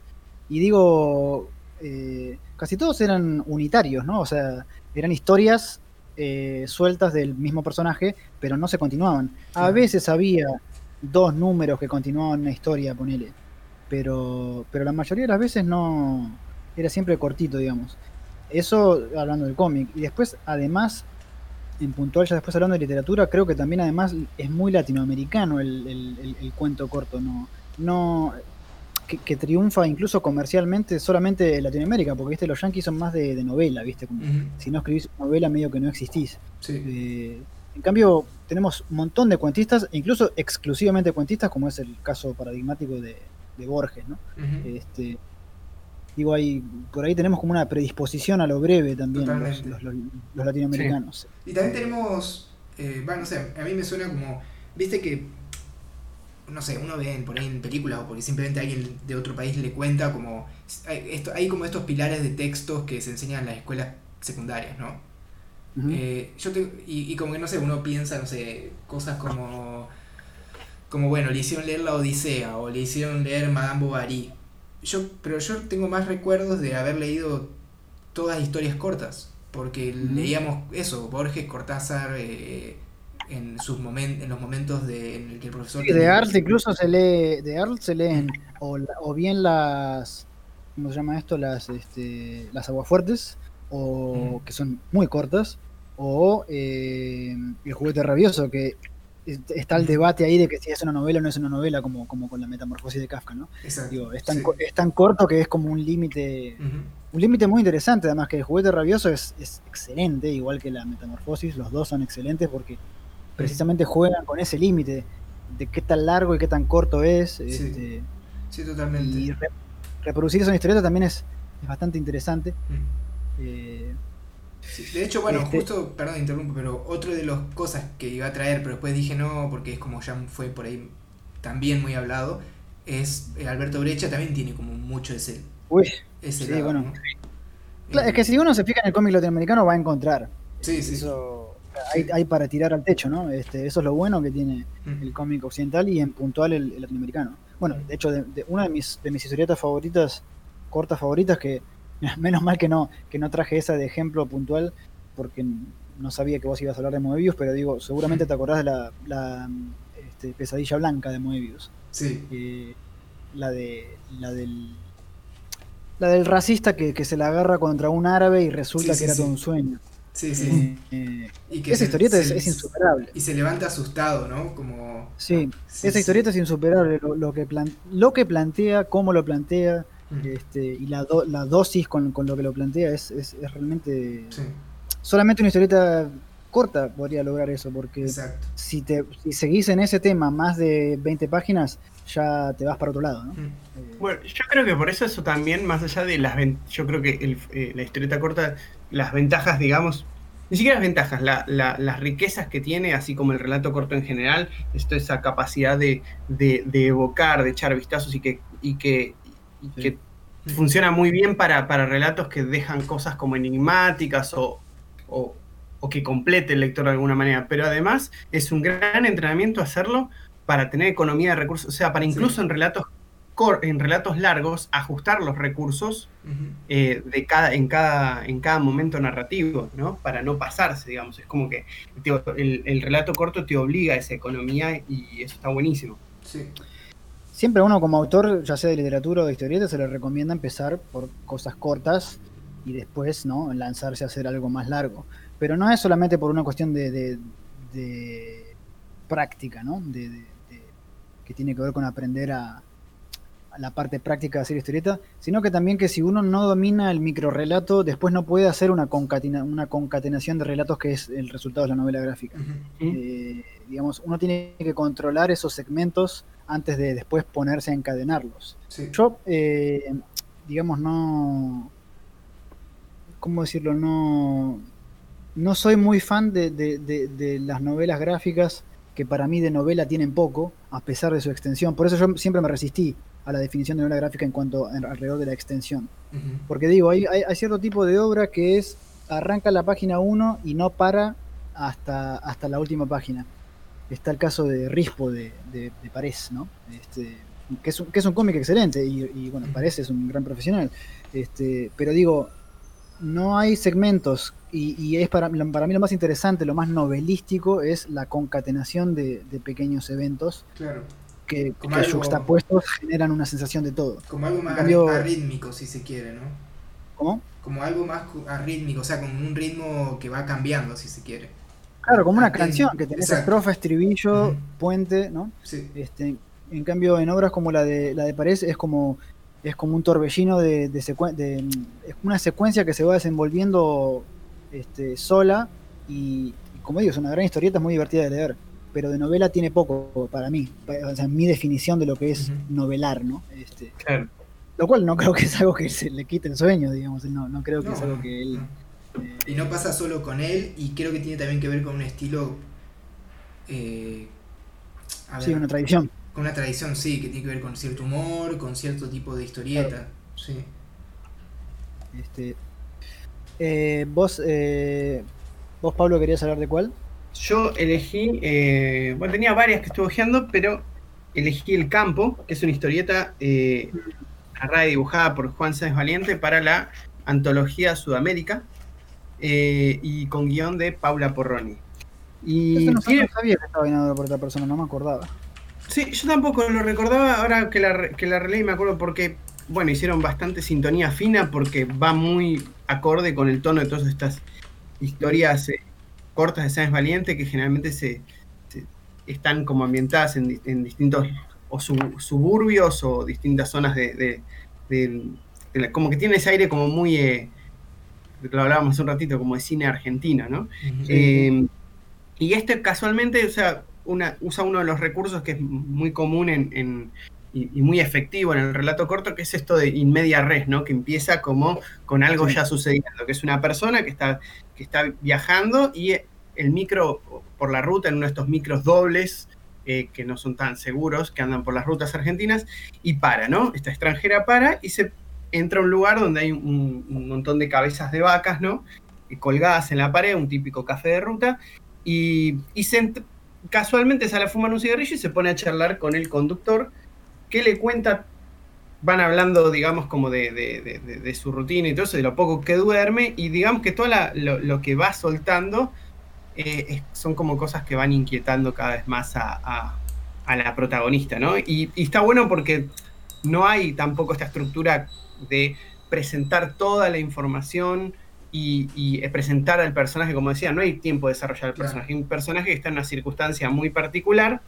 Y digo, eh, casi todos eran unitarios, ¿no? O sea, eran historias eh, sueltas del mismo personaje, pero no se continuaban. A veces había dos números que continuaban una historia, ponele. Pero, pero la mayoría de las veces no. Era siempre cortito, digamos. Eso hablando del cómic. Y después, además, en puntual, ya después hablando de literatura, creo que también además es muy latinoamericano el, el, el cuento corto. No, no que, triunfa incluso comercialmente solamente en Latinoamérica, porque ¿viste? los yankees son más de, novela, ¿viste? Como, Si no escribís novela, medio que no existís. Eh, en cambio, tenemos un montón de cuentistas, incluso exclusivamente cuentistas, como es el caso paradigmático de, Borges, ¿no? este, digo, ahí, por ahí tenemos como una predisposición a lo breve también los, latinoamericanos. Y también tenemos, eh, bueno, no sé, a mí me suena como, viste que no sé, uno ve por ahí en películas o porque simplemente alguien de otro país le cuenta como... Hay, esto, hay como estos pilares de textos que se enseñan en las escuelas secundarias, ¿no? Eh, yo y, como que no sé, uno piensa, no sé, cosas como... Como bueno, le hicieron leer la Odisea o le hicieron leer Madame Bovary. Yo, pero yo tengo más recuerdos de haber leído todas historias cortas. Porque leíamos eso, Borges, Cortázar, eh, en sus momentos en los momentos de, en el que el profesor de arte incluso se lee de arte se leen o, o, bien las cómo se llama esto las este, las aguafuertes o que son muy cortas o eh, el juguete rabioso que está el debate ahí de que si es una novela o no es una novela como, como con la metamorfosis de Kafka no Digo, es, tan, es tan corto que es como un límite un límite muy interesante además que el juguete rabioso es, es excelente igual que la metamorfosis los dos son excelentes porque precisamente juegan con ese límite de qué tan largo y qué tan corto es. Sí, este, sí totalmente. Y reproducir esa historieta también es, bastante interesante. Eh, de hecho, bueno, este justo, perdón, interrumpo, pero otro de las cosas que iba a traer, pero después dije no, porque es como ya fue por ahí también muy hablado, es eh, Alberto Brecha también tiene como mucho ese, Uy, ese sí, bueno. es que si uno se fija en el cómic latinoamericano va a encontrar. Sí, sí hay, para tirar al techo, ¿no? Este, eso es lo bueno que tiene el cómic occidental y en puntual el, latinoamericano. Bueno, de hecho, de, una de mis, de mis historietas favoritas, cortas favoritas, que menos mal que no, que no traje esa de ejemplo puntual, porque no sabía que vos ibas a hablar de Moebius, pero digo, seguramente te acordás de la, la este, pesadilla blanca de Moebius. Sí. Eh, la de. la del. La del racista que, se la agarra contra un árabe y resulta que era todo un sueño. Sí, sí. Eh, y que esa historieta es, insuperable. Y se levanta asustado, ¿no? Como... Sí, esa historieta es insuperable. Lo, que lo que plantea, cómo lo plantea, este, y la, la dosis con, lo que lo plantea es, es, realmente... Solamente una historieta corta podría lograr eso, porque si, te, si seguís en ese tema más de 20 páginas, ya te vas para otro lado, ¿no? Eh, bueno, yo creo que por eso eso también, más allá de las... Yo creo que eh, la historieta corta las ventajas, digamos, ni siquiera las ventajas, las riquezas que tiene, así como el relato corto en general, esto, esa capacidad de, evocar, de echar vistazos y que, y que, que funciona muy bien para, para, relatos que dejan cosas como enigmáticas o, o, que complete el lector de alguna manera. Pero además es un gran entrenamiento hacerlo para tener economía de recursos, o sea, para incluso en relatos en relatos largos ajustar los recursos eh, de cada, en, cada, en cada momento narrativo, ¿no? Para no pasarse, digamos. Es como que el, relato corto te obliga a esa economía y eso está buenísimo. Sí. Siempre uno como autor, ya sea de literatura o de historieta, se le recomienda empezar por cosas cortas y después, ¿no? Lanzarse a hacer algo más largo. Pero no es solamente por una cuestión de, práctica, ¿no? que tiene que ver con aprender a, la parte práctica de hacer historieta, sino que también que si uno no domina el microrelato, después no puede hacer una, una concatenación de relatos que es el resultado de la novela gráfica. Eh, digamos, uno tiene que controlar esos segmentos antes de después ponerse a encadenarlos. Yo, eh, digamos, no... ¿Cómo decirlo? No, no soy muy fan de, de las novelas gráficas que para mí de novela tienen poco, a pesar de su extensión. Por eso yo siempre me resistí a la definición de novela gráfica en cuanto alrededor de la extensión. Porque digo, hay, hay, cierto tipo de obra que es arranca la página 1 y no para hasta, hasta la última página. Está el caso de Rispo de, de, Parés, ¿no? Este, que, es un, que es un cómic excelente y, bueno, Parés es un gran profesional. Este, pero digo, no hay segmentos y, es para, para mí lo más interesante, lo más novelístico es la concatenación de, de pequeños eventos. Claro que, como generan una sensación de todo. Como algo más arrítmico, si se quiere, ¿no? ¿Cómo? Como algo más arrítmico, o sea, como un ritmo que va cambiando, si se quiere. Claro, como una canción, que tenés estrofa, estribillo, puente, ¿no? Sí. Este, en cambio, en obras como la de la de Parés es como es como un torbellino de, de, de es una secuencia que se va desenvolviendo este, sola y, como digo, es una gran historieta, es muy divertida de leer pero de novela tiene poco para mí, o sea, mi definición de lo que es novelar, ¿no? Este, claro. Lo cual no creo que es algo que se le quite el sueño, digamos, no, no creo que es algo que él... y no pasa solo con él, y creo que tiene también que ver con un estilo... Eh, sí, una tradición. Con una tradición, sí, que tiene que ver con cierto humor, con cierto tipo de historieta, sí. Este, eh, vos, vos, Pablo, querías hablar de cuál? Yo elegí, eh, bueno, tenía varias que estuve ojeando, pero elegí El Campo, que es una historieta eh, narrada y dibujada por Juan Sáenz Valiente para la antología Sudamérica eh, y con guion de Paula Porroni. Y no, sabía que estaba guionado por otra persona, no me acordaba. Sí, yo tampoco lo recordaba, ahora que la, que la releí me acuerdo porque, bueno, hicieron bastante sintonía fina porque va muy acorde con el tono de todas estas historias eh, cortas de Sáenz Valiente que generalmente se, están como ambientadas en, distintos o suburbios o distintas zonas de, como que tiene ese aire como muy eh, lo hablábamos hace un ratito como de cine argentino no eh, y este casualmente o sea una, usa uno de los recursos que es muy común en, y, muy efectivo en el relato corto, que es esto de in media res, ¿no? Que empieza como con algo ya sucediendo, que es una persona que está, que está viajando y el micro por la ruta, en uno de estos micros dobles, eh, que no son tan seguros, que andan por las rutas argentinas, y para, ¿no? Esta extranjera para y se entra a un lugar donde hay un, montón de cabezas de vacas, ¿no? colgadas en la pared, un típico café de ruta, y, se, casualmente sale a fumar un cigarrillo y se pone a charlar con el conductor, que le cuenta, van hablando, digamos, como de, su rutina y todo eso, de lo poco que duerme, y digamos que todo lo, que va soltando eh, son como cosas que van inquietando cada vez más a, la protagonista, ¿no? Y, está bueno porque no hay tampoco esta estructura de presentar toda la información y, presentar al personaje, como decía, no hay tiempo de desarrollar el personaje. Un personaje que está en una circunstancia muy particular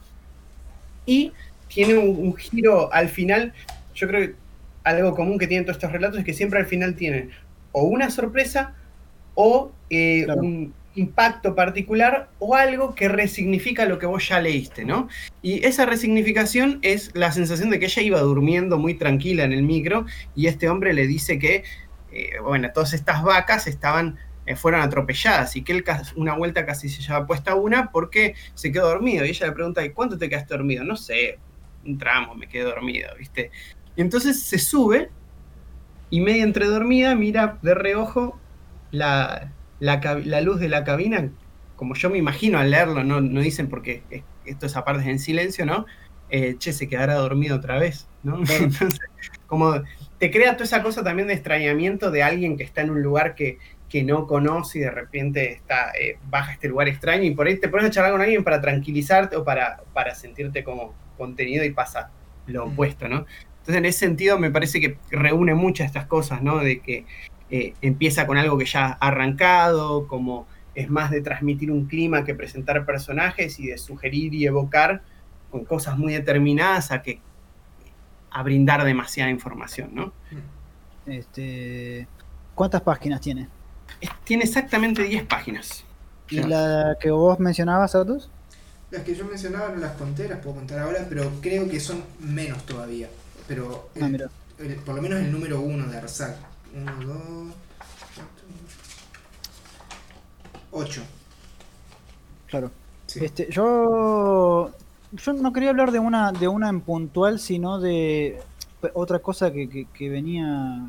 y tiene un, giro al final. Yo creo que algo común que tienen todos estos relatos es que siempre al final tienen o una sorpresa o eh, un impacto particular o algo que resignifica lo que vos ya leíste, ¿no? Y esa resignificación es la sensación de que ella iba durmiendo muy tranquila en el micro y este hombre le dice que, eh, bueno, todas estas vacas estaban eh, fueron atropelladas y que él una vuelta casi se lleva puesta una porque se quedó dormido. Y ella le pregunta, ¿y cuánto te quedaste dormido? No sé, un tramo, me quedé dormido, ¿viste? Y entonces se sube y media entre dormida mira de reojo la, la, luz de la cabina, como yo me imagino al leerlo, no, no dicen porque esto es aparte en silencio, ¿no? Eh, che, se quedará dormido otra vez, ¿no? Entonces, como te crea toda esa cosa también de extrañamiento de alguien que está en un lugar que, que no conoce y de repente está, eh, baja a este lugar extraño y por ahí te pones a charlar con alguien para tranquilizarte o para, para sentirte como contenido y pasa lo opuesto, ¿no? Entonces, en ese sentido, me parece que reúne muchas estas cosas, ¿no? De que eh, empieza con algo que ya ha arrancado, como es más de transmitir un clima que presentar personajes y de sugerir y evocar con cosas muy determinadas a que a brindar demasiada información, ¿no? Este, ¿Cuántas páginas tiene? Tiene exactamente 10 páginas. ¿Y la que vos mencionabas, Atus? Las que yo mencionaba no las conté, las puedo contar ahora, pero creo que son menos todavía. Pero ah, por lo menos el número uno de Arsac. 1, 2, 8. Claro. Este, yo yo no quería hablar de una de una en puntual, sino de otra cosa que, que, venía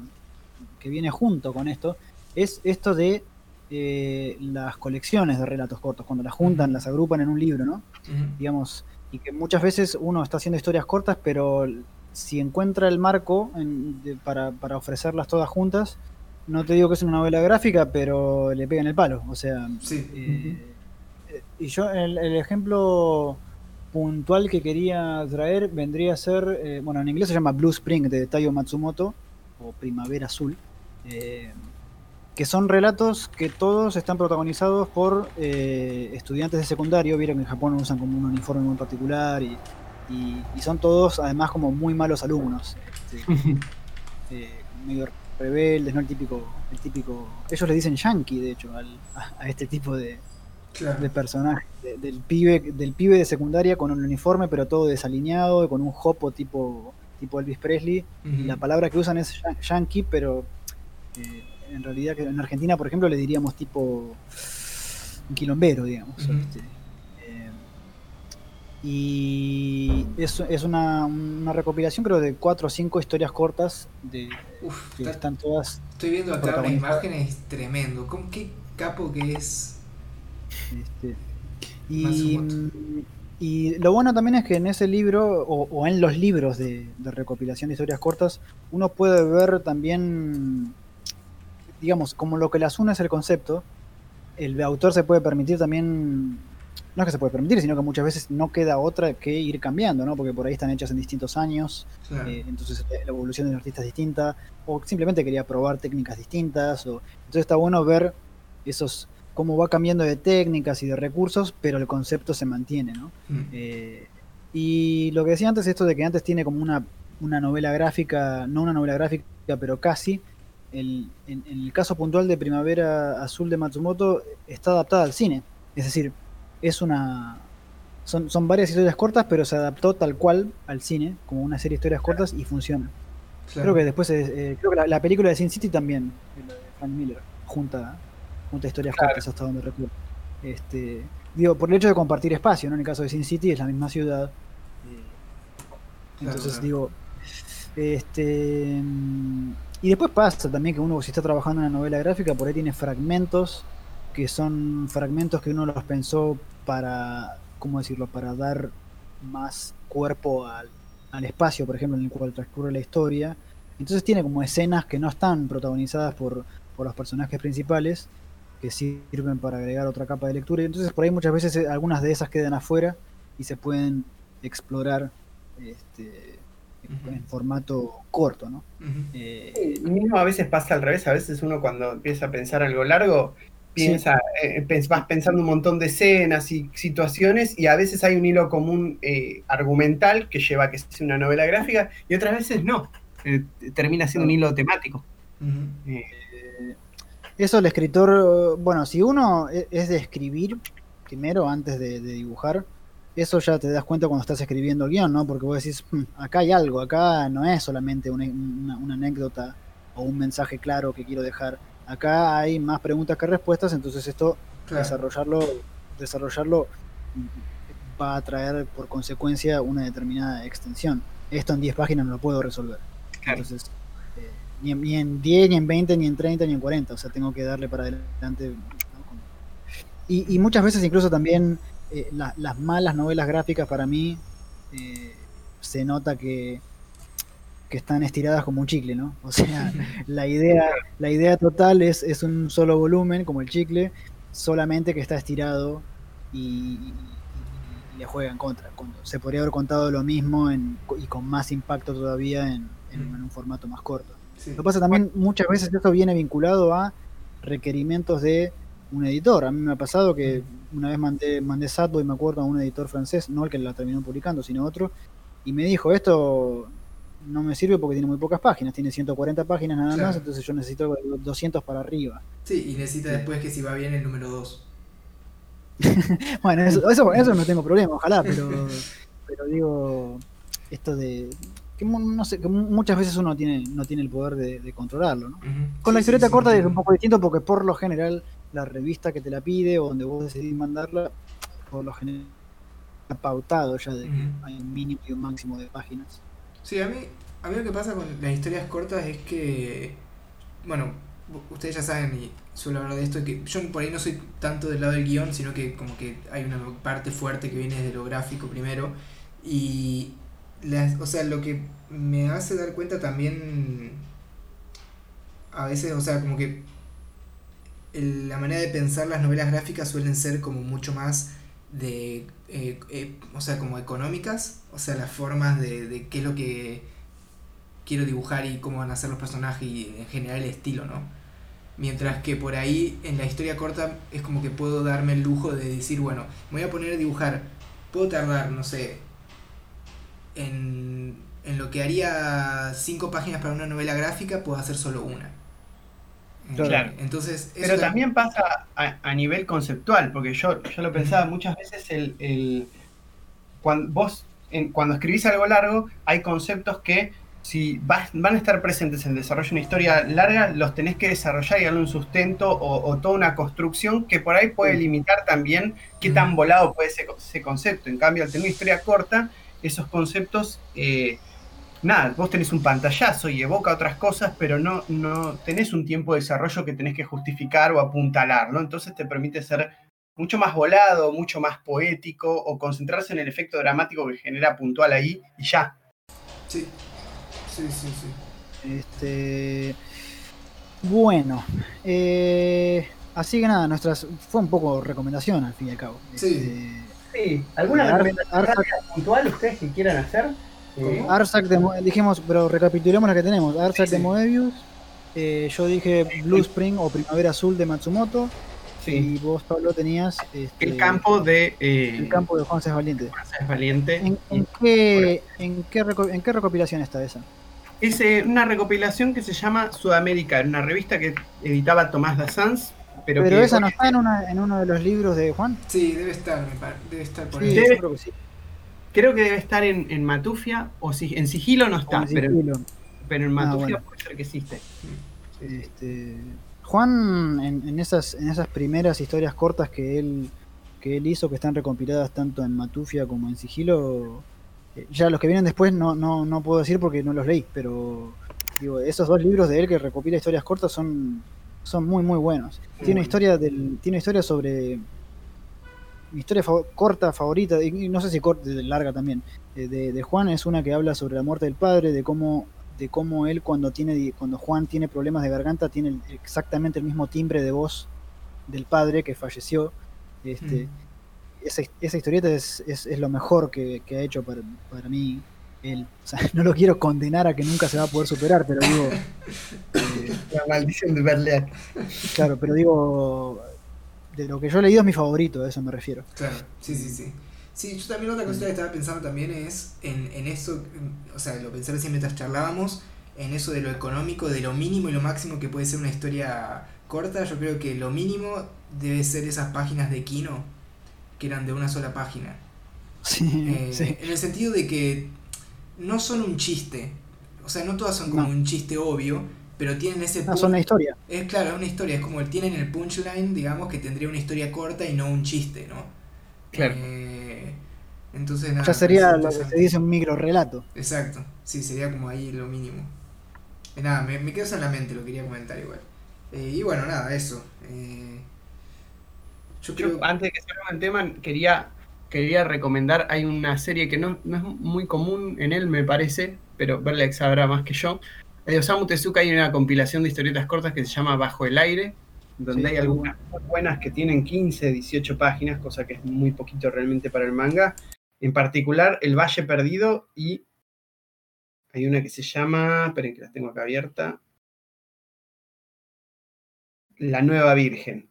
que viene junto con esto es esto de eh, las colecciones de relatos cortos cuando las juntan, las agrupan en un libro, ¿no? Digamos y que muchas veces uno está haciendo historias cortas, pero si encuentra el marco para, para ofrecerlas todas juntas, no te digo que es una novela gráfica, pero le pega en el palo. O sea, eh, y yo el, ejemplo puntual que quería traer vendría a ser, eh, bueno, en inglés se llama Blue Spring de Taiyo Matsumoto, o Primavera Azul, eh, que son relatos que todos están protagonizados por estudiantes de secundario, vieron que en Japón usan como un uniforme muy particular y, son todos además como muy malos alumnos. Este, medio rebeldes, ¿no? El típico, el típico. Ellos le dicen yankee, de hecho, a, este tipo de, de personaje. del pibe, del pibe de secundaria con un uniforme, pero todo desalineado, con un hopo tipo, tipo Elvis Presley. y la palabra que usan es yankee, pero eh, en realidad en Argentina, por ejemplo, le diríamos tipo un quilombero, digamos. Y es, es una, una, recopilación, creo, de cuatro o cinco historias cortas de, que están todas. Estoy viendo acá una imagen, es tremendo. ¿Cómo, ¿Qué capo que es? Este, y, y, lo bueno también es que en ese libro, o, en los libros de, de, recopilación de historias cortas, uno puede ver también, digamos, como lo que las une es el concepto, el autor se puede permitir también no es que se puede permitir, sino que muchas veces no queda otra que ir cambiando, ¿no? Porque por ahí están hechas en distintos años, eh, entonces la evolución del artista es distinta, o simplemente quería probar técnicas distintas, o entonces está bueno ver esos cómo va cambiando de técnicas y de recursos, pero el concepto se mantiene, ¿no? Mm. Eh, y lo que decía antes, esto de que antes tiene como una, una novela gráfica, no una novela gráfica, pero casi, el, en el caso puntual de Primavera Azul de Matsumoto está adaptada al cine, es decir, es una. Son, son varias historias cortas, pero se adaptó tal cual al cine, como una serie de historias cortas, y funciona. Creo que después, eh, creo que la, película de Sin City también, la de Frank Miller, junta, junta historias cortas hasta donde recuerdo. Este, digo, por el hecho de compartir espacio, ¿no? En el caso de Sin City es la misma ciudad. Eh, entonces digo, este y después pasa también que uno si está trabajando en una novela gráfica por ahí tiene fragmentos que son fragmentos que uno los pensó para, ¿cómo decirlo?, para dar más cuerpo al, espacio, por ejemplo, en el cual transcurre la historia. Entonces tiene como escenas que no están protagonizadas por, por los personajes principales, que sirven para agregar otra capa de lectura. Y entonces por ahí muchas veces eh, algunas de esas quedan afuera y se pueden explorar este, en formato corto, ¿no? Eh, mismo a veces pasa al revés, a veces uno cuando empieza a pensar algo largo piensa, eh, vas pensando un montón de escenas y situaciones y a veces hay un hilo común eh, argumental que lleva a que sea una novela gráfica y otras veces no, eh, termina siendo un hilo temático. Eso el escritor, bueno, si uno e, es de escribir primero antes de, dibujar, eso ya te das cuenta cuando estás escribiendo el guion, ¿no? Porque vos decís, hmm, acá hay algo, acá no es solamente una, una anécdota o un mensaje claro que quiero dejar Acá hay más preguntas que respuestas, entonces esto, Claro. desarrollarlo, desarrollarlo va a traer por consecuencia una determinada extensión. Esto en 10 páginas no lo puedo resolver. Claro. Entonces, eh, ni, en, ni en 10, ni en 20, ni en 30, ni en 40. O sea, tengo que darle para adelante. Y, y muchas veces incluso también eh, la- las malas novelas gráficas para mí eh, se nota que, que están estiradas como un chicle, ¿no? O sea, la idea, la idea total es, es un solo volumen, como el chicle, solamente que está estirado y, y- le juega en contra. Se podría haber contado lo mismo en- y con más impacto todavía en, en- en un formato más corto. Sí. Lo que pasa también, muchas veces esto viene vinculado a requerimientos de un editor. A mí me ha pasado que una vez mandé, mandé Satbo y me acuerdo a un editor francés, no el que la terminó publicando, sino otro, y me dijo, esto no me sirve porque tiene muy pocas páginas, tiene 140 páginas nada Claro. más, entonces yo necesito 200 para arriba. Sí, y necesita después que si va bien el número 2. Bueno, eso, eso, eso no tengo problema, ojalá, pero, pero digo, esto de... Que, no sé, que mu- muchas veces uno tiene, no tiene el poder de, de controlarlo, ¿no? Con la historieta corta es un poco distinto porque por lo general la revista que te la pide o donde vos decidís mandarla, por lo general está pautado ya de que hay un mínimo y un máximo de páginas. Sí, a mí, a mí lo que pasa con las historias cortas es que, bueno, ustedes ya saben y suelo hablar de esto, que yo por ahí no soy tanto del lado del guion, sino que como que hay una parte fuerte que viene de lo gráfico primero. Y, las, o sea, lo que me hace dar cuenta también, a veces, o sea, como que la manera de pensar las novelas gráficas suelen ser como mucho más de, eh, eh, o sea, como económicas, o sea, las formas de, de qué es lo que quiero dibujar y cómo van a ser los personajes y en general el estilo, ¿no? Mientras que por ahí en la historia corta es como que puedo darme el lujo de decir, bueno, voy a poner a dibujar, puedo tardar, no sé, en, en lo que haría cinco páginas para una novela gráfica, puedo hacer solo una. Claro. Entonces, Pero tam- también pasa a, a nivel conceptual, porque yo, yo lo pensaba muchas veces, el, el- cuando vos en- cuando escribís algo largo, hay conceptos que si vas- van a estar presentes en el desarrollo de una historia larga, los tenés que desarrollar y darle un sustento o, o toda una construcción que por ahí puede limitar también qué tan volado puede ser ese concepto. En cambio, al tener una historia corta, esos conceptos, eh, nada, vos tenés un pantallazo y evoca otras cosas, pero no, no tenés un tiempo de desarrollo que tenés que justificar o apuntalar, ¿no? Entonces te permite ser mucho más volado, mucho más poético o concentrarse en el efecto dramático que genera puntual ahí y ya. Sí, sí, sí, sí. Este, bueno, eh, así que nada, nuestras fue un poco recomendación al fin y al cabo. Sí. Sí, ¿alguna recomendación recomendación puntual ustedes que quieran hacer? ¿Cómo? Este, Arsak de Mo- dijimos, pero recapitulemos la que tenemos. Arsak Sí, de sí. Moebius, eh, yo dije Blue Spring o Primavera Azul de Matsumoto, Sí, y vos Pablo tenías este, el campo de eh, el campo de Juan Cés Valiente. es valiente. ¿En, en qué, en, qué reco- ¿En qué recopilación está esa? Es eh, una recopilación que se llama Sudamérica, una revista que editaba Tomás da Sanz, pero, Pero que esa no está en, una, en uno de los libros de Juan. Sí, debe estar, debe estar por Sí, ahí. Debe- yo creo que debe estar en, en Matufia o si, en Sigilo no está, Con pero, sigilo. pero en Ah, Matufia bueno. puede ser que existe. Este, Juan, en, en esas, en esas primeras historias cortas que él, que él hizo, que están recompiladas tanto en Matufia como en Sigilo, eh, ya los que vienen después no, no, no puedo decir porque no los leí, pero digo, esos dos libros de él que recopila historias cortas son, son muy muy buenos. Tiene historia del, tiene una historia sobre mi historia fa- corta favorita, y no sé si corta, larga también, eh, de, de Juan es una que habla sobre la muerte del padre, de cómo de cómo él cuando tiene cuando Juan tiene problemas de garganta tiene el- exactamente el mismo timbre de voz del padre que falleció. Este, Mm. esa, esa historieta es, es, es lo mejor que, que ha hecho para, para mí él. O sea, no lo quiero condenar a que nunca se va a poder superar, pero digo, eh, La maldición de Berlet. claro, pero digo, de lo que yo he leído es mi favorito, a eso me refiero. Claro, sí, sí, sí. Sí, yo también otra cosa que estaba pensando también es en, en eso, en- o sea, lo pensé recién mientras charlábamos, en eso de lo económico, de lo mínimo y lo máximo que puede ser una historia corta. Yo creo que lo mínimo debe ser esas páginas de Kino, que eran de una sola página. Sí, Eh, sí. En el sentido de que no son un chiste, o sea, no todas son como No. un chiste obvio, pero tienen ese Ah, son una historia. Es claro, es una historia, es como tienen el punchline, digamos, que tendría una historia corta y no un chiste, ¿no? Claro. Eh, entonces nada. ya sería lo que se dice un micro relato. Exacto, sí, sería como ahí lo mínimo. Eh, nada, me, me quedó eso en la mente, lo quería comentar igual. Eh, y bueno, nada, eso. Eh, yo Yo, creo. antes de que salga el tema, quería, quería recomendar, hay una serie que no, no es muy común en él, me parece, pero Berlex sabrá más que yo. De Osamu Tezuka hay una compilación de historietas cortas que se llama Bajo el Aire, donde Sí, hay algunas buenas que tienen 15, 18 páginas, cosa que es muy poquito realmente para el manga. En particular, El Valle Perdido y hay una que se llama, esperen que la tengo acá abierta, La Nueva Virgen.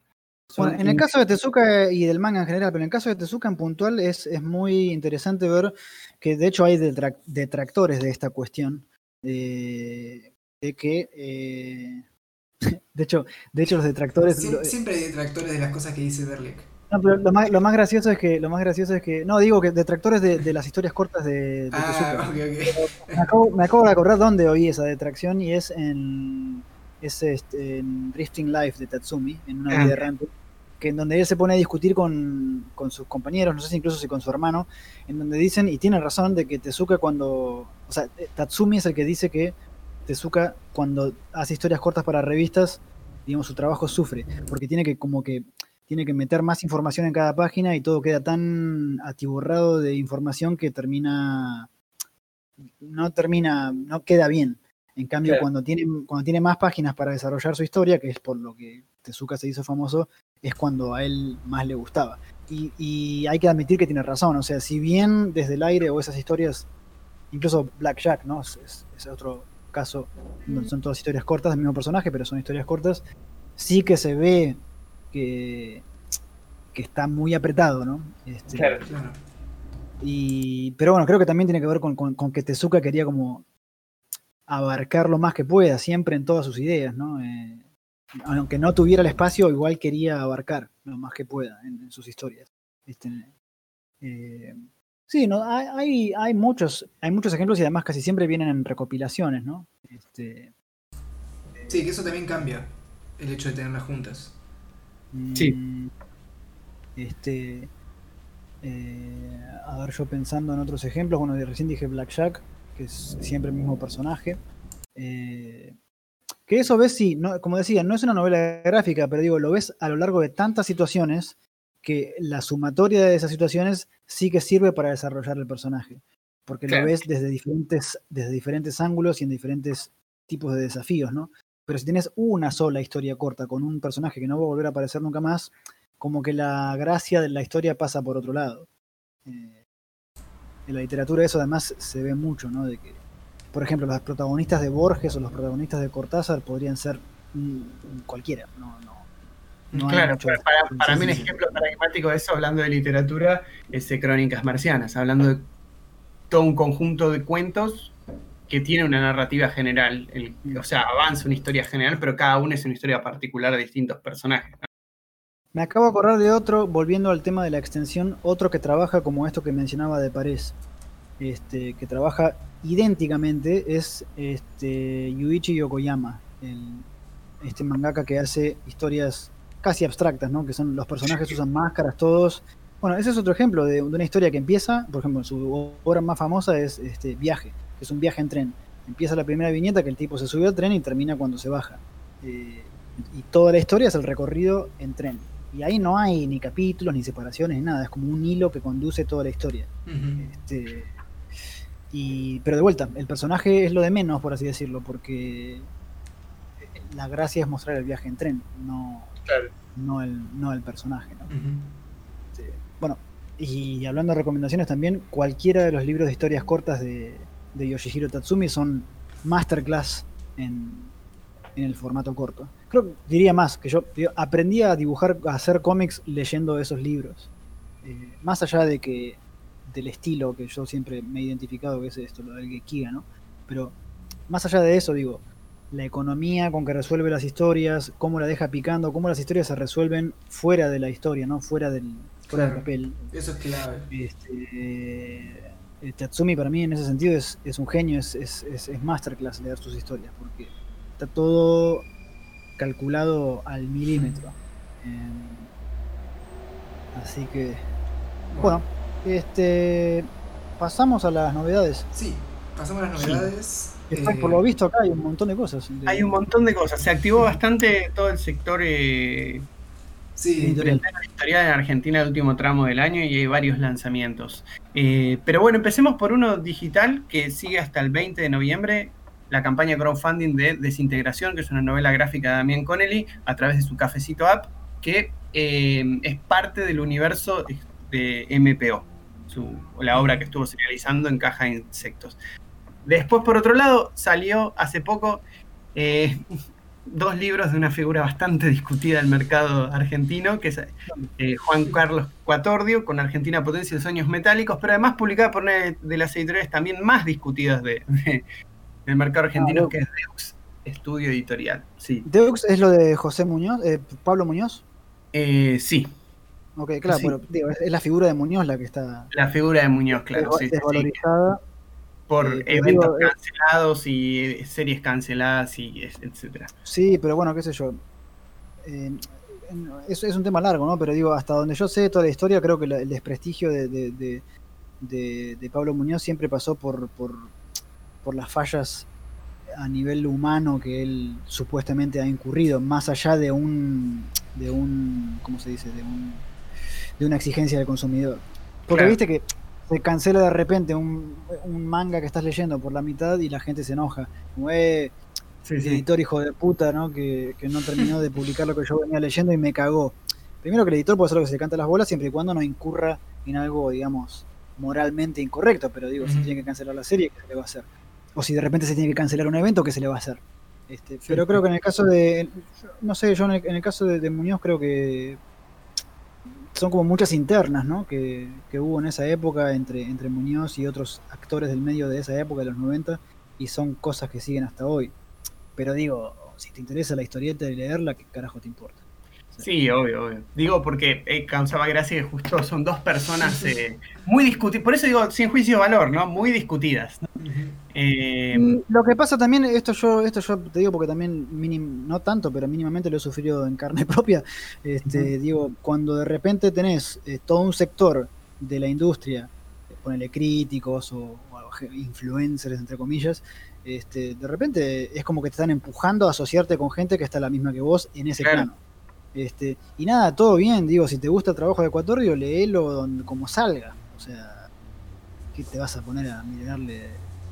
Son Bueno, en el caso de Tezuka y del manga en general, pero en el caso de Tezuka en puntual es, es muy interesante ver que de hecho hay detrac- detractores de esta cuestión. De, de que eh, de hecho, de hecho los detractores. Siem- lo- siempre hay detractores de las cosas que dice Berlick. no, pero lo más, lo más gracioso es que, lo más gracioso es que. No, digo que detractores de, de las historias cortas de, de Tezuka. Ah, ok, ok. Me acabo, me acabo de acordar dónde oí esa detracción y es en, es este, en Drifting Life de Tatsumi, en una Ah. vida errante, que en donde él se pone a discutir con, con sus compañeros, no sé si incluso si con su hermano, en donde dicen, y tiene razón, de que Tezuka cuando, o sea, Tatsumi es el que dice que Tezuka cuando hace historias cortas para revistas, digamos, su trabajo sufre, porque tiene que como que tiene que meter más información en cada página y todo queda tan atiborrado de información que termina no termina, no queda bien. En cambio, Claro. cuando tiene, cuando tiene más páginas para desarrollar su historia, que es por lo que Tezuka se hizo famoso, es cuando a él más le gustaba. Y, y hay que admitir que tiene razón. O sea, si bien desde el aire o esas historias, incluso Black Jack, ¿no? Es, es- es otro caso, no son todas historias cortas del mismo personaje, pero son historias cortas, sí que se ve que, que está muy apretado, ¿no? Este, Claro. Claro. y, pero bueno, creo que también tiene que ver con, con- con que Tezuka quería como abarcar lo más que pueda, siempre en todas sus ideas, ¿no? Eh, aunque no tuviera el espacio, igual quería abarcar lo más que pueda en, en sus historias. Este, eh, sí, no, hay, muchos, hay muchos ejemplos y además casi siempre vienen en recopilaciones, ¿no? Este, Sí, que eso también cambia el hecho de tenerlas juntas. Sí. Mm, Este. eh, a ver, yo pensando en otros ejemplos, bueno, de recién dije Black Jack, que es siempre el mismo personaje. Eh, que eso ves, sí, no, como decía, no es una novela gráfica, pero digo, lo ves a lo largo de tantas situaciones que la sumatoria de esas situaciones sí que sirve para desarrollar el personaje. Porque Claro. lo ves desde diferentes, desde diferentes ángulos y en diferentes tipos de desafíos, ¿no? Pero si tienes una sola historia corta con un personaje que no va a volver a aparecer nunca más, como que la gracia de la historia pasa por otro lado. Eh, en la literatura eso además se ve mucho, ¿no? De que, por ejemplo, los protagonistas de Borges o los protagonistas de Cortázar podrían ser mm, cualquiera, no, no, no claro, mucho- para, para- mí un ejemplo paradigmático de eso, hablando de literatura, es de Crónicas Marcianas, hablando de todo un conjunto de cuentos que tiene una narrativa general, el- o sea, avanza una historia general, pero cada uno es una historia particular de distintos personajes. ¿no? Me acabo de acordar de otro, volviendo al tema de la extensión, otro que trabaja como esto que mencionaba de Parés, este, que trabaja idénticamente, es este, Yuichi Yokoyama, el- este mangaka que hace historias casi abstractas, ¿no? que son los personajes usan máscaras todos. Bueno, ese es otro ejemplo de, de una historia que empieza, por ejemplo, su obra más famosa es este, Viaje, que es un viaje en tren. Empieza la primera viñeta que el tipo se subió al tren y termina cuando se baja. Eh, y toda la historia es el recorrido en tren. Y ahí no hay ni capítulos, ni separaciones, ni nada. Es como un hilo que conduce toda la historia. Este, y, pero de vuelta, el personaje es lo de menos, por así decirlo, porque la gracia es mostrar el viaje en tren, no, Claro. no, el, no el personaje. bueno, y hablando de recomendaciones también, cualquiera de los libros de historias cortas de, de Yoshihiro Tatsumi son masterclass en, en el formato corto. Creo que diría más, que yo, yo aprendí a dibujar, a hacer cómics leyendo esos libros. Eh, más allá de que del estilo que yo siempre me he identificado, que es esto, lo del Gekiga, ¿no? Pero más allá de eso, digo, la economía con que resuelve las historias, cómo la deja picando, cómo las historias se resuelven fuera de la historia, ¿no? Fuera del, fuera del papel. Eso es clave. Este, eh, Tatsumi para mí en ese sentido es, es un genio, es, es, es, es masterclass leer sus historias, porque está todo calculado al milímetro. Eh, así que, bueno, este, pasamos a las novedades. Sí, pasamos a las novedades. Después, por lo visto acá hay un montón de cosas. de- Hay un montón de cosas. Se activó bastante todo el sector eh, Sí, Editorial. editorial en Argentina el último tramo del año y hay varios lanzamientos. Eh, pero bueno, empecemos por uno digital que sigue hasta el 20 de noviembre. La campaña crowdfunding de Desintegración, que es una novela gráfica de Damián Connelly, a través de su Cafecito App, que eh, es parte del universo de MPO, su, la obra que estuvo serializando en Caja de Insectos. Después, por otro lado, salió hace poco eh, dos libros de una figura bastante discutida del mercado argentino, que es eh, Juan Carlos Cuatordio, con Argentina Potencia de Sueños Metálicos, pero además publicada por una de las editoriales también más discutidas de, de- del mercado argentino, Ah, que es Deux Estudio Editorial. Sí, Deux es lo de José Muñoz, eh, Pablo Muñoz. Sí, Ok, claro, Sí. pero digo, es, la figura de Muñoz la que está la figura de Muñoz, claro, sí, sí, desvalorizada. por Eh, eventos digo, eh, cancelados y eh, series canceladas y etcétera. Sí, pero bueno, qué sé yo. Eh, es, es un tema largo, ¿no? Pero digo, hasta donde yo sé toda la historia, creo que la- el desprestigio de, de, de- de- de Pablo Muñoz siempre pasó por, por, por las fallas a nivel humano que él supuestamente ha incurrido, más allá de un, de un ¿cómo se dice? De, un, de una exigencia del consumidor. Porque Claro. viste que se cancela de repente un, un manga que estás leyendo por la mitad y la gente se enoja. Como, eh, Sí, sí. editor hijo de puta, ¿no? Que, que no terminó de publicar lo que yo venía leyendo y me cagó. Primero que el editor puede hacer lo que se le canta las bolas siempre y cuando no incurra en algo, digamos, moralmente incorrecto, pero digo, si tiene que cancelar la serie, ¿qué se le va a hacer? O si de repente se tiene que cancelar un evento, ¿qué se le va a hacer? Este, pero creo que en el caso de, no sé, yo en el, en el caso de, de Muñoz creo que son como muchas internas, ¿no? Que, que hubo en esa época entre, entre Muñoz y otros actores del medio de esa época, de los 90, y son cosas que siguen hasta hoy. Pero digo, si te interesa la historieta y leerla, ¿qué carajo te importa? Sí, obvio, obvio. Digo porque eh, causaba gracia que justo son dos personas eh, muy discutidas. Por eso digo, sin juicio de valor, ¿no? Muy discutidas. Eh, Y lo que pasa también, esto yo, esto yo te digo porque también, minim- no tanto, pero mínimamente lo he sufrido en carne propia. Este, Digo, cuando de repente tenés eh, todo un sector de la industria, ponele críticos o, o influencers, entre comillas, este, de repente es como que te están empujando a asociarte con gente que está la misma que vos en ese Claro. plano. Este, y nada, todo bien, digo, si te gusta el trabajo de Ecuatorio, léelo donde, como salga. O sea, ¿qué te vas a poner a mirarle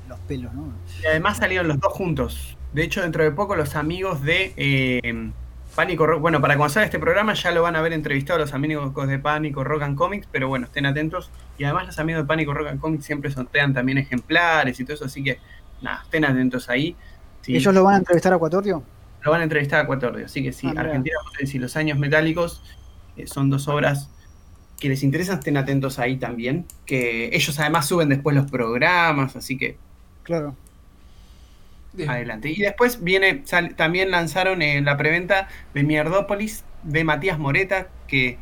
los pelos, no? y además salieron los dos juntos. De hecho, dentro de poco los amigos de eh, Pánico Rock, bueno, para salga este programa ya lo van a haber entrevistado los amigos de Pánico Rock and Comics, pero bueno, estén atentos. Y además los amigos de Pánico Rock and Comics siempre sortean también ejemplares y todo eso, así que nada, estén atentos ahí. Sí. ¿Ellos lo van a entrevistar a Ecuatorio? Lo van a entrevistar a Cuatordio, así que sí, Ah. Argentina y los años metálicos eh, son dos obras que les interesan, estén atentos ahí también. Que ellos además suben después los programas, así que Claro. Bien. adelante. Y después viene, sal- también lanzaron eh, la preventa de Mierdópolis de Matías Moreta, que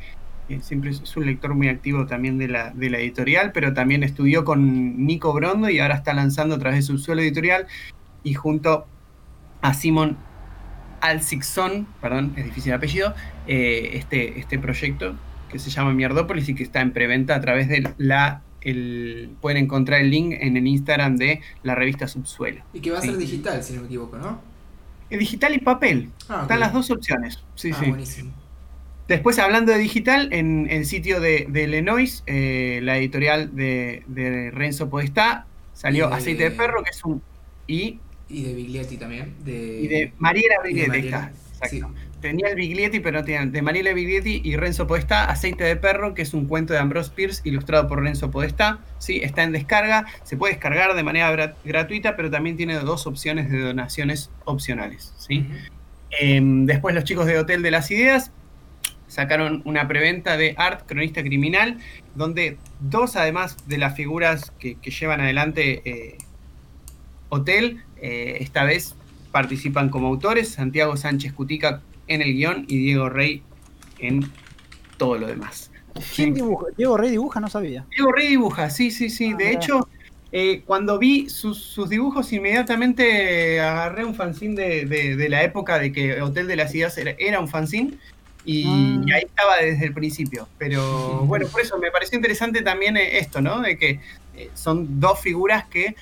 eh, siempre es, un lector muy activo también de la, de la editorial, pero también estudió con Nico Brondo y ahora está lanzando a través de Subsuelo Editorial y junto a Simon Alsixon, perdón, es difícil el apellido, eh, este, este proyecto que se llama Mierdópolis y que está en preventa a través de la... El, pueden encontrar el link en el Instagram de la revista Subsuelo. Y que va a ser digital, si no me equivoco, ¿no? Eh, Digital y papel. Ah, Están las dos opciones. Sí, ah, sí. buenísimo. Después, hablando de digital, en el sitio de, de Lenois, eh, la editorial de, de Renzo Podestá, salió Y Aceite de Perro, que es un. Y, Y de Biglietti también. De... y de Mariela de Biglietti. Mariela. está, exacto. Sí. Tenía el Biglietti, pero no tenía. De Mariela Biglietti y Renzo Podestá, Aceite de Perro, que es un cuento de Ambrose Pierce ilustrado por Renzo Podestá. ¿sí? Está en descarga. Se puede descargar de manera gra- gratuita, pero también tiene dos opciones de donaciones opcionales. ¿sí? Em, después los chicos de Hotel de las Ideas sacaron una preventa de Art Cronista Criminal, donde dos además de las figuras que, que llevan adelante eh, Hotel, eh, esta vez participan como autores, Santiago Sánchez Cutica en el guion y Diego Rey en todo lo demás. ¿Quién dibuja? Diego Rey dibuja, no sabía. Diego Rey dibuja, sí, sí, sí. Ah, de hecho, Eh, cuando vi sus, sus dibujos, inmediatamente agarré un fanzine de, de- de la época de que Hotel de las Ideas era, era un fanzine. Y, Ah. y ahí estaba desde el principio. Pero bueno, por eso me pareció interesante también eh, esto, ¿no? De que son dos figuras que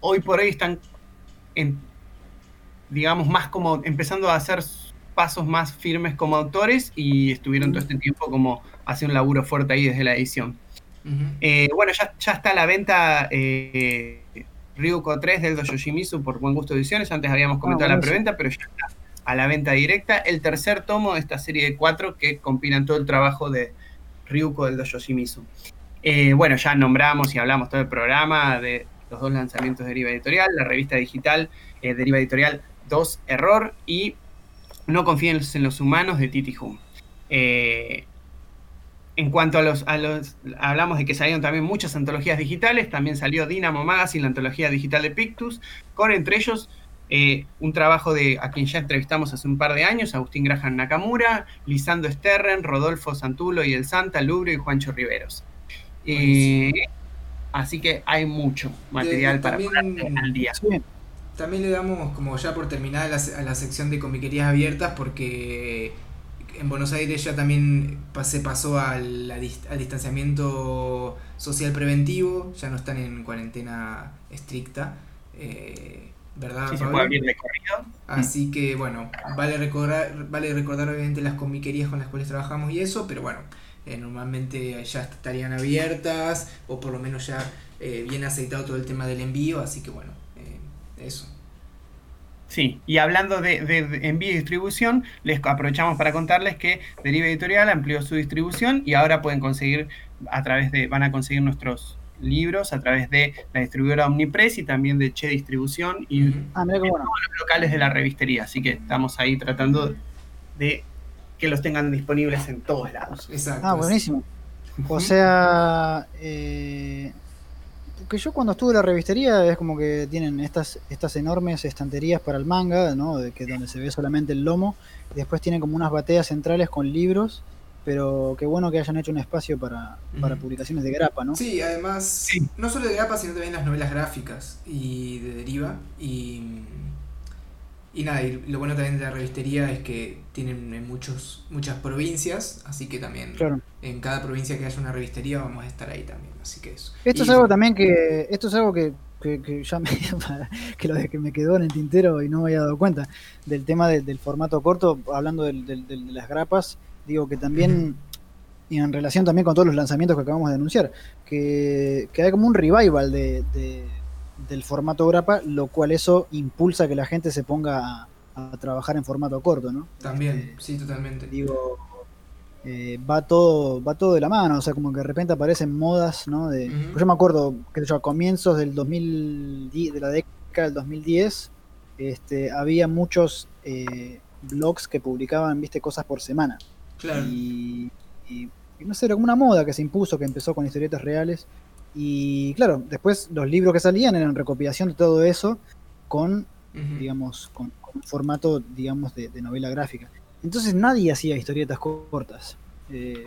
hoy por hoy están, en, digamos, más como empezando a hacer pasos más firmes como autores y estuvieron todo este tiempo como haciendo un laburo fuerte ahí desde la edición. Eh, bueno, ya, ya está a la venta eh, Ryuko 3 del Dojo Shimizu por Buen Gusto Ediciones. Antes habíamos comentado la preventa, pero ya está a la venta directa. El tercer tomo de esta serie de cuatro que compilan todo el trabajo de Ryuko del Dojo Shimizu. Eh, bueno, ya nombramos y hablamos todo el programa de los dos lanzamientos de Deriva Editorial, la revista digital eh, Deriva Editorial 2 Error y No confíen en los humanos de Titi Hum. Eh, en cuanto a los, a los, hablamos de que salieron también muchas antologías digitales, también salió Dynamo Magazine, la antología digital de Pictus, con entre ellos eh, un trabajo de a quien ya entrevistamos hace un par de años, Agustín Graham Nakamura, Lisando Sterren, Rodolfo Santulo y el Santa, Lubrio y Juancho Riveros. Así que hay mucho material De- para también- ponerte al día. Sí, También le damos como ya por terminada la, a la sección de comiquerías abiertas porque en Buenos Aires ya también se pasó al, al distanciamiento social preventivo, ya no están en cuarentena estricta, eh, ¿verdad? Sí, se puede abrir de corrido. Así que bueno, vale recordar, vale recordar obviamente las comiquerías con las cuales trabajamos y eso, pero bueno, eh, normalmente ya estarían abiertas o por lo menos ya eh, bien aceitado todo el tema del envío, así que bueno, eh, eso. Sí, y hablando de, de- de envío y distribución, les aprovechamos para contarles que Deriva Editorial amplió su distribución y ahora pueden conseguir a través de, van a conseguir nuestros libros a través de la distribuidora Omnipress y también de Che Distribución y. Ah, bueno. los locales de la revistería. Así que estamos ahí tratando de que los tengan disponibles en todos lados. Exacto. Ah, buenísimo. O sea, eh, que yo cuando estuve en la revistería es como que tienen estas, estas enormes estanterías para el manga, ¿no? De que donde se ve solamente el lomo. Y después tienen como unas bateas centrales con libros. Pero qué bueno que hayan hecho un espacio para, para publicaciones de grapa, ¿no? Sí, además, Sí. no solo de grapa, sino también las novelas gráficas y de deriva. Y, y nada, y lo bueno también de la revistería es que tienen en muchos, muchas provincias, así que también Claro. en cada provincia que haya una revistería vamos a estar ahí también. Así que eso. Esto Y- es algo también que. Esto es algo que, que, que ya me, que lo de que me quedó en el tintero y no me había dado cuenta. Del tema de- del formato corto, hablando del- del- del- de las grapas, digo que también. Y en relación también con todos los lanzamientos que acabamos de anunciar, que, que hay como un revival de, de- del formato grapa, lo cual eso impulsa que la gente se ponga a, a trabajar en formato corto, ¿no? También, Este, sí, totalmente. digo, eh, va todo va todo de la mano, o sea, como que de repente aparecen modas, ¿no? De, Yo me acuerdo, que yo, a comienzos del 2010, de la década del 2010, este, había muchos eh, blogs que publicaban, viste, cosas por semana. Claro. Y, y- y no sé, era como una moda que se impuso, que empezó con historietas reales. Y claro, después los libros que salían eran recopilación de todo eso con digamos, con, con un formato, digamos, de, de novela gráfica. Entonces nadie hacía historietas co- cortas. Eh, eh,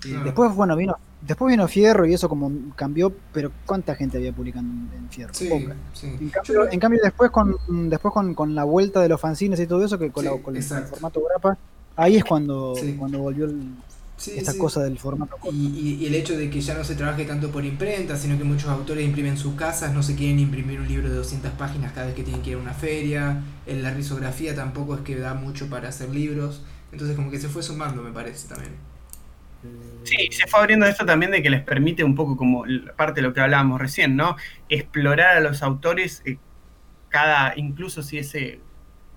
Claro. Después, bueno, vino, después vino Fierro y eso como cambió, pero ¿cuánta gente había publicando en, en Fierro? Sí, Poca. sí. En cambio, creo- en cambio después con después con, con la vuelta de los fanzines y todo eso, que con, Sí, la- con el, formato grapa, ahí es cuando, Sí. cuando volvió el- sí, esta sí. cosa del formato. Y, y- y el hecho de que ya no se trabaje tanto por imprenta, sino que muchos autores imprimen sus casas, no se quieren imprimir un libro de 200 páginas cada vez que tienen que ir a una feria, en la risografía tampoco es que da mucho para hacer libros, entonces como que se fue sumando me parece también. Sí, se fue abriendo esto también de que les permite un poco como parte de lo que hablábamos recién, ¿no? Explorar a los autores eh, cada, incluso si ese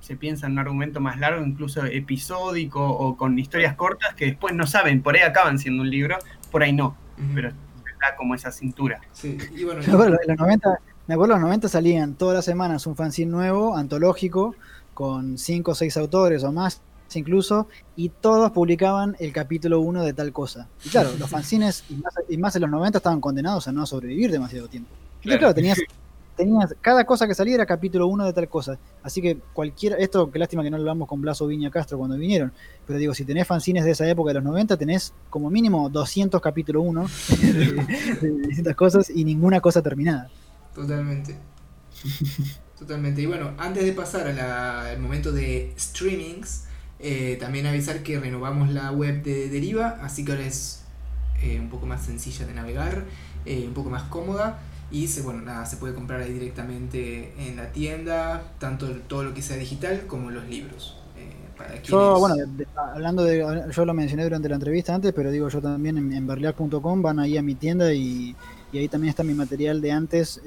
se piensa en un argumento más largo, incluso episódico o con historias cortas que después no saben, por ahí acaban siendo un libro, por ahí no, Ujú. pero da como esa cintura. Sí, y bueno, Me acuerdo, en los 90, me acuerdo en los 90 salían todas las semanas un fanzine nuevo, antológico, con 5 o 6 autores o más incluso, y todos publicaban el capítulo 1 de tal cosa. Y claro, los fanzines, y más, y más en los 90, estaban condenados a no sobrevivir demasiado tiempo. Entonces, Claro. claro, tenías tenías cada cosa que salía era capítulo 1 de tal cosa. Así que cualquiera, esto, qué lástima que no lo hablamos con Blaso Viña Castro cuando vinieron, pero digo, si tenés fanzines de esa época de los 90, tenés como mínimo 200 capítulo 1 de, de distintas cosas y ninguna cosa terminada. Totalmente. Totalmente. Y bueno, antes de pasar al momento de streamings, eh, también avisar que renovamos la web de Deriva, así que ahora es eh, un poco más sencilla de navegar, eh, un poco más cómoda. Y se, bueno, nada, se puede comprar ahí directamente en la tienda, tanto todo lo que sea digital como los libros. para yo, bueno, hablando de, yo lo mencioné durante la entrevista antes, pero digo yo también en, en van ahí a mi tienda y, y, ahí también está mi material de antes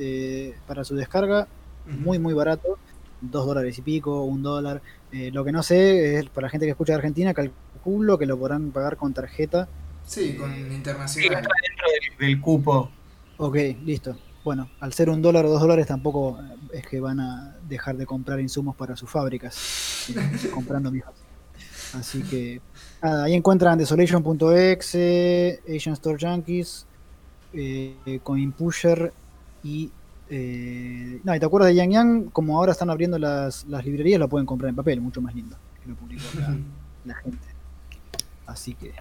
para su descarga, muy muy barato, dos dólares y pico, un dólar. Eh, lo que no sé es, para la gente que escucha de Argentina, calculo que lo podrán pagar con tarjeta. Sí, con internacional. dentro del, cupo. Ok, listo. Bueno, al ser un dólar o dos dólares tampoco es que van a dejar de comprar insumos para sus fábricas, eh, comprando. Así que ahí encuentran Desolation.exe, Asian Store Junkies, eh, Coinpusher y eh, no, y te acuerdas de Yang Yang, como ahora están abriendo las, las, librerías, lo pueden comprar en papel, mucho más lindo que lo publicó la, gente. Así que.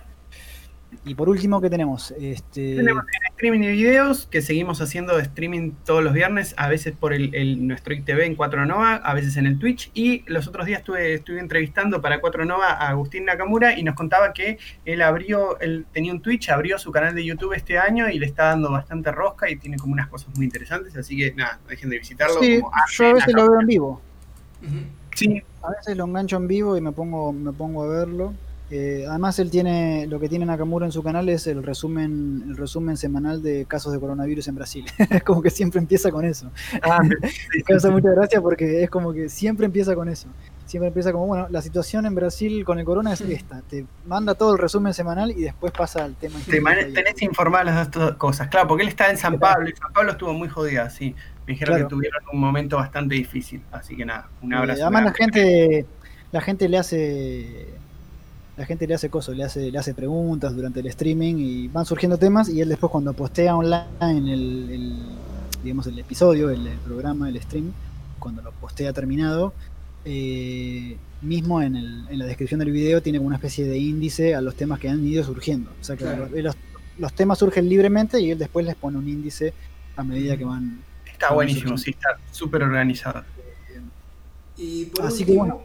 Y por último, ¿qué tenemos? Este... Tenemos streaming de videos, que seguimos haciendo de streaming todos los viernes, a veces por el, nuestro ITV en 4 Nova, a veces en el Twitch. Y los otros días estuve, estuve entrevistando para 4 Nova a Agustín Nakamura y nos contaba que él abrió, él tenía un Twitch, abrió su canal de YouTube este año y le está dando bastante rosca y tiene como unas cosas muy interesantes. Así que nada, dejen de visitarlo. Sí, yo a veces lo veo en vivo. Sí. A veces lo engancho en vivo y me pongo, me pongo a verlo. Eh, además él tiene, lo que tiene Nakamura en su canal es el resumen, el resumen semanal de casos de coronavirus en Brasil. Es como que siempre empieza con eso. Ah, me causa mucha gracia porque es como que siempre empieza con eso. Siempre empieza como, bueno, la situación en Brasil con el corona es esta. Te manda todo el resumen semanal y después pasa al tema. Te tenés informar las dos cosas, claro, porque él está en San Pablo y San Pablo estuvo muy jodida, sí. Me dijeron que tuvieron un momento bastante difícil, así que nada, un abrazo. además la gente, la gente le hace la gente le hace cosas, le hace, le hace preguntas durante el streaming y van surgiendo temas y él después cuando postea online el, el digamos el episodio, el, programa, el stream, cuando lo postea terminado, eh, mismo en, el, en, la descripción del video tiene una especie de índice a los temas que han ido surgiendo. O sea que los, los, temas surgen libremente y él después les pone un índice a medida que van. Está buenísimo, sí, está súper organizado. Y Así que bueno,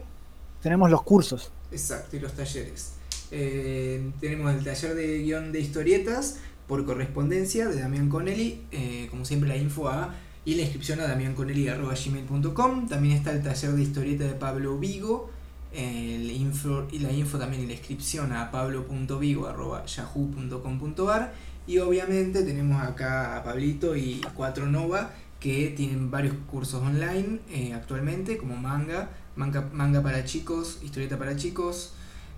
tenemos los cursos. Exacto, y los talleres. Eh, tenemos el taller de guion de historietas por correspondencia de Damián Connelly, eh, como siempre la info a y la inscripción a damianconelli.gmail.com. También está el taller de historieta de Pablo Vigo, el info, y la info también y la inscripción a pablo.vigo.yahoo.com.ar. Y obviamente tenemos acá a Pablito y Cuatro Nova que tienen varios cursos online eh, actualmente, como manga, manga, manga para chicos, historieta para chicos,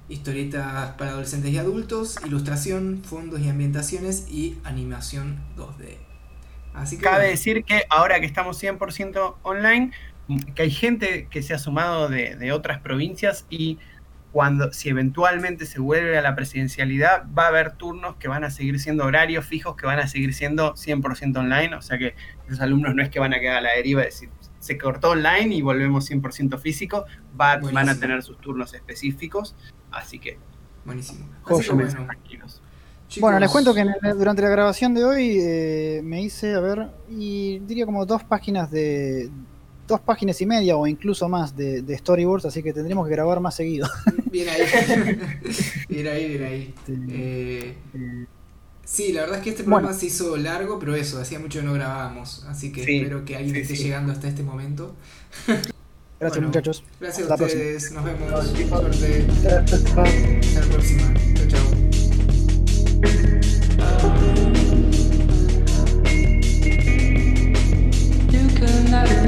historietas para adolescentes y adultos, ilustración, fondos y ambientaciones y animación 2D. Así que Cabe decir que ahora que estamos 100% online, que hay gente que se ha sumado de, de, otras provincias y cuando, si eventualmente se vuelve a la presidencialidad, va a haber turnos que van a seguir siendo horarios fijos, que van a seguir siendo 100% online, o sea que los alumnos no es que van a quedar a la deriva y decir, se cortó online y volvemos 100% físico, van a tener sus turnos específicos, así que... Buenísimo. bueno. Bueno, les cuento que durante la grabación de hoy eh, me hice, a ver, y diría como dos páginas de, dos páginas y media o incluso más de, storyboards, así que tendremos que grabar más seguido. Bien ahí. bien ahí, bien ahí. Eh, Sí, la verdad es que este programa se hizo largo, pero eso, hacía mucho que no grabábamos, así que espero que alguien esté llegando hasta este momento. Gracias muchachos. Gracias a ustedes, nos vemos. Suerte. Hasta la próxima. Chao, chao.